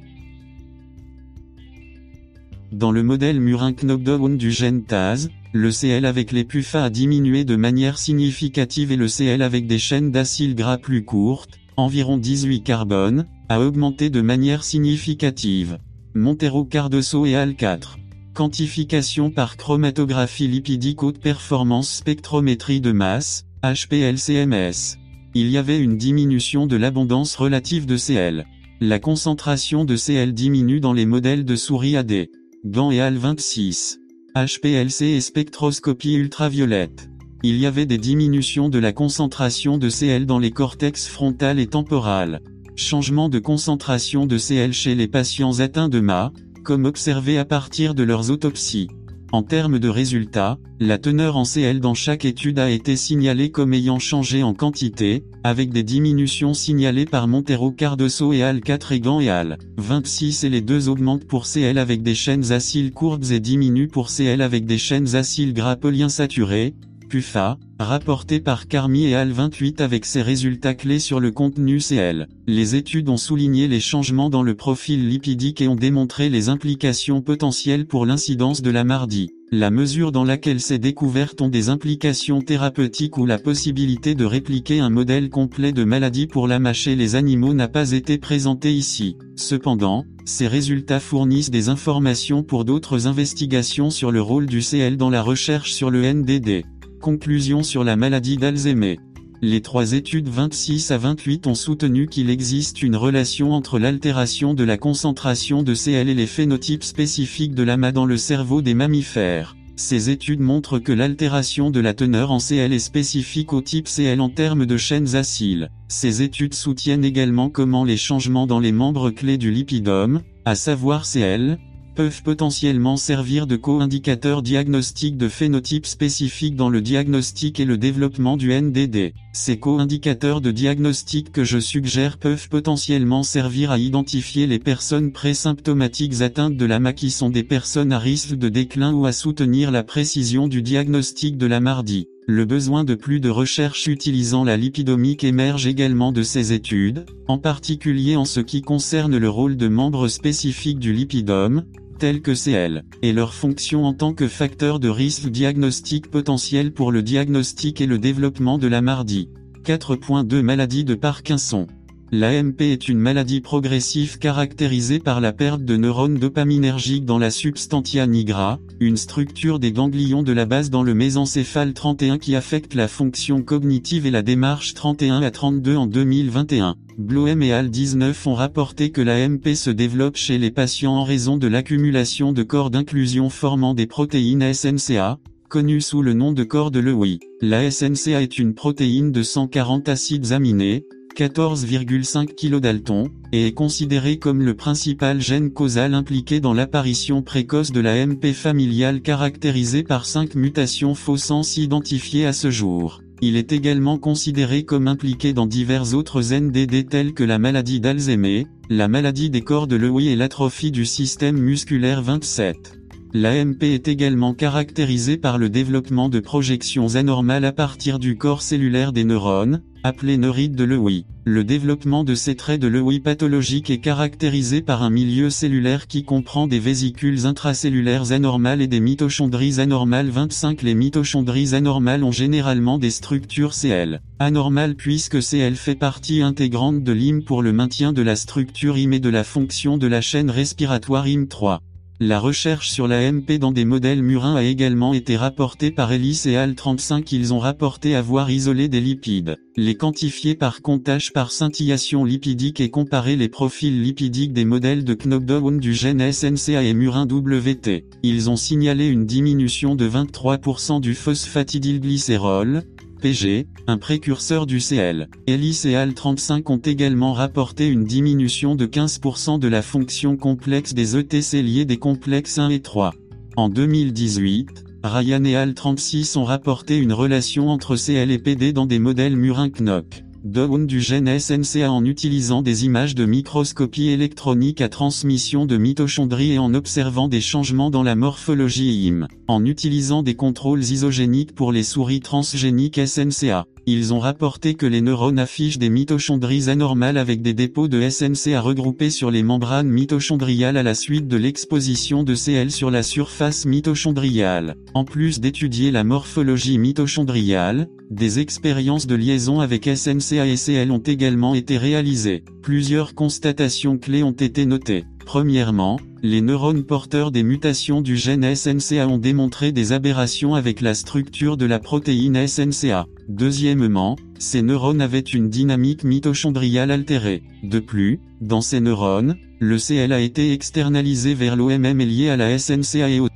Dans le modèle murin knockdown du gène TAZ, le Cl avec les PUFA a diminué de manière significative et le Cl avec des chaînes d'acides gras plus courtes, environ 18 carbone, a augmenté de manière significative. Montero Cardoso et Al 4. Quantification par chromatographie lipidique haute performance spectrométrie de masse, HPLCMS. Il y avait une diminution de l'abondance relative de Cl. La concentration de Cl diminue dans les modèles de souris AD. Gant et Al 26. HPLC et spectroscopie ultraviolette. Il y avait des diminutions de la concentration de Cl dans les cortex frontal et temporal. Changement de concentration de Cl chez les patients atteints de MA, comme observé à partir de leurs autopsies. En termes de résultats, la teneur en Cl dans chaque étude a été signalée comme ayant changé en quantité, avec des diminutions signalées par Montero Cardoso et Al 4 et et Al 26 et les deux augmentent pour Cl avec des chaînes acyles courbes et diminuent pour Cl avec des chaînes acyles gras polyinsaturés, PUFA, rapporté par Carmi et Al 28 avec ses résultats clés sur le contenu CL. Les études ont souligné les changements dans le profil lipidique et ont démontré les implications potentielles pour l'incidence de la mardi. La mesure dans laquelle ces découvertes ont des implications thérapeutiques ou la possibilité de répliquer un modèle complet de maladie pour la mâcher les animaux n'a pas été présentée ici. Cependant, ces résultats fournissent des informations pour d'autres investigations sur le rôle du CL dans la recherche sur le NDD. Conclusion sur la maladie d'Alzheimer. Les trois études 26 à 28 ont soutenu qu'il existe une relation entre l'altération de la concentration de Cl et les phénotypes spécifiques de l'AMA dans le cerveau des mammifères. Ces études montrent que l'altération de la teneur en Cl est spécifique au type Cl en termes de chaînes acyles. Ces études soutiennent également comment les changements dans les membres clés du lipidome, à savoir Cl, peuvent potentiellement servir de co-indicateurs diagnostiques de phénotypes spécifiques dans le diagnostic et le développement du NDD. Ces co-indicateurs de diagnostic que je suggère peuvent potentiellement servir à identifier les personnes présymptomatiques atteintes de l'AMA qui sont des personnes à risque de déclin ou à soutenir la précision du diagnostic de la mardi. Le besoin de plus de recherches utilisant la lipidomique émerge également de ces études, en particulier en ce qui concerne le rôle de membres spécifiques du lipidome, tels que CL, et leur fonction en tant que facteur de risque diagnostique potentiel pour le diagnostic et le développement de la mardi. 4.2 Maladie de Parkinson. L'AMP est une maladie progressive caractérisée par la perte de neurones dopaminergiques dans la substantia nigra, une structure des ganglions de la base dans le mésencéphale 31 qui affecte la fonction cognitive et la démarche 31 à 32 en 2021. Bloem et Al 19 ont rapporté que l'AMP se développe chez les patients en raison de l'accumulation de corps d'inclusion formant des protéines SNCA, connues sous le nom de corps de Lewy. La SNCA est une protéine de 140 acides aminés, 14,5 kDalton, et est considéré comme le principal gène causal impliqué dans l'apparition précoce de la MP familiale caractérisée par 5 mutations fausses identifiées à ce jour. Il est également considéré comme impliqué dans divers autres NDD tels que la maladie d'Alzheimer, la maladie des corps de Lewy et l'atrophie du système musculaire 27. L'AMP est également caractérisée par le développement de projections anormales à partir du corps cellulaire des neurones, appelés neurites de Lewy. Le développement de ces traits de Lewy pathologiques est caractérisé par un milieu cellulaire qui comprend des vésicules intracellulaires anormales et des mitochondries anormales 25 Les mitochondries anormales ont généralement des structures CL. Anormales puisque CL fait partie intégrante de l'IM pour le maintien de la structure IM et de la fonction de la chaîne respiratoire IM3. La recherche sur la MP dans des modèles murins a également été rapportée par Ellis et Al 35 ils ont rapporté avoir isolé des lipides, les quantifier par comptage par scintillation lipidique et comparer les profils lipidiques des modèles de knockdown du gène SNCA et murin WT. Ils ont signalé une diminution de 23% du phosphatidylglycérol, PG, un précurseur du CL. Et Al 35 ont également rapporté une diminution de 15% de la fonction complexe des ETC liés des complexes 1 et 3. En 2018, Ryan et Al 36 ont rapporté une relation entre CL et PD dans des modèles murin-knock down du gène SNCA en utilisant des images de microscopie électronique à transmission de mitochondries et en observant des changements dans la morphologie IM, en utilisant des contrôles isogéniques pour les souris transgéniques SNCA. Ils ont rapporté que les neurones affichent des mitochondries anormales avec des dépôts de SNCA regroupés sur les membranes mitochondriales à la suite de l'exposition de CL sur la surface mitochondriale. En plus d'étudier la morphologie mitochondriale, des expériences de liaison avec SNCA et CL ont également été réalisées. Plusieurs constatations clés ont été notées. Premièrement, les neurones porteurs des mutations du gène SNCA ont démontré des aberrations avec la structure de la protéine SNCA. Deuxièmement, ces neurones avaient une dynamique mitochondriale altérée. De plus, dans ces neurones, le CL a été externalisé vers l'OMM et lié à la SNCA et au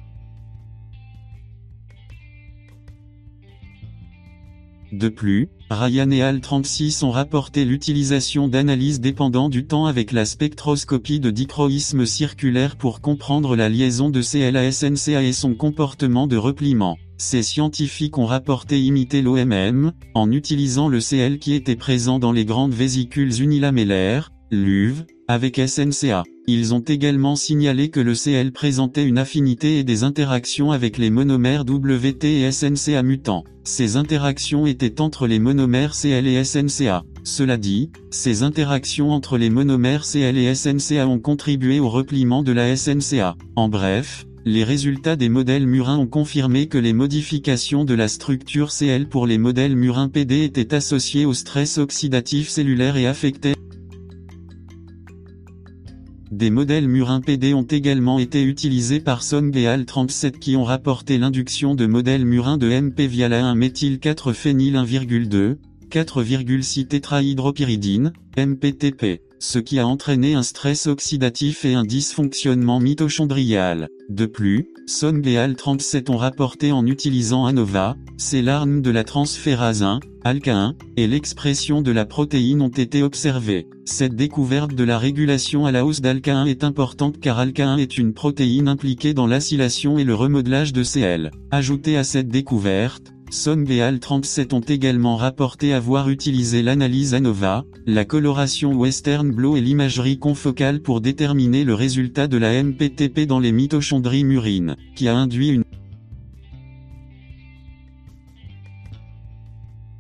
De plus, Ryan et Al 36 ont rapporté l'utilisation d'analyses dépendant du temps avec la spectroscopie de dichroïsme circulaire pour comprendre la liaison de CL à SNCA et son comportement de repliement. Ces scientifiques ont rapporté imiter l'OMM, en utilisant le CL qui était présent dans les grandes vésicules unilamellaires, LUV, avec SNCA. Ils ont également signalé que le CL présentait une affinité et des interactions avec les monomères WT et SNCA mutants. Ces interactions étaient entre les monomères CL et SNCA. Cela dit, ces interactions entre les monomères CL et SNCA ont contribué au repliement de la SNCA. En bref, les résultats des modèles murins ont confirmé que les modifications de la structure CL pour les modèles murins PD étaient associées au stress oxydatif cellulaire et affectaient des modèles murins PD ont également été utilisés par Song et Al 37 qui ont rapporté l'induction de modèles murins de MP via la 1-méthyl 4-phényl 1,2, 4,6 tétrahydropyridine, MPTP ce qui a entraîné un stress oxydatif et un dysfonctionnement mitochondrial. De plus, Song et Al 37 ont rapporté en utilisant ANOVA, c'est l'arme de la transférase 1, ALK1, et l'expression de la protéine ont été observées. Cette découverte de la régulation à la hausse d'ALK1 est importante car ALK1 est une protéine impliquée dans l'acylation et le remodelage de CL. Ajouté à cette découverte, Song et Al 37 ont également rapporté avoir utilisé l'analyse ANOVA, la coloration Western Blot et l'imagerie confocale pour déterminer le résultat de la MPTP dans les mitochondries murines, qui a induit une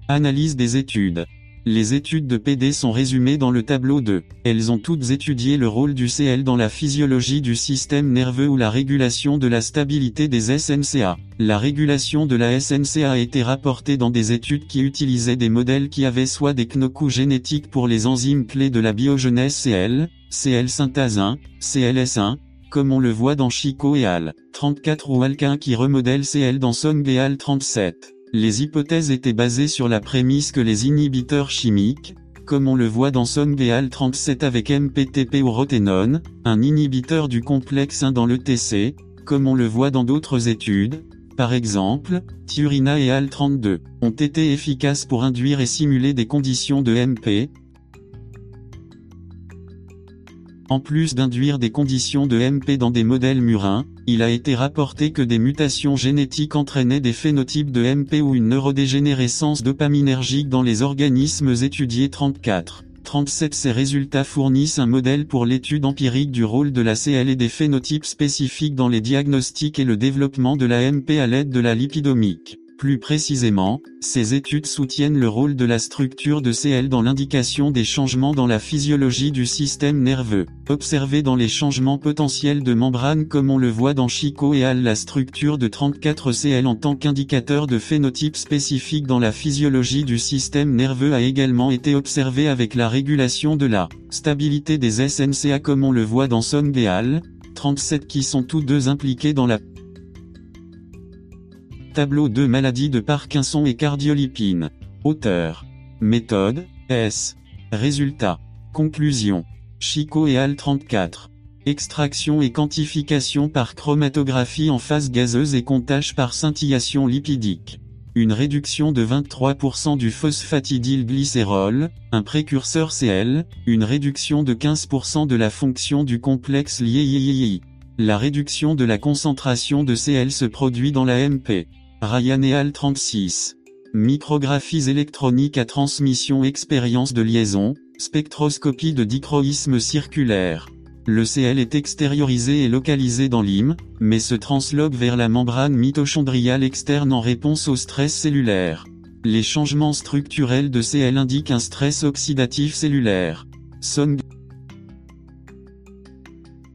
analyse des études. Les études de PD sont résumées dans le tableau 2. Elles ont toutes étudié le rôle du CL dans la physiologie du système nerveux ou la régulation de la stabilité des SNCA. La régulation de la SNCA a été rapportée dans des études qui utilisaient des modèles qui avaient soit des knocous génétiques pour les enzymes clés de la biogenèse CL, CL synthase 1, CLS1, comme on le voit dans Chico et Al. 34 ou Alquin qui remodèle CL dans Song et Al 37. Les hypothèses étaient basées sur la prémisse que les inhibiteurs chimiques, comme on le voit dans Sonbeal 37 avec MPTP ou Roténone, un inhibiteur du complexe 1 dans le TC, comme on le voit dans d'autres études, par exemple, Turina et AL32, ont été efficaces pour induire et simuler des conditions de MP, En plus d'induire des conditions de MP dans des modèles murins, il a été rapporté que des mutations génétiques entraînaient des phénotypes de MP ou une neurodégénérescence dopaminergique dans les organismes étudiés 34. 37 Ces résultats fournissent un modèle pour l'étude empirique du rôle de la CL et des phénotypes spécifiques dans les diagnostics et le développement de la MP à l'aide de la lipidomique. Plus précisément, ces études soutiennent le rôle de la structure de CL dans l'indication des changements dans la physiologie du système nerveux. Observés dans les changements potentiels de membrane comme on le voit dans Chico et Al la structure de 34CL en tant qu'indicateur de phénotype spécifique dans la physiologie du système nerveux a également été observée avec la régulation de la stabilité des SNCA comme on le voit dans Song et Al, 37 qui sont tous deux impliqués dans la Tableau 2 Maladies de Parkinson et cardiolipine. Auteur. Méthode. S. Résultat. Conclusion. Chico et Al 34. Extraction et quantification par chromatographie en phase gazeuse et comptage par scintillation lipidique. Une réduction de 23% du phosphatidylglycérol, un précurseur CL, une réduction de 15% de la fonction du complexe lié La réduction de la concentration de CL se produit dans la MP. Ryan 36. Micrographies électroniques à transmission expérience de liaison, spectroscopie de dichroïsme circulaire. Le CL est extériorisé et localisé dans l'hym, mais se transloque vers la membrane mitochondriale externe en réponse au stress cellulaire. Les changements structurels de CL indiquent un stress oxydatif cellulaire. Song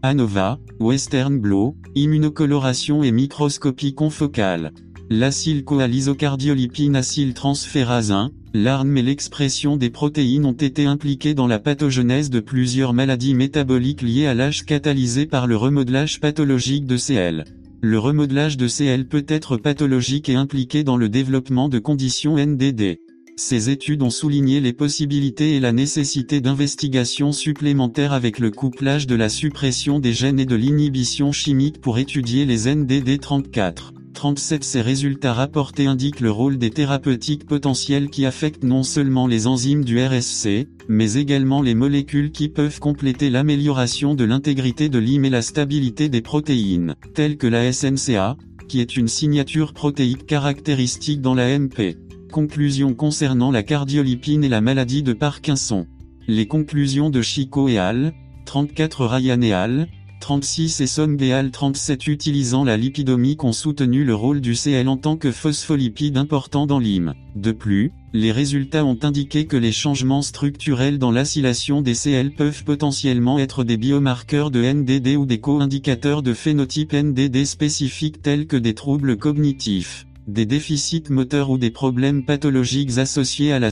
ANOVA, Western Blot, immunocoloration et microscopie confocale. L'acylcoalisocardiolipine acyltransférase 1, l'arme et l'expression des protéines ont été impliquées dans la pathogenèse de plusieurs maladies métaboliques liées à l'âge catalysé par le remodelage pathologique de CL. Le remodelage de CL peut être pathologique et impliqué dans le développement de conditions NDD. Ces études ont souligné les possibilités et la nécessité d'investigations supplémentaires avec le couplage de la suppression des gènes et de l'inhibition chimique pour étudier les NDD 34. 37 Ces résultats rapportés indiquent le rôle des thérapeutiques potentielles qui affectent non seulement les enzymes du RSC, mais également les molécules qui peuvent compléter l'amélioration de l'intégrité de l'hym et la stabilité des protéines, telles que la SNCA, qui est une signature protéique caractéristique dans la MP. Conclusion concernant la cardiolipine et la maladie de Parkinson. Les conclusions de Chico et al. 34 Ryan et al. 36 et Sonbeal 37 utilisant la lipidomique ont soutenu le rôle du CL en tant que phospholipide important dans l'hym. De plus, les résultats ont indiqué que les changements structurels dans l'acylation des CL peuvent potentiellement être des biomarqueurs de NDD ou des co-indicateurs de phénotype NDD spécifiques tels que des troubles cognitifs, des déficits moteurs ou des problèmes pathologiques associés à la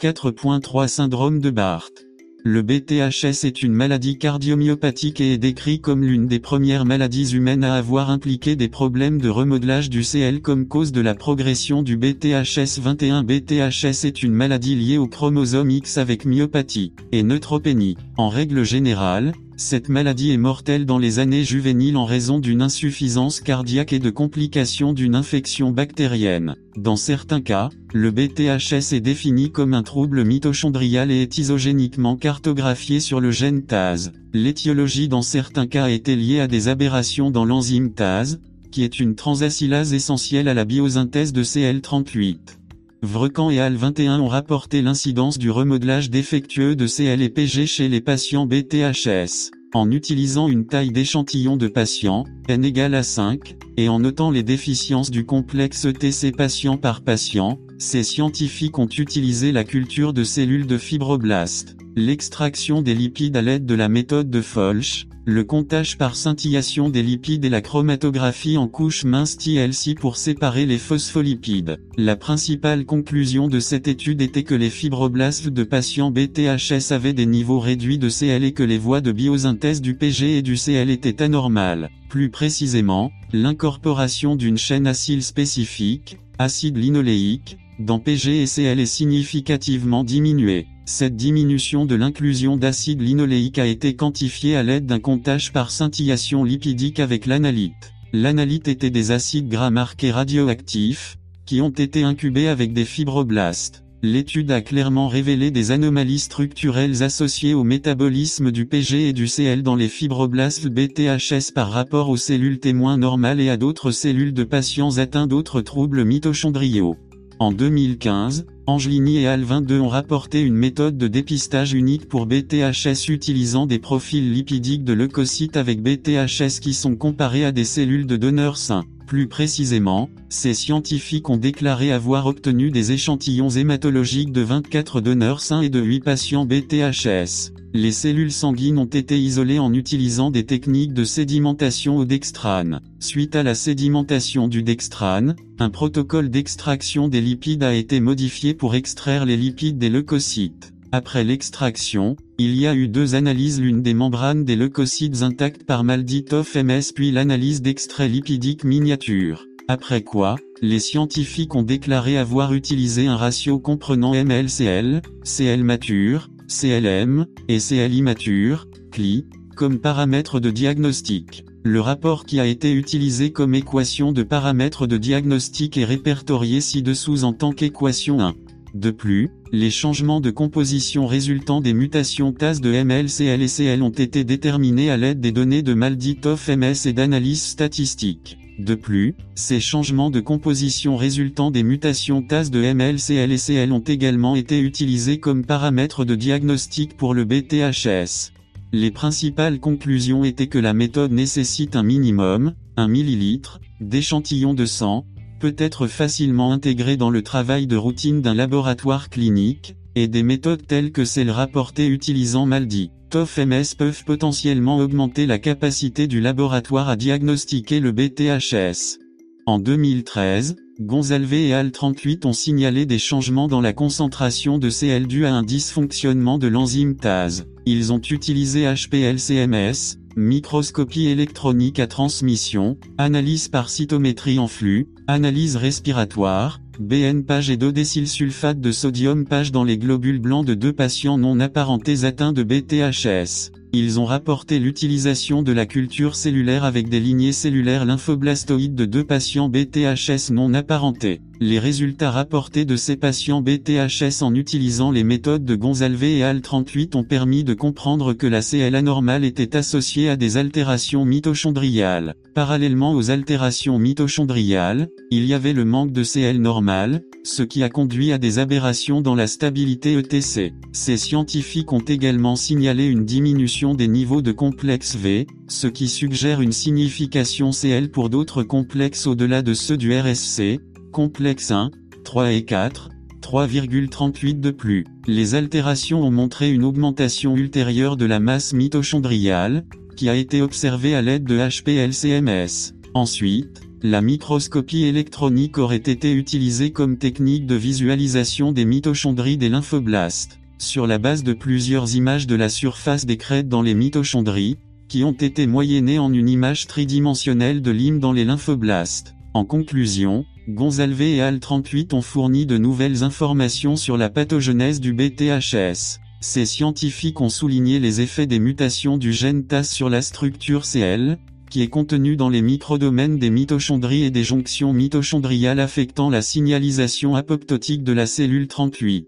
4.3 Syndrome de Barth le BTHS est une maladie cardiomyopathique et est décrit comme l'une des premières maladies humaines à avoir impliqué des problèmes de remodelage du CL comme cause de la progression du BTHS 21. BTHS est une maladie liée au chromosome X avec myopathie et neutropénie. En règle générale, cette maladie est mortelle dans les années juvéniles en raison d'une insuffisance cardiaque et de complications d'une infection bactérienne. Dans certains cas, le BTHS est défini comme un trouble mitochondrial et est isogéniquement cartographié sur le gène TAS. L'étiologie dans certains cas été liée à des aberrations dans l'enzyme TAS, qui est une transacylase essentielle à la biosynthèse de CL38. Vrecan et AL 21 ont rapporté l'incidence du remodelage défectueux de CL et PG chez les patients BTHS. En utilisant une taille d'échantillon de patients, n égale à 5, et en notant les déficiences du complexe ETC patient par patient, ces scientifiques ont utilisé la culture de cellules de fibroblastes, l'extraction des lipides à l'aide de la méthode de Folch, le comptage par scintillation des lipides et la chromatographie en couche mince TLC pour séparer les phospholipides. La principale conclusion de cette étude était que les fibroblastes de patients BTHS avaient des niveaux réduits de CL et que les voies de biosynthèse du PG et du CL étaient anormales. Plus précisément, l'incorporation d'une chaîne acyle spécifique, acide linoléique, dans PG et CL est significativement diminuée. Cette diminution de l'inclusion d'acide linoléique a été quantifiée à l'aide d'un comptage par scintillation lipidique avec l'analyte. L'analyte était des acides gras marqués radioactifs, qui ont été incubés avec des fibroblastes. L'étude a clairement révélé des anomalies structurelles associées au métabolisme du PG et du CL dans les fibroblastes BTHS par rapport aux cellules témoins normales et à d'autres cellules de patients atteints d'autres troubles mitochondriaux. En 2015, Angelini et Al 22 ont rapporté une méthode de dépistage unique pour BTHS utilisant des profils lipidiques de leucocytes avec BTHS qui sont comparés à des cellules de donneurs sains. Plus précisément, ces scientifiques ont déclaré avoir obtenu des échantillons hématologiques de 24 donneurs sains et de 8 patients BTHS. Les cellules sanguines ont été isolées en utilisant des techniques de sédimentation au dextrane. Suite à la sédimentation du dextrane, un protocole d'extraction des lipides a été modifié pour extraire les lipides des leucocytes. Après l'extraction, il y a eu deux analyses l'une des membranes des leucocytes intactes par Malditov MS puis l'analyse d'extrait lipidique miniature. Après quoi, les scientifiques ont déclaré avoir utilisé un ratio comprenant MLCL, CL mature, CLM, et CLI mature, CLI, comme paramètres de diagnostic. Le rapport qui a été utilisé comme équation de paramètres de diagnostic est répertorié ci-dessous en tant qu'équation 1. De plus, les changements de composition résultant des mutations TAS de MLCL et ont été déterminés à l'aide des données de Malditov MS et d'analyse statistique. De plus, ces changements de composition résultant des mutations TAS de MLCL et ont également été utilisés comme paramètres de diagnostic pour le BTHS. Les principales conclusions étaient que la méthode nécessite un minimum, 1 ml, d'échantillons de sang, peut être facilement intégré dans le travail de routine d'un laboratoire clinique, et des méthodes telles que celles rapportées utilisant Maldi. TOF-MS peuvent potentiellement augmenter la capacité du laboratoire à diagnostiquer le BTHS. En 2013, Gonzalve et Al 38 ont signalé des changements dans la concentration de CL dû à un dysfonctionnement de l'enzyme TAS. Ils ont utilisé HPLCMS, microscopie électronique à transmission, analyse par cytométrie en flux, analyse respiratoire, BN page et sulfate de sodium page dans les globules blancs de deux patients non apparentés atteints de BTHS. Ils ont rapporté l'utilisation de la culture cellulaire avec des lignées cellulaires lymphoblastoïdes de deux patients BTHS non apparentés. Les résultats rapportés de ces patients BTHS en utilisant les méthodes de Gonzalve et AL38 ont permis de comprendre que la CL anormale était associée à des altérations mitochondriales. Parallèlement aux altérations mitochondriales, il y avait le manque de CL normal, ce qui a conduit à des aberrations dans la stabilité ETC. Ces scientifiques ont également signalé une diminution des niveaux de complexe V, ce qui suggère une signification CL pour d'autres complexes au-delà de ceux du RSC, complexe 1, 3 et 4, 3,38 de plus. Les altérations ont montré une augmentation ultérieure de la masse mitochondriale, qui a été observée à l'aide de HPLCMS. Ensuite, la microscopie électronique aurait été utilisée comme technique de visualisation des mitochondries des lymphoblastes, sur la base de plusieurs images de la surface des crêtes dans les mitochondries, qui ont été moyennées en une image tridimensionnelle de l'hymne dans les lymphoblastes. En conclusion, Gonzalve et Al 38 ont fourni de nouvelles informations sur la pathogenèse du BTHS. Ces scientifiques ont souligné les effets des mutations du gène TAS sur la structure CL, qui est contenu dans les microdomaines des mitochondries et des jonctions mitochondriales affectant la signalisation apoptotique de la cellule 38.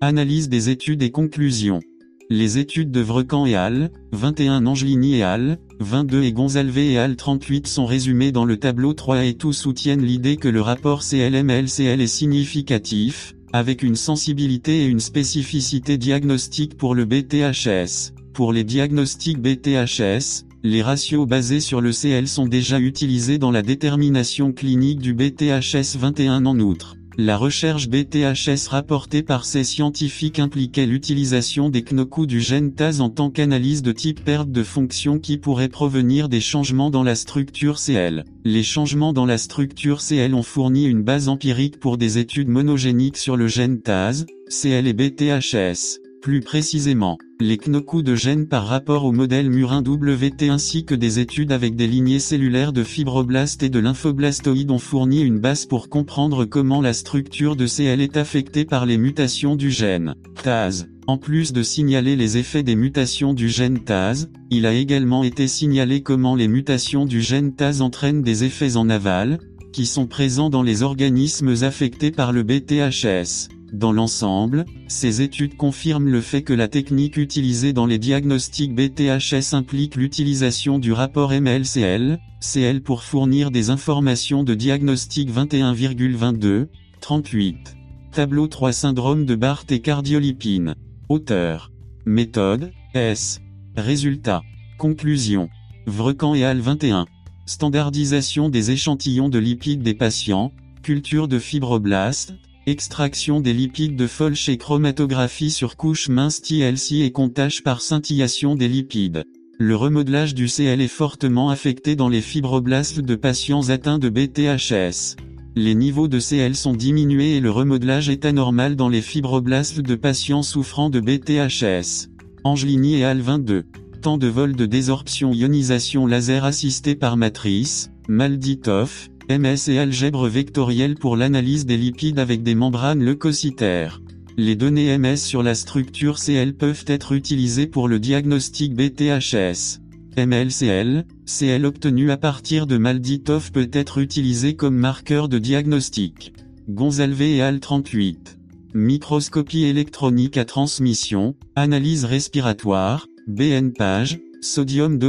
Analyse des études et conclusions. Les études de Vrecan et al., 21 Angelini et al., 22 et Gonzalve et al. 38 sont résumées dans le tableau 3 et tous soutiennent l'idée que le rapport CLMLCL est significatif, avec une sensibilité et une spécificité diagnostique pour le BTHS. Pour les diagnostics BTHS, les ratios basés sur le CL sont déjà utilisés dans la détermination clinique du BTHS 21 en outre. La recherche BTHS rapportée par ces scientifiques impliquait l'utilisation des knocous du gène TAS en tant qu'analyse de type perte de fonction qui pourrait provenir des changements dans la structure CL. Les changements dans la structure CL ont fourni une base empirique pour des études monogéniques sur le gène TAS, CL et BTHS. Plus précisément, les knocous de gènes par rapport au modèle murin WT ainsi que des études avec des lignées cellulaires de fibroblastes et de lymphoblastoïdes ont fourni une base pour comprendre comment la structure de CL est affectée par les mutations du gène TAS. En plus de signaler les effets des mutations du gène TAS, il a également été signalé comment les mutations du gène TAS entraînent des effets en aval, qui sont présents dans les organismes affectés par le BTHS. Dans l'ensemble, ces études confirment le fait que la technique utilisée dans les diagnostics BTHS implique l'utilisation du rapport MLCL, CL pour fournir des informations de diagnostic 21,22, 38. Tableau 3 Syndrome de Barth et cardiolipine. Auteur. Méthode, S. Résultat. Conclusion. Vrecan et Al 21. Standardisation des échantillons de lipides des patients, culture de fibroblastes, Extraction des lipides de Folch et chromatographie sur couche mince TLC et comptage par scintillation des lipides. Le remodelage du CL est fortement affecté dans les fibroblastes de patients atteints de BTHS. Les niveaux de CL sont diminués et le remodelage est anormal dans les fibroblastes de patients souffrant de BTHS. Angelini et Al 22. Temps de vol de désorption ionisation laser assisté par matrice, Malditov, MS et algèbre vectorielle pour l'analyse des lipides avec des membranes leucocytaires. Les données MS sur la structure CL peuvent être utilisées pour le diagnostic BTHS. MLCL, CL obtenu à partir de Malditov peut être utilisé comme marqueur de diagnostic. Gonzalve et Al 38. Microscopie électronique à transmission, analyse respiratoire, BN page, sodium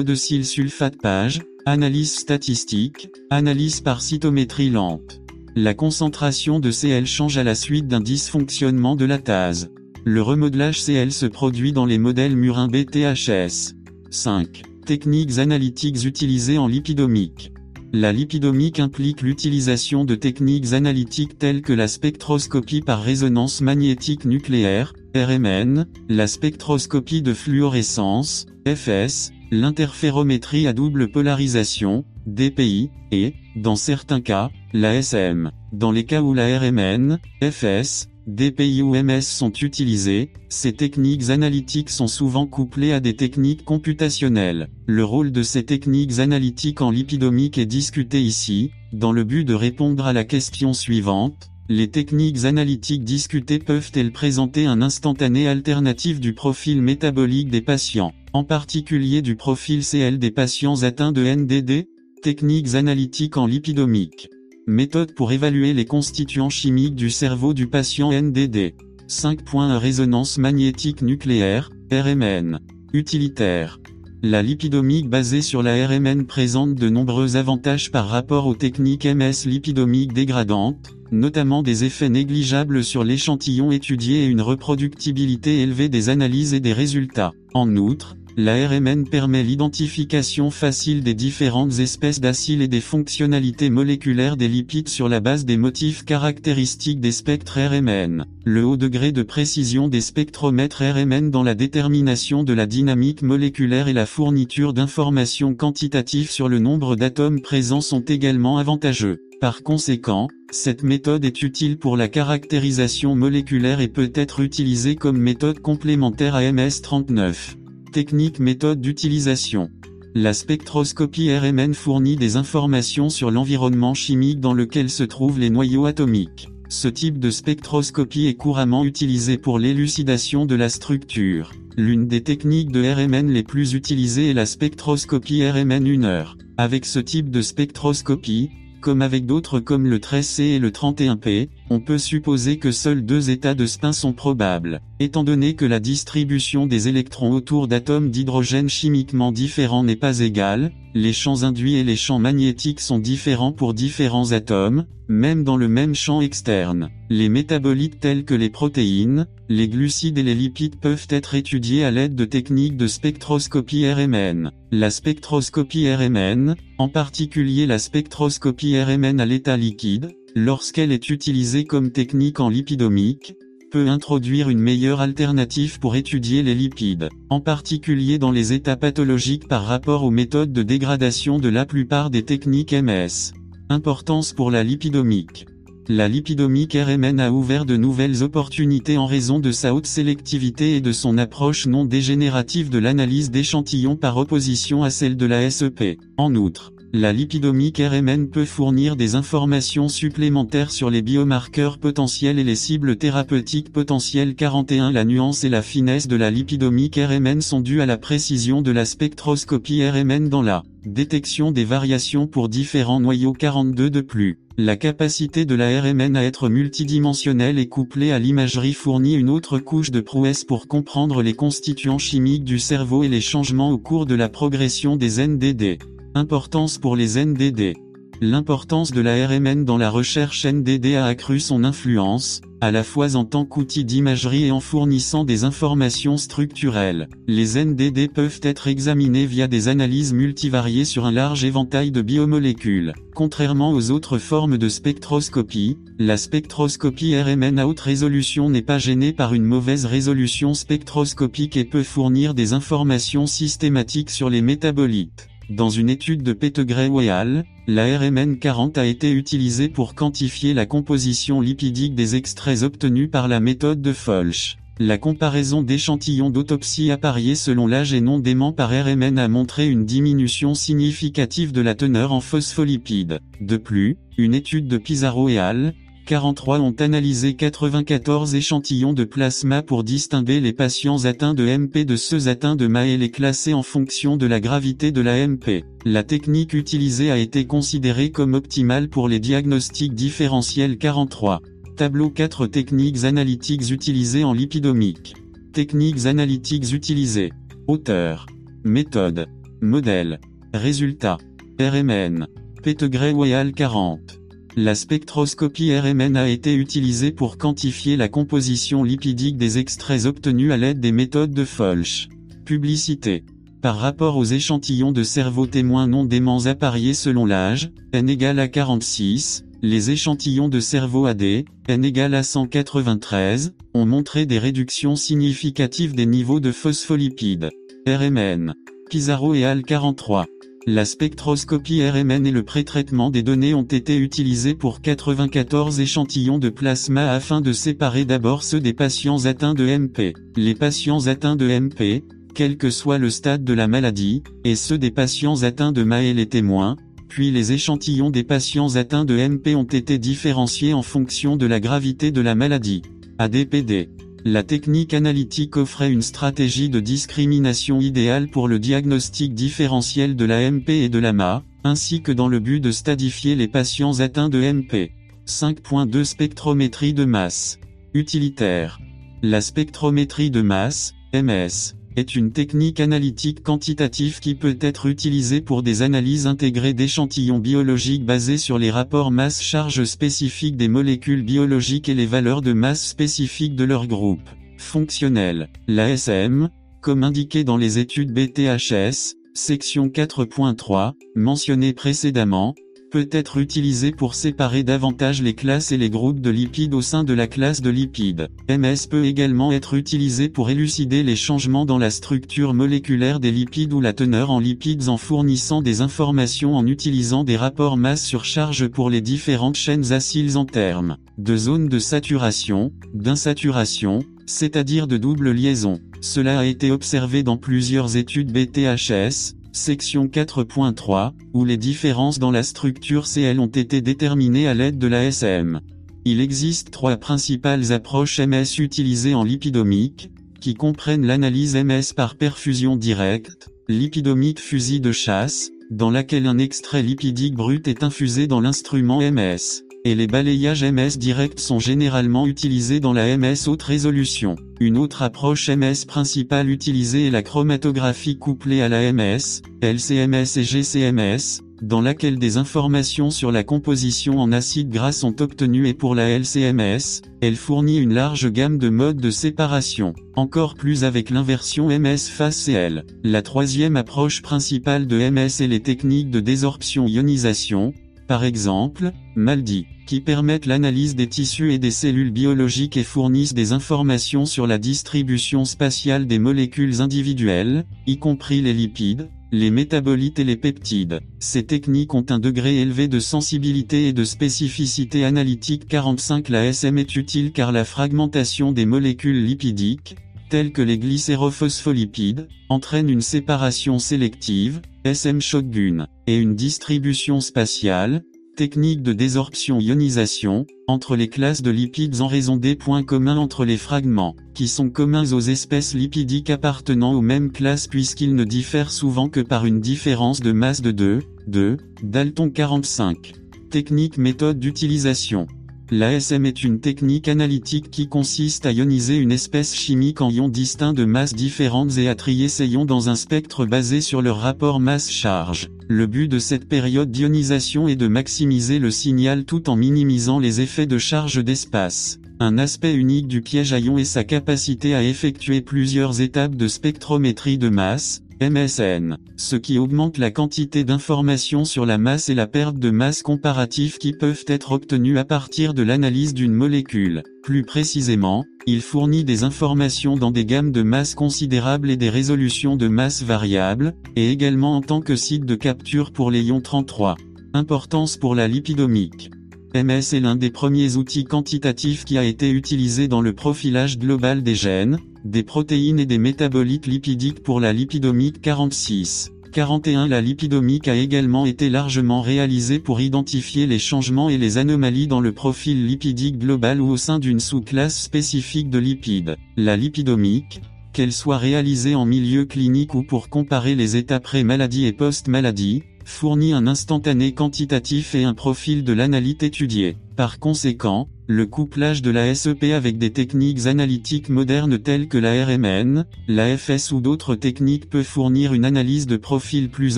sulfate page, Analyse statistique, analyse par cytométrie lampe. La concentration de CL change à la suite d'un dysfonctionnement de la TASE. Le remodelage CL se produit dans les modèles murins BTHS. 5. Techniques analytiques utilisées en lipidomique. La lipidomique implique l'utilisation de techniques analytiques telles que la spectroscopie par résonance magnétique nucléaire, RMN, la spectroscopie de fluorescence, FS, l'interférométrie à double polarisation, DPI, et, dans certains cas, la SM. Dans les cas où la RMN, FS, DPI ou MS sont utilisées, ces techniques analytiques sont souvent couplées à des techniques computationnelles. Le rôle de ces techniques analytiques en lipidomique est discuté ici, dans le but de répondre à la question suivante. Les techniques analytiques discutées peuvent-elles présenter un instantané alternatif du profil métabolique des patients? En particulier du profil CL des patients atteints de NDD, techniques analytiques en lipidomique. Méthode pour évaluer les constituants chimiques du cerveau du patient NDD. 5 points résonance magnétique nucléaire, RMN. Utilitaire. La lipidomique basée sur la RMN présente de nombreux avantages par rapport aux techniques MS lipidomiques dégradantes, notamment des effets négligeables sur l'échantillon étudié et une reproductibilité élevée des analyses et des résultats. En outre, la RMN permet l'identification facile des différentes espèces d'acides et des fonctionnalités moléculaires des lipides sur la base des motifs caractéristiques des spectres RMN. Le haut degré de précision des spectromètres RMN dans la détermination de la dynamique moléculaire et la fourniture d'informations quantitatives sur le nombre d'atomes présents sont également avantageux. Par conséquent, cette méthode est utile pour la caractérisation moléculaire et peut être utilisée comme méthode complémentaire à MS39. Technique méthode d'utilisation. La spectroscopie RMN fournit des informations sur l'environnement chimique dans lequel se trouvent les noyaux atomiques. Ce type de spectroscopie est couramment utilisé pour l'élucidation de la structure. L'une des techniques de RMN les plus utilisées est la spectroscopie RMN 1 heure. Avec ce type de spectroscopie, comme avec d'autres comme le 13C et le 31P, on peut supposer que seuls deux états de spin sont probables, étant donné que la distribution des électrons autour d'atomes d'hydrogène chimiquement différents n'est pas égale, les champs induits et les champs magnétiques sont différents pour différents atomes, même dans le même champ externe. Les métabolites tels que les protéines, les glucides et les lipides peuvent être étudiés à l'aide de techniques de spectroscopie RMN. La spectroscopie RMN, en particulier la spectroscopie RMN à l'état liquide, lorsqu'elle est utilisée comme technique en lipidomique, peut introduire une meilleure alternative pour étudier les lipides, en particulier dans les états pathologiques par rapport aux méthodes de dégradation de la plupart des techniques MS. Importance pour la lipidomique. La lipidomique RMN a ouvert de nouvelles opportunités en raison de sa haute sélectivité et de son approche non dégénérative de l'analyse d'échantillons par opposition à celle de la SEP. En outre, la lipidomique RMN peut fournir des informations supplémentaires sur les biomarqueurs potentiels et les cibles thérapeutiques potentielles. 41 La nuance et la finesse de la lipidomique RMN sont dues à la précision de la spectroscopie RMN dans la détection des variations pour différents noyaux 42 de plus. La capacité de la RMN à être multidimensionnelle et couplée à l'imagerie fournit une autre couche de prouesse pour comprendre les constituants chimiques du cerveau et les changements au cours de la progression des NDD. Importance pour les NDD. L'importance de la RMN dans la recherche NDD a accru son influence, à la fois en tant qu'outil d'imagerie et en fournissant des informations structurelles. Les NDD peuvent être examinés via des analyses multivariées sur un large éventail de biomolécules. Contrairement aux autres formes de spectroscopie, la spectroscopie RMN à haute résolution n'est pas gênée par une mauvaise résolution spectroscopique et peut fournir des informations systématiques sur les métabolites. Dans une étude de Pettegray et la RMN 40 a été utilisée pour quantifier la composition lipidique des extraits obtenus par la méthode de Folch. La comparaison d'échantillons d'autopsie appariés selon l'âge et non d'aimant par RMN a montré une diminution significative de la teneur en phospholipides. De plus, une étude de Pizarro et al., 43 ont analysé 94 échantillons de plasma pour distinguer les patients atteints de MP de ceux atteints de MA et les classer en fonction de la gravité de la MP. La technique utilisée a été considérée comme optimale pour les diagnostics différentiels 43. Tableau 4 techniques analytiques utilisées en lipidomique. Techniques analytiques utilisées. Auteur. Méthode. Modèle. Résultat. RMN. Pettegray 40. La spectroscopie RMN a été utilisée pour quantifier la composition lipidique des extraits obtenus à l'aide des méthodes de Folch. Publicité. Par rapport aux échantillons de cerveau témoins non déments appariés selon l'âge, n égale à 46, les échantillons de cerveau AD, n égale à 193, ont montré des réductions significatives des niveaux de phospholipides. RMN. Pizarro et al 43. La spectroscopie RMN et le pré-traitement des données ont été utilisés pour 94 échantillons de plasma afin de séparer d'abord ceux des patients atteints de MP. Les patients atteints de MP, quel que soit le stade de la maladie, et ceux des patients atteints de MA et les témoins, puis les échantillons des patients atteints de MP ont été différenciés en fonction de la gravité de la maladie. ADPD. La technique analytique offrait une stratégie de discrimination idéale pour le diagnostic différentiel de la MP et de la MA, ainsi que dans le but de stadifier les patients atteints de MP. 5.2 Spectrométrie de masse. Utilitaire. La spectrométrie de masse, MS, est une technique analytique quantitative qui peut être utilisée pour des analyses intégrées d'échantillons biologiques basées sur les rapports masse-charge spécifiques des molécules biologiques et les valeurs de masse spécifiques de leur groupe. Fonctionnel. L'ASM, comme indiqué dans les études BTHS, section 4.3, mentionnées précédemment, peut être utilisé pour séparer davantage les classes et les groupes de lipides au sein de la classe de lipides. MS peut également être utilisé pour élucider les changements dans la structure moléculaire des lipides ou la teneur en lipides en fournissant des informations en utilisant des rapports masse sur charge pour les différentes chaînes acyles en termes de zone de saturation, d'insaturation, c'est-à-dire de double liaison. Cela a été observé dans plusieurs études BTHS, Section 4.3, où les différences dans la structure CL ont été déterminées à l'aide de la SM. Il existe trois principales approches MS utilisées en lipidomique, qui comprennent l'analyse MS par perfusion directe, lipidomique fusil de chasse, dans laquelle un extrait lipidique brut est infusé dans l'instrument MS, et les balayages MS direct sont généralement utilisés dans la MS haute résolution. Une autre approche MS principale utilisée est la chromatographie couplée à la MS, LCMS et GCMS, dans laquelle des informations sur la composition en acide gras sont obtenues et pour la LCMS, elle fournit une large gamme de modes de séparation, encore plus avec l'inversion MS phase CL. La troisième approche principale de MS est les techniques de désorption-ionisation, par exemple, MALDI, qui permettent l'analyse des tissus et des cellules biologiques et fournissent des informations sur la distribution spatiale des molécules individuelles, y compris les lipides, les métabolites et les peptides. Ces techniques ont un degré élevé de sensibilité et de spécificité analytique 45 La SM est utile car la fragmentation des molécules lipidiques, telles que les glycérophospholipides, entraîne une séparation sélective, SM shotgun, et une distribution spatiale, technique de désorption-ionisation, entre les classes de lipides en raison des points communs entre les fragments, qui sont communs aux espèces lipidiques appartenant aux mêmes classes puisqu'ils ne diffèrent souvent que par une différence de masse de 2, 2, Dalton 45. Technique méthode d'utilisation. L'ASM est une technique analytique qui consiste à ioniser une espèce chimique en ions distincts de masses différentes et à trier ces ions dans un spectre basé sur leur rapport masse-charge. Le but de cette période d'ionisation est de maximiser le signal tout en minimisant les effets de charge d'espace. Un aspect unique du piège à ions est sa capacité à effectuer plusieurs étapes de spectrométrie de masse, MSN, ce qui augmente la quantité d'informations sur la masse et la perte de masse comparative qui peuvent être obtenues à partir de l'analyse d'une molécule. Plus précisément, il fournit des informations dans des gammes de masse considérables et des résolutions de masse variables, et également en tant que site de capture pour les ions 33. Importance pour la lipidomique. MS est l'un des premiers outils quantitatifs qui a été utilisé dans le profilage global des gènes, des protéines et des métabolites lipidiques pour la lipidomique 46. 41 La lipidomique a également été largement réalisée pour identifier les changements et les anomalies dans le profil lipidique global ou au sein d'une sous-classe spécifique de lipides. La lipidomique, qu'elle soit réalisée en milieu clinique ou pour comparer les états pré-maladie et post-maladie, fournit un instantané quantitatif et un profil de l'analyte étudié. Par conséquent, le couplage de la SEP avec des techniques analytiques modernes telles que la RMN, la FS ou d'autres techniques peut fournir une analyse de profil plus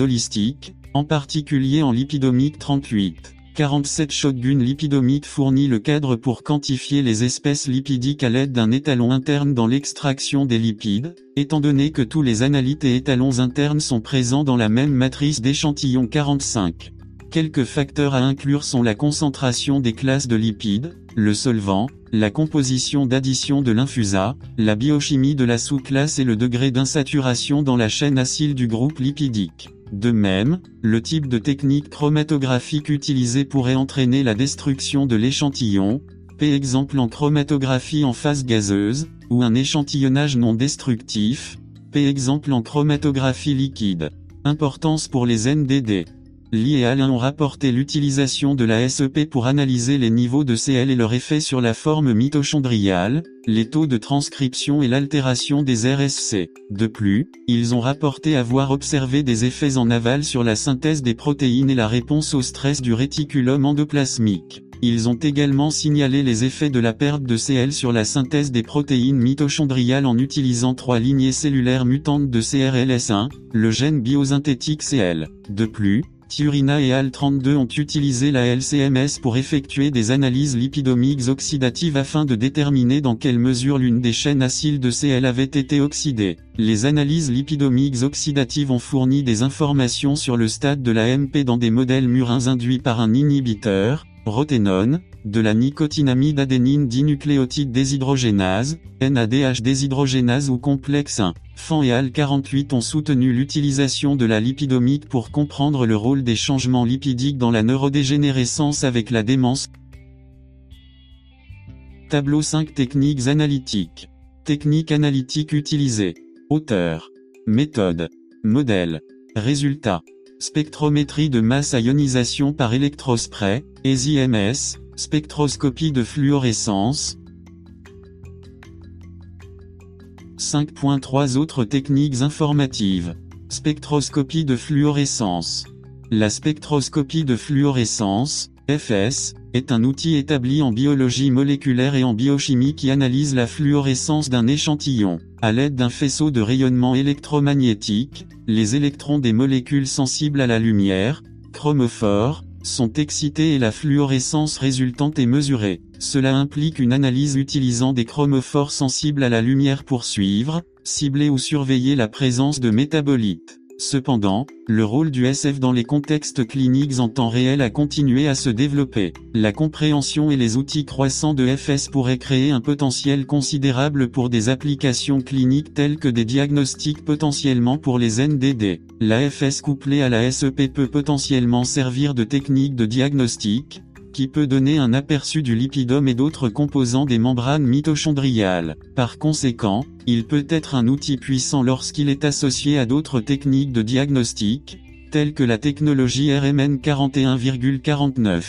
holistique, en particulier en lipidomique 38. 47 Shotgun lipidomique fournit le cadre pour quantifier les espèces lipidiques à l'aide d'un étalon interne dans l'extraction des lipides, étant donné que tous les analytes et étalons internes sont présents dans la même matrice d'échantillons 45. Quelques facteurs à inclure sont la concentration des classes de lipides, le solvant, la composition d'addition de l'infusa, la biochimie de la sous-classe et le degré d'insaturation dans la chaîne acyle du groupe lipidique. De même, le type de technique chromatographique utilisée pourrait entraîner la destruction de l'échantillon, p. exemple en chromatographie en phase gazeuse, ou un échantillonnage non destructif, p. exemple en chromatographie liquide. Importance pour les NDD. Li et Alain ont rapporté l'utilisation de la SEP pour analyser les niveaux de CL et leur effet sur la forme mitochondriale, les taux de transcription et l'altération des RSC. De plus, ils ont rapporté avoir observé des effets en aval sur la synthèse des protéines et la réponse au stress du réticulum endoplasmique. Ils ont également signalé les effets de la perte de CL sur la synthèse des protéines mitochondriales en utilisant trois lignées cellulaires mutantes de CRLS1, le gène biosynthétique CL. De plus, Tiurina et AL32 ont utilisé la LCMS pour effectuer des analyses lipidomiques oxydatives afin de déterminer dans quelle mesure l'une des chaînes acyles de CL avait été oxydée. Les analyses lipidomiques oxydatives ont fourni des informations sur le stade de la MP dans des modèles murins induits par un inhibiteur, roténone, de la nicotinamide adénine dinucléotide déshydrogénase, NADH déshydrogénase ou complexe 1. Fan et AL48 ont soutenu l'utilisation de la lipidomique pour comprendre le rôle des changements lipidiques dans la neurodégénérescence avec la démence. Tableau 5 Techniques analytiques. Techniques analytiques utilisées. Auteur. Méthode. Modèle. Résultat. Spectrométrie de masse à ionisation par électrospray, ESI-MS, spectroscopie de fluorescence, 5.3 Autres techniques informatives. Spectroscopie de fluorescence. La spectroscopie de fluorescence, FS, est un outil établi en biologie moléculaire et en biochimie qui analyse la fluorescence d'un échantillon. À l'aide d'un faisceau de rayonnement électromagnétique, les électrons des molécules sensibles à la lumière, chromophores, sont excités et la fluorescence résultante est mesurée. Cela implique une analyse utilisant des chromophores sensibles à la lumière pour suivre, cibler ou surveiller la présence de métabolites. Cependant, le rôle du SF dans les contextes cliniques en temps réel a continué à se développer. La compréhension et les outils croissants de FS pourraient créer un potentiel considérable pour des applications cliniques telles que des diagnostics potentiellement pour les NDD. La FS couplée à la SEP peut potentiellement servir de technique de diagnostic, qui peut donner un aperçu du lipidome et d'autres composants des membranes mitochondriales. Par conséquent, il peut être un outil puissant lorsqu'il est associé à d'autres techniques de diagnostic, telles que la technologie RMN 41,49.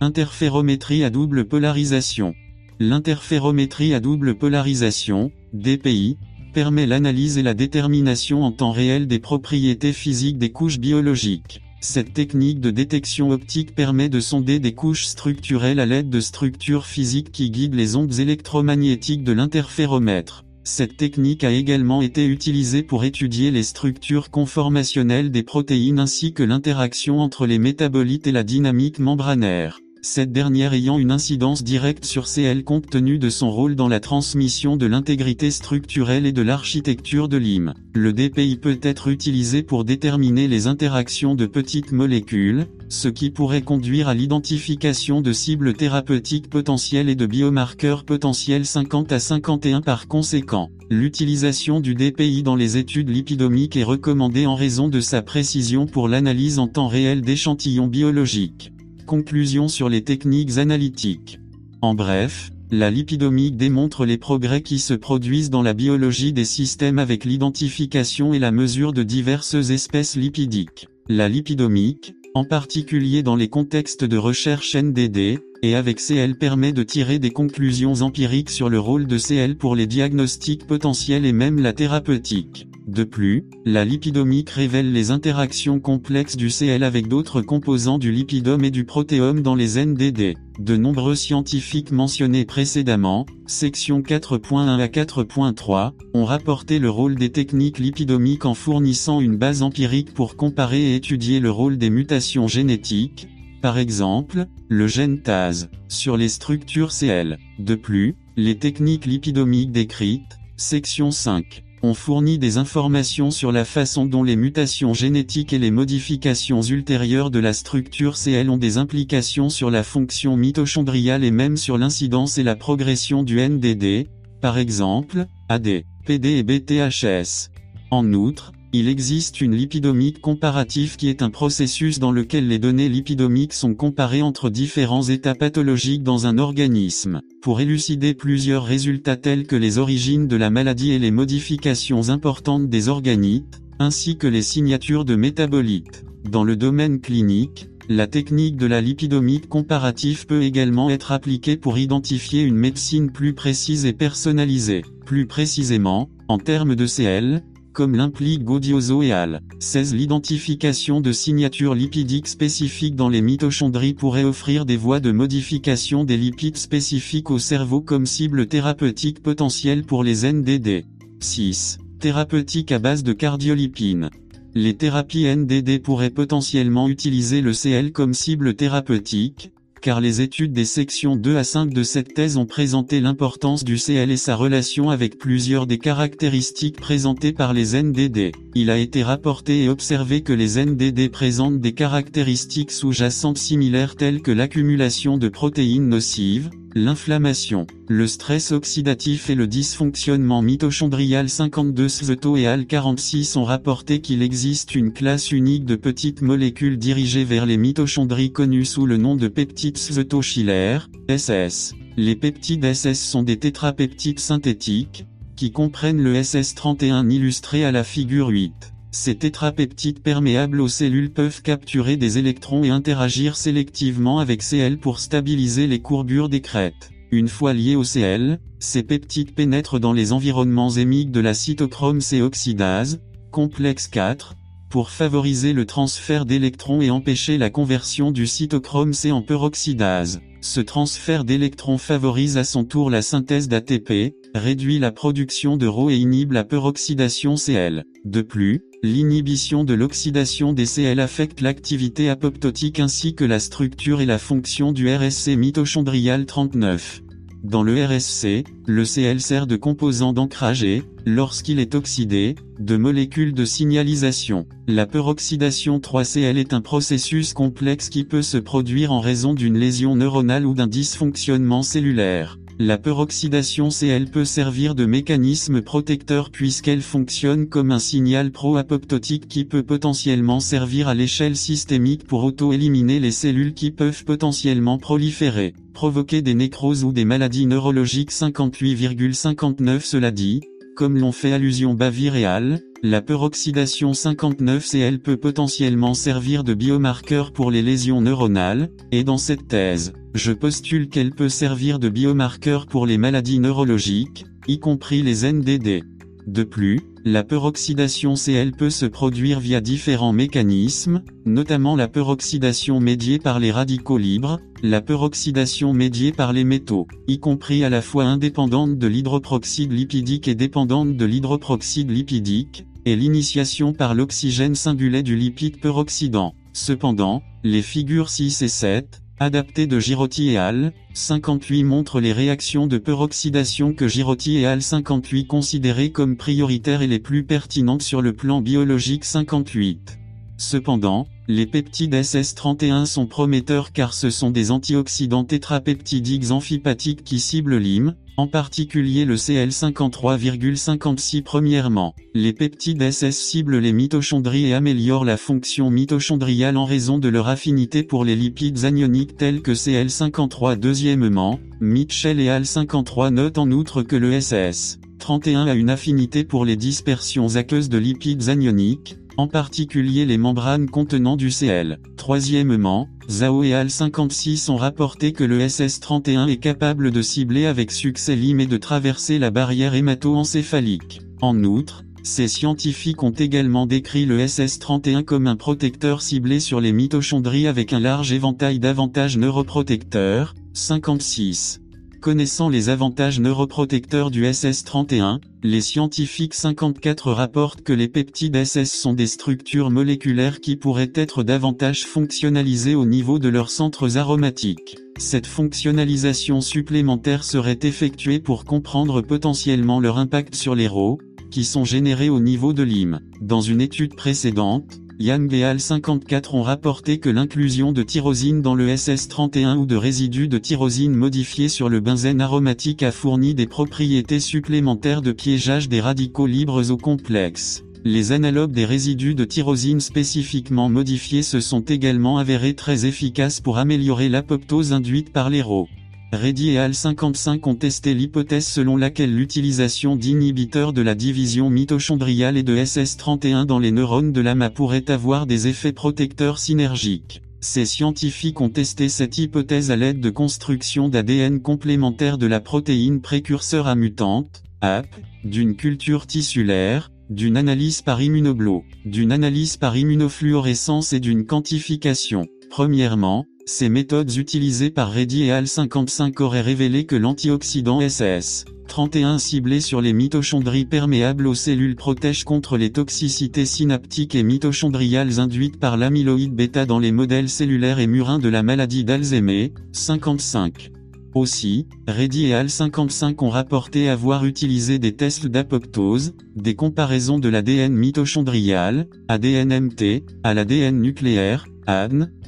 Interférométrie à double polarisation. L'interférométrie à double polarisation, DPI, permet l'analyse et la détermination en temps réel des propriétés physiques des couches biologiques. Cette technique de détection optique permet de sonder des couches structurelles à l'aide de structures physiques qui guident les ondes électromagnétiques de l'interféromètre. Cette technique a également été utilisée pour étudier les structures conformationnelles des protéines ainsi que l'interaction entre les métabolites et la dynamique membranaire cette dernière ayant une incidence directe sur CL compte tenu de son rôle dans la transmission de l'intégrité structurelle et de l'architecture de l'IM. Le DPI peut être utilisé pour déterminer les interactions de petites molécules, ce qui pourrait conduire à l'identification de cibles thérapeutiques potentielles et de biomarqueurs potentiels 50 à 51 par conséquent. L'utilisation du DPI dans les études lipidomiques est recommandée en raison de sa précision pour l'analyse en temps réel d'échantillons biologiques. Conclusion sur les techniques analytiques. En bref, la lipidomique démontre les progrès qui se produisent dans la biologie des systèmes avec l'identification et la mesure de diverses espèces lipidiques. La lipidomique, en particulier dans les contextes de recherche NDD, et avec CL permet de tirer des conclusions empiriques sur le rôle de CL pour les diagnostics potentiels et même la thérapeutique. De plus, la lipidomique révèle les interactions complexes du Cl avec d'autres composants du lipidome et du protéome dans les NDD. De nombreux scientifiques mentionnés précédemment, section 4.1 à 4.3, ont rapporté le rôle des techniques lipidomiques en fournissant une base empirique pour comparer et étudier le rôle des mutations génétiques, par exemple, le gène TAS, sur les structures Cl. De plus, les techniques lipidomiques décrites, section 5, on fournit des informations sur la façon dont les mutations génétiques et les modifications ultérieures de la structure CL ont des implications sur la fonction mitochondriale et même sur l'incidence et la progression du NDD, par exemple, AD, PD et BTHS. En outre, il existe une lipidomique comparative qui est un processus dans lequel les données lipidomiques sont comparées entre différents états pathologiques dans un organisme, pour élucider plusieurs résultats tels que les origines de la maladie et les modifications importantes des organites, ainsi que les signatures de métabolites. Dans le domaine clinique, la technique de la lipidomique comparative peut également être appliquée pour identifier une médecine plus précise et personnalisée. Plus précisément, en termes de CL, comme l'implique Godioso et al. 16 L'identification de signatures lipidiques spécifiques dans les mitochondries pourrait offrir des voies de modification des lipides spécifiques au cerveau comme cible thérapeutique potentielle pour les NDD. 6. Thérapeutique à base de cardiolipine. Les thérapies NDD pourraient potentiellement utiliser le CL comme cible thérapeutique, car les études des sections 2 à 5 de cette thèse ont présenté l'importance du CL et sa relation avec plusieurs des caractéristiques présentées par les NDD. Il a été rapporté et observé que les NDD présentent des caractéristiques sous-jacentes similaires telles que l'accumulation de protéines nocives, L'inflammation, le stress oxydatif et le dysfonctionnement mitochondrial 52 Sveto et Al 46 ont rapporté qu'il existe une classe unique de petites molécules dirigées vers les mitochondries connues sous le nom de peptides Sveto-Schiller, SS. Les peptides SS sont des tétrapeptides synthétiques, qui comprennent le SS31 illustré à la figure 8. Ces tétrapeptides perméables aux cellules peuvent capturer des électrons et interagir sélectivement avec Cl pour stabiliser les courbures des crêtes. Une fois liés au Cl, ces peptides pénètrent dans les environnements hémiques de la cytochrome C oxydase, complexe 4, pour favoriser le transfert d'électrons et empêcher la conversion du cytochrome C en peroxydase. Ce transfert d'électrons favorise à son tour la synthèse d'ATP, réduit la production de Rho et inhibe la peroxydation Cl. De plus, l'inhibition de l'oxydation des Cl affecte l'activité apoptotique ainsi que la structure et la fonction du RSC mitochondrial 39. Dans le RSC, le Cl sert de composant d'ancrage et, lorsqu'il est oxydé, de molécule de signalisation. La peroxydation 3Cl est un processus complexe qui peut se produire en raison d'une lésion neuronale ou d'un dysfonctionnement cellulaire. La peroxydation Cl peut servir de mécanisme protecteur puisqu'elle fonctionne comme un signal pro-apoptotique qui peut potentiellement servir à l'échelle systémique pour auto-éliminer les cellules qui peuvent potentiellement proliférer, provoquer des nécroses ou des maladies neurologiques. 58,59 Cela dit, comme l'ont fait allusion Bavir et Al, la peroxydation 59Cl peut potentiellement servir de biomarqueur pour les lésions neuronales, et dans cette thèse, je postule qu'elle peut servir de biomarqueur pour les maladies neurologiques, y compris les NDD. De plus, la peroxydation Cl peut se produire via différents mécanismes, notamment la peroxydation médiée par les radicaux libres, la peroxydation médiée par les métaux, y compris à la fois indépendante de l'hydroproxyde lipidique et dépendante de l'hydroproxyde lipidique, l'initiation par l'oxygène singulet du lipide peroxydant. Cependant, les figures 6 et 7, adapté de Girotti et al. 58 montre les réactions de peroxydation que Girotti et al. 58 considéraient comme prioritaires et les plus pertinentes sur le plan biologique 58. Cependant, les peptides SS31 sont prometteurs car ce sont des antioxydants tétrapeptidiques amphipathiques qui ciblent l'hym, en particulier le CL53,56 Premièrement, les peptides SS ciblent les mitochondries et améliorent la fonction mitochondriale en raison de leur affinité pour les lipides anioniques tels que CL53 Deuxièmement, Mitchell et Al53 notent en outre que le SS 31 a une affinité pour les dispersions aqueuses de lipides anioniques, en particulier les membranes contenant du Cl. Troisièmement, Zhao et Al 56 ont rapporté que le SS31 est capable de cibler avec succès l'IM et de traverser la barrière hémato-encéphalique. En outre, ces scientifiques ont également décrit le SS31 comme un protecteur ciblé sur les mitochondries avec un large éventail d'avantages neuroprotecteurs, 56. Connaissant les avantages neuroprotecteurs du SS31, les scientifiques 54 rapportent que les peptides SS sont des structures moléculaires qui pourraient être davantage fonctionnalisées au niveau de leurs centres aromatiques. Cette fonctionnalisation supplémentaire serait effectuée pour comprendre potentiellement leur impact sur les RO, qui sont générés au niveau de l'hym. Dans une étude précédente, Yang et Al 54 ont rapporté que l'inclusion de tyrosine dans le SS31 ou de résidus de tyrosine modifiés sur le benzène aromatique a fourni des propriétés supplémentaires de piégeage des radicaux libres au complexe. Les analogues des résidus de tyrosine spécifiquement modifiés se sont également avérés très efficaces pour améliorer l'apoptose induite par les RO. Reddy et Al 55 ont testé l'hypothèse selon laquelle l'utilisation d'inhibiteurs de la division mitochondriale et de SS31 dans les neurones de l'AMA pourrait avoir des effets protecteurs synergiques. Ces scientifiques ont testé cette hypothèse à l'aide de construction d'ADN complémentaire de la protéine précurseur à mutante, AP, d'une culture tissulaire, d'une analyse par immunoblo, d'une analyse par immunofluorescence et d'une quantification. Premièrement, ces méthodes utilisées par Reddy et Al 55 auraient révélé que l'antioxydant SS 31 ciblé sur les mitochondries perméables aux cellules protège contre les toxicités synaptiques et mitochondriales induites par l'amyloïde bêta dans les modèles cellulaires et murins de la maladie d'Alzheimer. 55. Aussi, Reddy et Al 55 ont rapporté avoir utilisé des tests d'apoptose, des comparaisons de l'ADN mitochondrial, ADN-MT, à l'ADN nucléaire,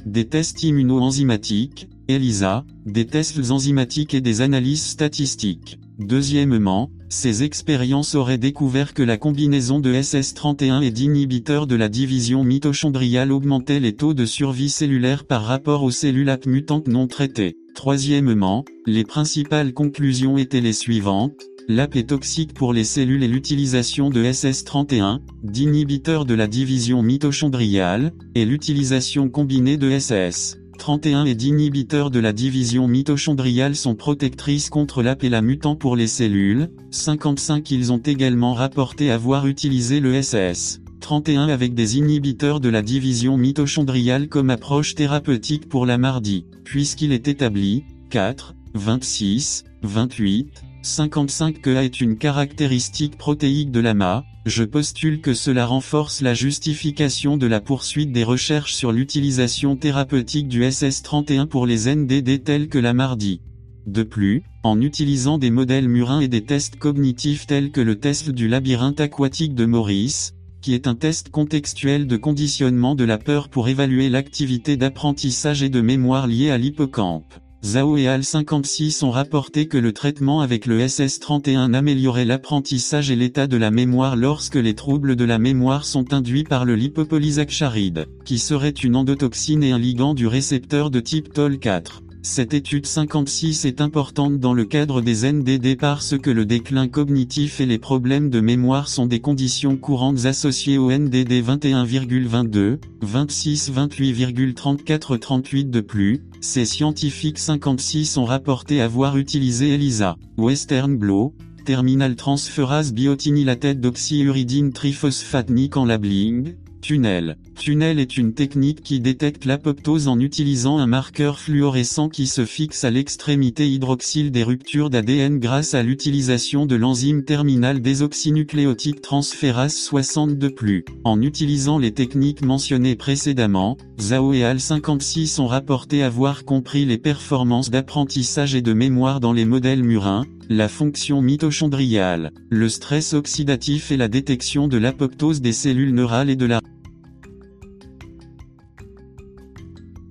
Des tests immunoenzymatiques, ELISA, des tests enzymatiques et des analyses statistiques. Deuxièmement, ces expériences auraient découvert que la combinaison de SS31 et d'inhibiteurs de la division mitochondriale augmentait les taux de survie cellulaire par rapport aux cellules AP mutantes non traitées. Troisièmement, les principales conclusions étaient les suivantes. L'AP est toxique pour les cellules et l'utilisation de SS31, d'inhibiteurs de la division mitochondriale, et l'utilisation combinée de SS. 31 et d'inhibiteurs de la division mitochondriale sont protectrices contre l'AP et la mutant pour les cellules. 55 Ils ont également rapporté avoir utilisé le SS. 31 avec des inhibiteurs de la division mitochondriale comme approche thérapeutique pour la mardi, puisqu'il est établi, 4, 26, 28, 55 que A est une caractéristique protéique de l'AMA, je postule que cela renforce la justification de la poursuite des recherches sur l'utilisation thérapeutique du SS31 pour les NDD tels que la mardi. De plus, en utilisant des modèles murins et des tests cognitifs tels que le test du labyrinthe aquatique de Maurice, qui est un test contextuel de conditionnement de la peur pour évaluer l'activité d'apprentissage et de mémoire liée à l'hippocampe. Zhao et Al 56 ont rapporté que le traitement avec le SS31 améliorait l'apprentissage et l'état de la mémoire lorsque les troubles de la mémoire sont induits par le lipopolysacharide, qui serait une endotoxine et un ligand du récepteur de type TOL4. Cette étude 56 est importante dans le cadre des NDD parce que le déclin cognitif et les problèmes de mémoire sont des conditions courantes associées au NDD 21,22, 26, 28,34, 38 de plus. Ces scientifiques 56 ont rapporté avoir utilisé ELISA, Western Blot, terminal transférase biotinylate d'oxyuridine triphosphate en labeling, Tunnel. Tunnel est une technique qui détecte l'apoptose en utilisant un marqueur fluorescent qui se fixe à l'extrémité hydroxyle des ruptures d'ADN grâce à l'utilisation de l'enzyme terminale désoxynucléotide transférase 62+. En utilisant les techniques mentionnées précédemment, Zhao et Al 56 ont rapporté avoir compris les performances d'apprentissage et de mémoire dans les modèles murins, la fonction mitochondriale, le stress oxydatif et la détection de l'apoptose des cellules neurales et de la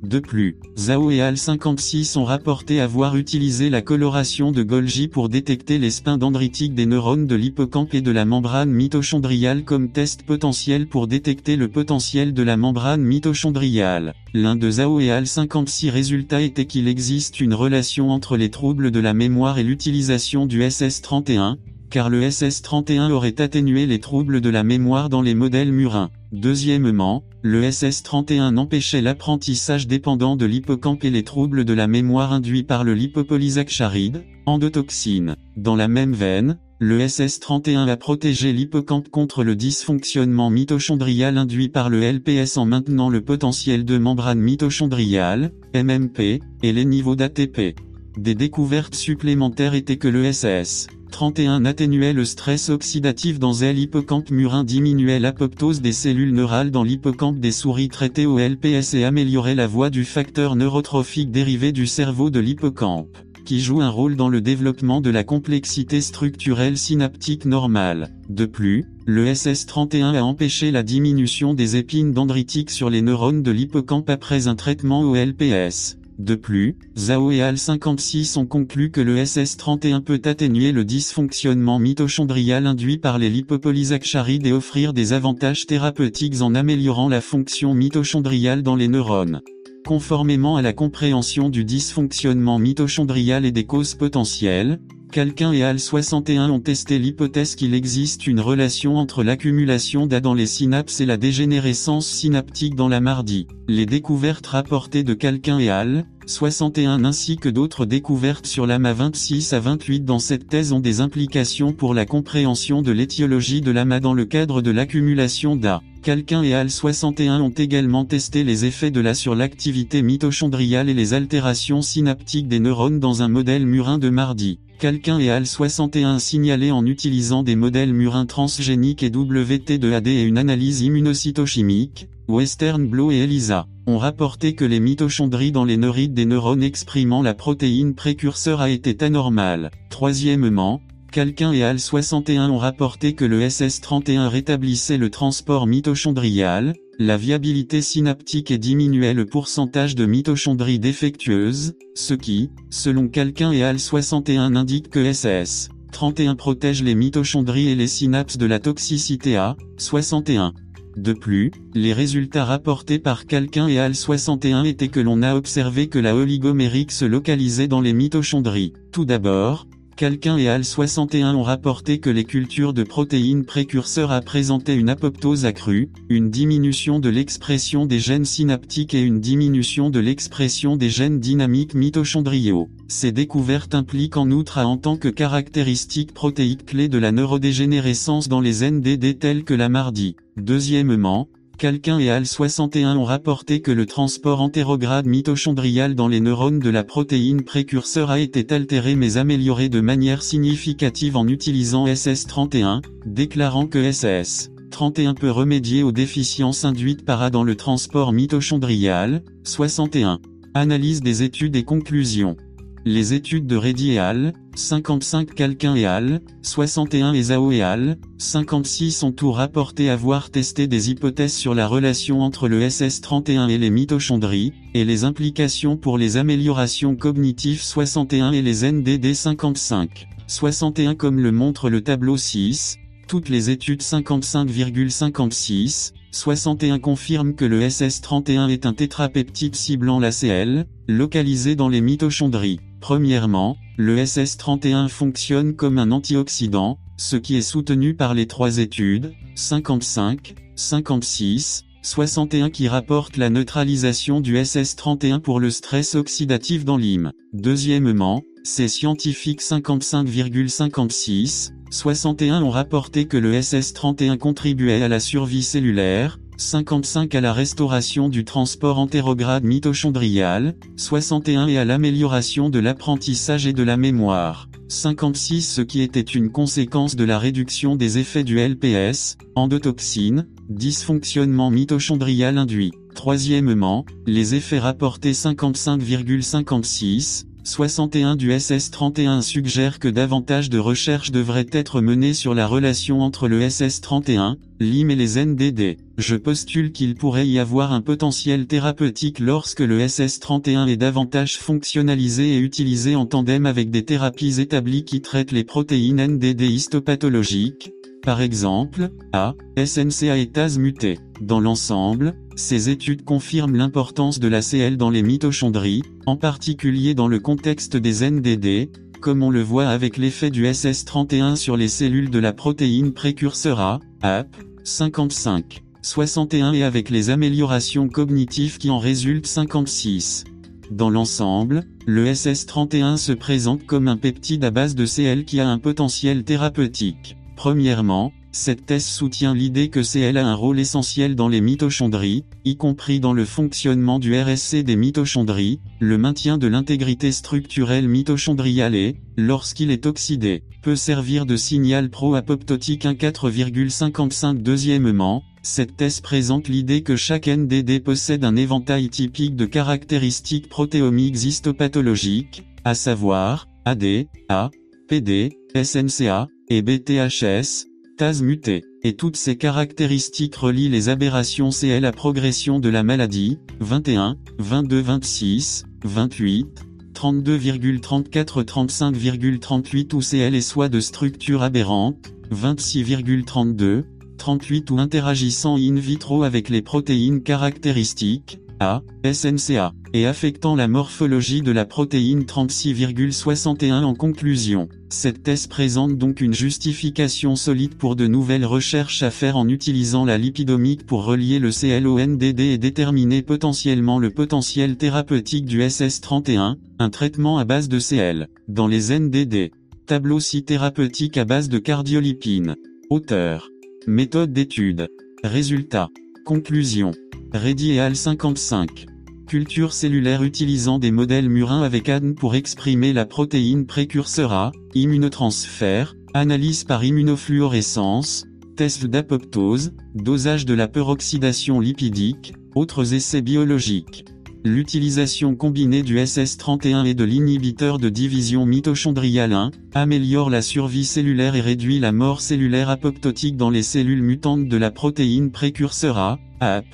De plus, Zhao et Al 56 ont rapporté avoir utilisé la coloration de Golgi pour détecter les spins dendritiques des neurones de l'hippocampe et de la membrane mitochondriale comme test potentiel pour détecter le potentiel de la membrane mitochondriale. L'un de Zhao et Al 56 résultats était qu'il existe une relation entre les troubles de la mémoire et l'utilisation du SS31, car le SS31 aurait atténué les troubles de la mémoire dans les modèles murins. Deuxièmement, le SS31 empêchait l'apprentissage dépendant de l'hippocampe et les troubles de la mémoire induits par le lipopolysacharide, endotoxine. Dans la même veine, le SS31 a protégé l'hippocampe contre le dysfonctionnement mitochondrial induit par le LPS en maintenant le potentiel de membrane mitochondriale, MMP, et les niveaux d'ATP. Des découvertes supplémentaires étaient que le SS 31 atténuait le stress oxydatif dans l'hippocampe murin diminuait l'apoptose des cellules neurales dans l'hippocampe des souris traitées au LPS et améliorait la voie du facteur neurotrophique dérivé du cerveau de l'hippocampe, qui joue un rôle dans le développement de la complexité structurelle synaptique normale. De plus, le SS31 a empêché la diminution des épines dendritiques sur les neurones de l'hippocampe après un traitement au LPS. De plus, Zhao et Al 56 ont conclu que le SS31 peut atténuer le dysfonctionnement mitochondrial induit par les lipopolysaccharides et offrir des avantages thérapeutiques en améliorant la fonction mitochondriale dans les neurones. Conformément à la compréhension du dysfonctionnement mitochondrial et des causes potentielles, Calquin et Al 61 ont testé l'hypothèse qu'il existe une relation entre l'accumulation d'A dans les synapses et la dégénérescence synaptique dans la mardi. Les découvertes rapportées de Calquin et Al 61 ainsi que d'autres découvertes sur l'AMA 26 à 28 dans cette thèse ont des implications pour la compréhension de l'étiologie de l'AMA dans le cadre de l'accumulation d'A. Calquin et Al 61 ont également testé les effets de la sur l'activité mitochondriale et les altérations synaptiques des neurones dans un modèle murin de mardi. Calquin et Al 61 signalé en utilisant des modèles murins transgéniques et WT2AD et une analyse immunocytochimique, Western Blot et ELISA, ont rapporté que les mitochondries dans les neurites des neurones exprimant la protéine précurseur a été anormale. Troisièmement, Calquin et Al 61 ont rapporté que le SS31 rétablissait le transport mitochondrial, la viabilité synaptique et diminuait le pourcentage de mitochondries défectueuses, ce qui, selon Calquin et Al 61 indique que SS 31 protège les mitochondries et les synapses de la toxicité A, 61. De plus, les résultats rapportés par Calquin et Al 61 étaient que l'on a observé que la oligomérique se localisait dans les mitochondries. Tout d'abord, Calquin et Al 61 ont rapporté que les cultures de protéines précurseurs a présenté une apoptose accrue, une diminution de l'expression des gènes synaptiques et une diminution de l'expression des gènes dynamiques mitochondriaux. Ces découvertes impliquent en outre à en tant que caractéristique protéique clé de la neurodégénérescence dans les NDD telles que la mardi. Deuxièmement, Calquin et Al61 ont rapporté que le transport antérograde mitochondrial dans les neurones de la protéine précurseur a été altéré mais amélioré de manière significative en utilisant SS31, déclarant que SS31 peut remédier aux déficiences induites par A dans le transport mitochondrial. 61. Analyse des études et conclusions. Les études de Reddy et al., 55 Calquin et al., 61 et Zhao et al., 56 ont tout rapporté avoir testé des hypothèses sur la relation entre le SS31 et les mitochondries, et les implications pour les améliorations cognitives 61 et les NDD 55. 61 comme le montre le tableau 6, toutes les études 55,56, 61 confirment que le SS31 est un tétrapeptide ciblant l'ACL, localisé dans les mitochondries. Premièrement, le SS31 fonctionne comme un antioxydant, ce qui est soutenu par les trois études, 55, 56, 61 qui rapportent la neutralisation du SS31 pour le stress oxydatif dans l'hymne. Deuxièmement, ces scientifiques 55,56, 61 ont rapporté que le SS31 contribuait à la survie cellulaire, 55 à la restauration du transport entérograde mitochondrial, 61 et à l'amélioration de l'apprentissage et de la mémoire. 56 ce qui était une conséquence de la réduction des effets du LPS, endotoxine, dysfonctionnement mitochondrial induit. Troisièmement, les effets rapportés 55,56, 61 du SS31 suggère que davantage de recherches devraient être menées sur la relation entre le SS31, l'IM et les NDD. Je postule qu'il pourrait y avoir un potentiel thérapeutique lorsque le SS31 est davantage fonctionnalisé et utilisé en tandem avec des thérapies établies qui traitent les protéines NDD histopathologiques, par exemple, A, SNCA étase mutée. Dans l'ensemble, ces études confirment l'importance de la CL dans les mitochondries, en particulier dans le contexte des NDD, comme on le voit avec l'effet du SS31 sur les cellules de la protéine précurseur A, AP, 55, 61 et avec les améliorations cognitives qui en résultent 56. Dans l'ensemble, le SS31 se présente comme un peptide à base de CL qui a un potentiel thérapeutique. Premièrement, cette thèse soutient l'idée que CL a un rôle essentiel dans les mitochondries, y compris dans le fonctionnement du RSC des mitochondries, le maintien de l'intégrité structurelle mitochondriale et, lorsqu'il est oxydé, peut servir de signal pro-apoptotique 1,4,55 Deuxièmement, cette thèse présente l'idée que chaque NDD possède un éventail typique de caractéristiques protéomiques histopathologiques, à savoir, AD, A, PD, SNCA, et BTHS, TAS muté. Et toutes ces caractéristiques relient les aberrations CL à progression de la maladie, 21, 22 26, 28, 32,34 35,38 ou CL et soit de structure aberrante, 26,32, 38 ou interagissant in vitro avec les protéines caractéristiques, A, SNCA, et affectant la morphologie de la protéine 36,61 en conclusion. Cette thèse présente donc une justification solide pour de nouvelles recherches à faire en utilisant la lipidomique pour relier le CLONDD et déterminer potentiellement le potentiel thérapeutique du SS31, un traitement à base de CL. Dans les NDD, tableau si thérapeutique à base de cardiolipine. Auteur. Méthode d'étude. Résultat. Conclusion. Reddy et al 55. Culture cellulaire utilisant des modèles murins avec ADN pour exprimer la protéine précurseur A, immunotransfert, analyse par immunofluorescence, test d'apoptose, dosage de la peroxydation lipidique, autres essais biologiques. L'utilisation combinée du SS31 et de l'inhibiteur de division mitochondriale 1, améliore la survie cellulaire et réduit la mort cellulaire apoptotique dans les cellules mutantes de la protéine précurseur A, AP.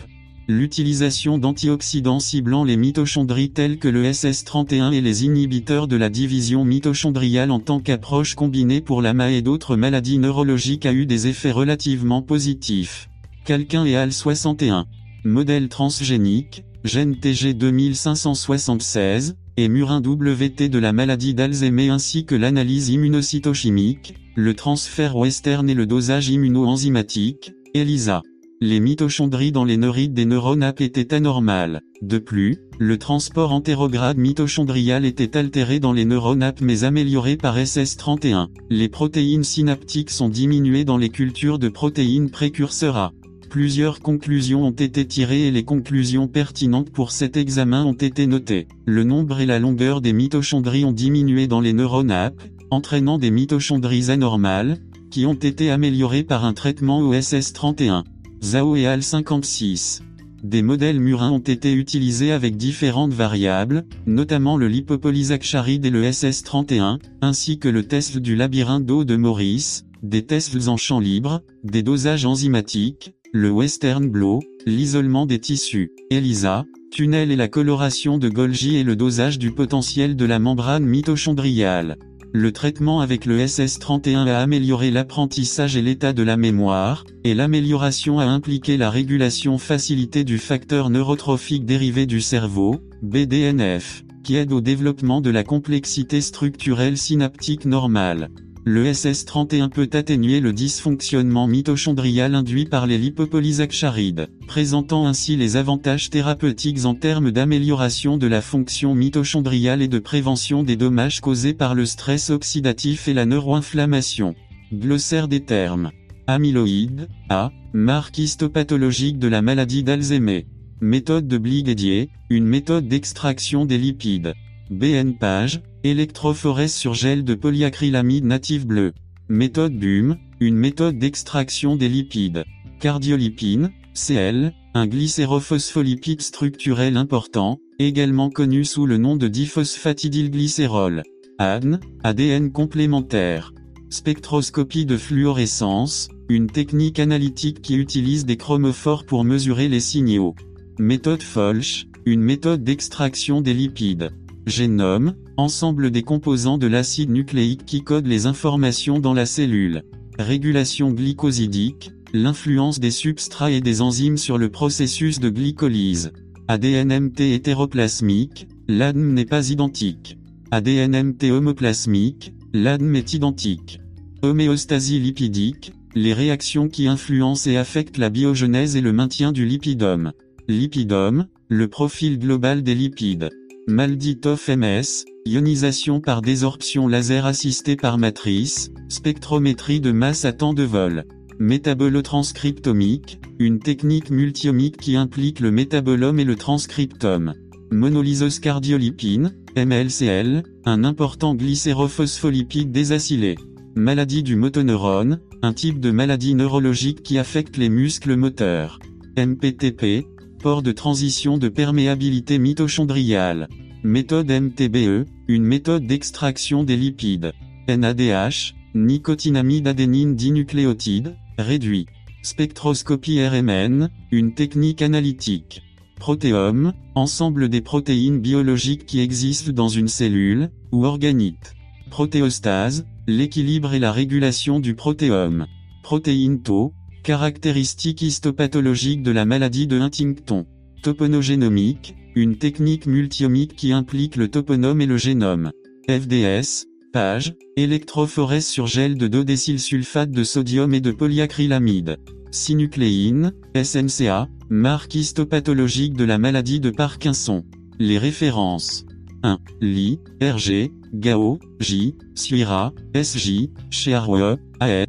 L'utilisation d'antioxydants ciblant les mitochondries tels que le SS31 et les inhibiteurs de la division mitochondriale en tant qu'approche combinée pour la MA et d'autres maladies neurologiques a eu des effets relativement positifs. Calquin et Al 61. Modèle transgénique, gène TG 2576, et murin WT de la maladie d'Alzheimer ainsi que l'analyse immunocytochimique, le transfert western et le dosage immunoenzymatique, ELISA. Les mitochondries dans les neurites des neurones étaient anormales. De plus, le transport entérograde mitochondrial était altéré dans les neurones mais amélioré par SS31. Les protéines synaptiques sont diminuées dans les cultures de protéines précurseurs A. Plusieurs conclusions ont été tirées et les conclusions pertinentes pour cet examen ont été notées. Le nombre et la longueur des mitochondries ont diminué dans les neurones entraînant des mitochondries anormales, qui ont été améliorées par un traitement OSS31. Zhao et al 56. Des modèles murins ont été utilisés avec différentes variables, notamment le lipopolysaccharide et le SS31, ainsi que le test du labyrinthe d'eau de Maurice, des tests en champ libre, des dosages enzymatiques, le western blot, l'isolement des tissus, ELISA, tunnel et la coloration de Golgi et le dosage du potentiel de la membrane mitochondriale. Le traitement avec le SS31 a amélioré l'apprentissage et l'état de la mémoire, et l'amélioration a impliqué la régulation facilitée du facteur neurotrophique dérivé du cerveau, BDNF, qui aide au développement de la complexité structurelle synaptique normale. Le SS31 peut atténuer le dysfonctionnement mitochondrial induit par les lipopolysaccharides, présentant ainsi les avantages thérapeutiques en termes d'amélioration de la fonction mitochondriale et de prévention des dommages causés par le stress oxydatif et la neuroinflammation. Glossaire des termes. Amyloïde, A, marque histopathologique de la maladie d'Alzheimer. Méthode de Bligadier, une méthode d'extraction des lipides. BN page, électrophorèse sur gel de polyacrylamide native bleu. Méthode BUM, une méthode d'extraction des lipides. Cardiolipine, CL, un glycérophospholipide structurel important, également connu sous le nom de diphosphatidylglycérol. ADN, ADN complémentaire. Spectroscopie de fluorescence, une technique analytique qui utilise des chromophores pour mesurer les signaux. Méthode Folch, une méthode d'extraction des lipides. Génome, ensemble des composants de l'acide nucléique qui codent les informations dans la cellule. Régulation glycosidique, l'influence des substrats et des enzymes sur le processus de glycolyse. ADNMT hétéroplasmique, l'ADN n'est pas identique. ADNMT homoplasmique, l'ADN est identique. Homéostasie lipidique, les réactions qui influencent et affectent la biogenèse et le maintien du lipidome. Lipidome, le profil global des lipides. Malditoff MS, ionisation par désorption laser assistée par matrice, spectrométrie de masse à temps de vol. Métabolotranscriptomique, une technique multiomique qui implique le métabolome et le transcriptome. Monolysose cardiolipine, MLCL, un important glycérophospholipide désacylé. Maladie du motoneurone, un type de maladie neurologique qui affecte les muscles moteurs. MPTP, port de transition de perméabilité mitochondriale. Méthode MTBE, une méthode d'extraction des lipides. NADH, nicotinamide adénine dinucléotide, réduit. Spectroscopie RMN, une technique analytique. Protéome, ensemble des protéines biologiques qui existent dans une cellule, ou organite. Protéostase, l'équilibre et la régulation du protéome. Protéine tau, Caractéristiques histopathologiques de la maladie de Huntington. Toponogénomique, une technique multiomique qui implique le toponome et le génome. FDS, page, électrophorèse sur gel de 2 sulfate de sodium et de polyacrylamide. Synucléine, SNCA, marque histopathologique de la maladie de Parkinson. Les références. 1. Li, RG, Gao, J, Suira, SJ, Chearwe, AE.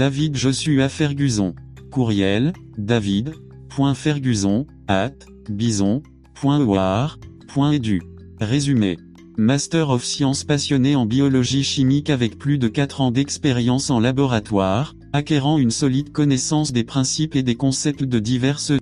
David Joshua Ferguson. Courriel, david.ferguson, at. Résumé. Master of Science passionné en biologie chimique avec plus de 4 ans d'expérience en laboratoire, acquérant une solide connaissance des principes et des concepts de diverses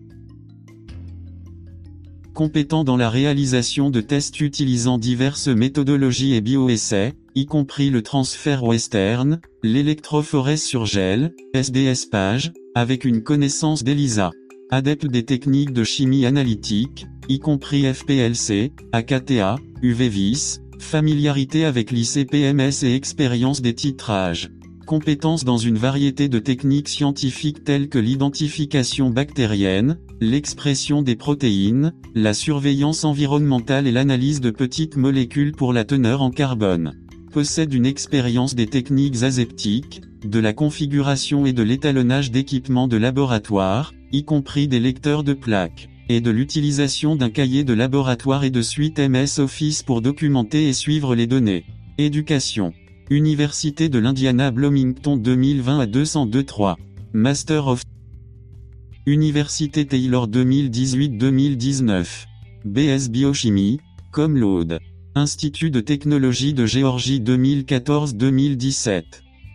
compétent dans la réalisation de tests utilisant diverses méthodologies et bioessais, y compris le transfert western, l'électrophorèse sur gel, SDS page, avec une connaissance d'ELISA. Adepte des techniques de chimie analytique, y compris FPLC, AKTA, UV-VIS, familiarité avec l'ICPMS et expérience des titrages. Compétences dans une variété de techniques scientifiques telles que l'identification bactérienne, l'expression des protéines, la surveillance environnementale et l'analyse de petites molécules pour la teneur en carbone. Possède une expérience des techniques aseptiques, de la configuration et de l'étalonnage d'équipements de laboratoire, y compris des lecteurs de plaques, et de l'utilisation d'un cahier de laboratoire et de suite MS Office pour documenter et suivre les données. Éducation. Université de l'Indiana Bloomington 2020 à 202-3. Master of Université Taylor 2018-2019. BS Biochimie, comme l'Aude. Institut de technologie de Géorgie 2014-2017.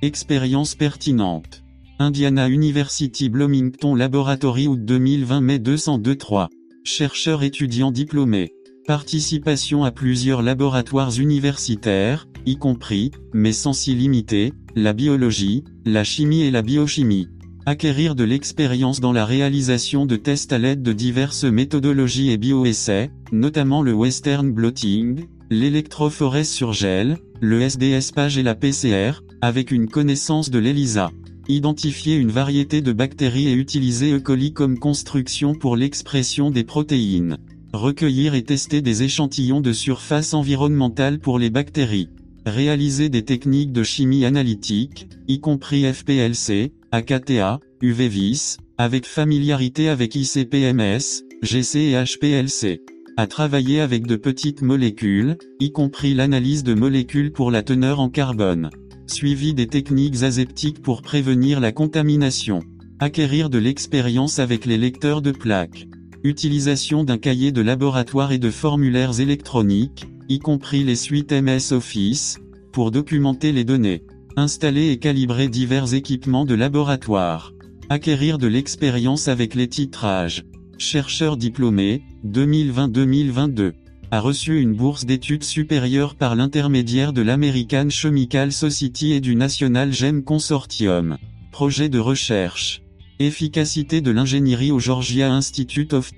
Expérience pertinente. Indiana University Bloomington Laboratory août 2020 mai 202-3. Chercheur étudiant diplômé. Participation à plusieurs laboratoires universitaires, y compris, mais sans s'y limiter, la biologie, la chimie et la biochimie. Acquérir de l'expérience dans la réalisation de tests à l'aide de diverses méthodologies et bioessais, notamment le western blotting, l'électrophorèse sur gel, le SDS page et la PCR, avec une connaissance de l'ELISA. Identifier une variété de bactéries et utiliser E. coli comme construction pour l'expression des protéines. Recueillir et tester des échantillons de surface environnementale pour les bactéries. Réaliser des techniques de chimie analytique, y compris FPLC, AKTA, UV-VIS, avec familiarité avec ICPMS, GC et HPLC. À travailler avec de petites molécules, y compris l'analyse de molécules pour la teneur en carbone. Suivi des techniques aseptiques pour prévenir la contamination. Acquérir de l'expérience avec les lecteurs de plaques. Utilisation d'un cahier de laboratoire et de formulaires électroniques, y compris les suites MS Office, pour documenter les données. Installer et calibrer divers équipements de laboratoire. Acquérir de l'expérience avec les titrages. Chercheur diplômé, 2020-2022. A reçu une bourse d'études supérieures par l'intermédiaire de l'American Chemical Society et du National GEM Consortium. Projet de recherche. Efficacité de l'ingénierie au Georgia Institute of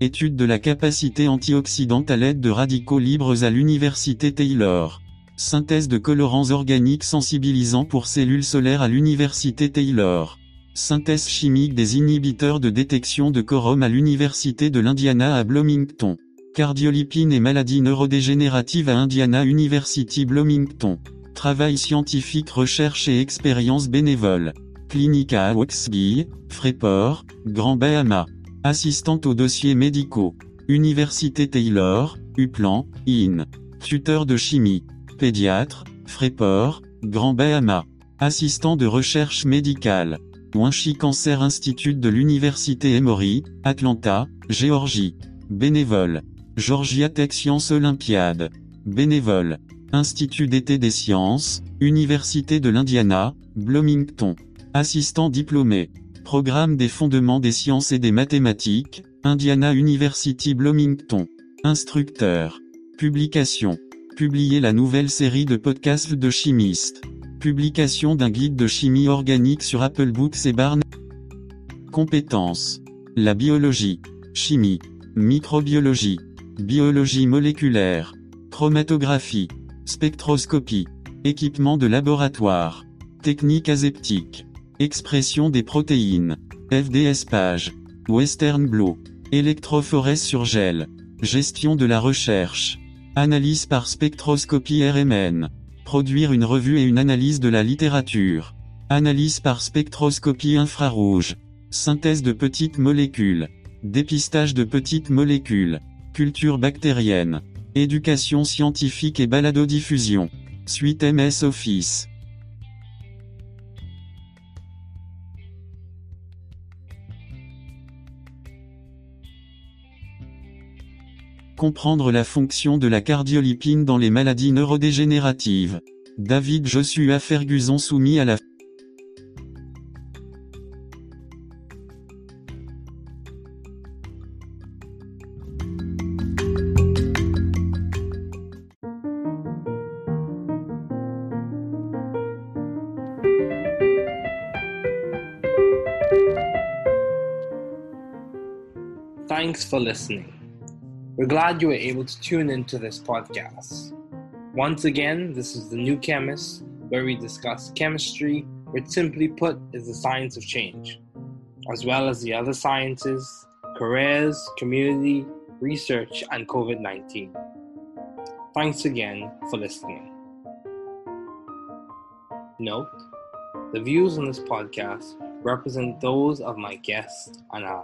Étude de la capacité antioxydante à l'aide de radicaux libres à l'Université Taylor. Synthèse de colorants organiques sensibilisants pour cellules solaires à l'Université Taylor. Synthèse chimique des inhibiteurs de détection de quorum à l'Université de l'Indiana à Bloomington. Cardiolipine et maladies neurodégénératives à Indiana University Bloomington. Travail scientifique recherche et expérience bénévole. Clinica à Waxby, Freeport, Grand Bahama. Assistante aux dossiers médicaux. Université Taylor, Uplan, IN. Tuteur de chimie. Pédiatre, Freeport, Grand Bahama. Assistant de recherche médicale. Winchi Cancer Institute de l'Université Emory, Atlanta, Géorgie. Bénévole. Georgia Tech Science Olympiade. Bénévole. Institut d'été des sciences, Université de l'Indiana, Bloomington. Assistant diplômé. Programme des fondements des sciences et des mathématiques, Indiana University Bloomington. Instructeur. Publication. Publier la nouvelle série de podcasts de chimistes. Publication d'un guide de chimie organique sur Apple Books et Barnes. Compétences. La biologie. Chimie. Microbiologie. Biologie moléculaire. Chromatographie. Spectroscopie. Équipement de laboratoire. Technique aseptique. Expression des protéines. FDS page. Western Blot. Électrophorèse sur gel. Gestion de la recherche. Analyse par spectroscopie RMN. Produire une revue et une analyse de la littérature. Analyse par spectroscopie infrarouge. Synthèse de petites molécules. Dépistage de petites molécules. Culture bactérienne. Éducation scientifique et baladodiffusion. Suite MS Office. Comprendre la fonction de la cardiolipine dans les maladies neurodégénératives. David Joshua Ferguson soumis à la Thanks for listening. We're glad you were able to tune into this podcast. Once again, this is The New Chemist, where we discuss chemistry, which simply put is the science of change, as well as the other sciences, careers, community, research, and COVID 19. Thanks again for listening. Note the views on this podcast represent those of my guests and I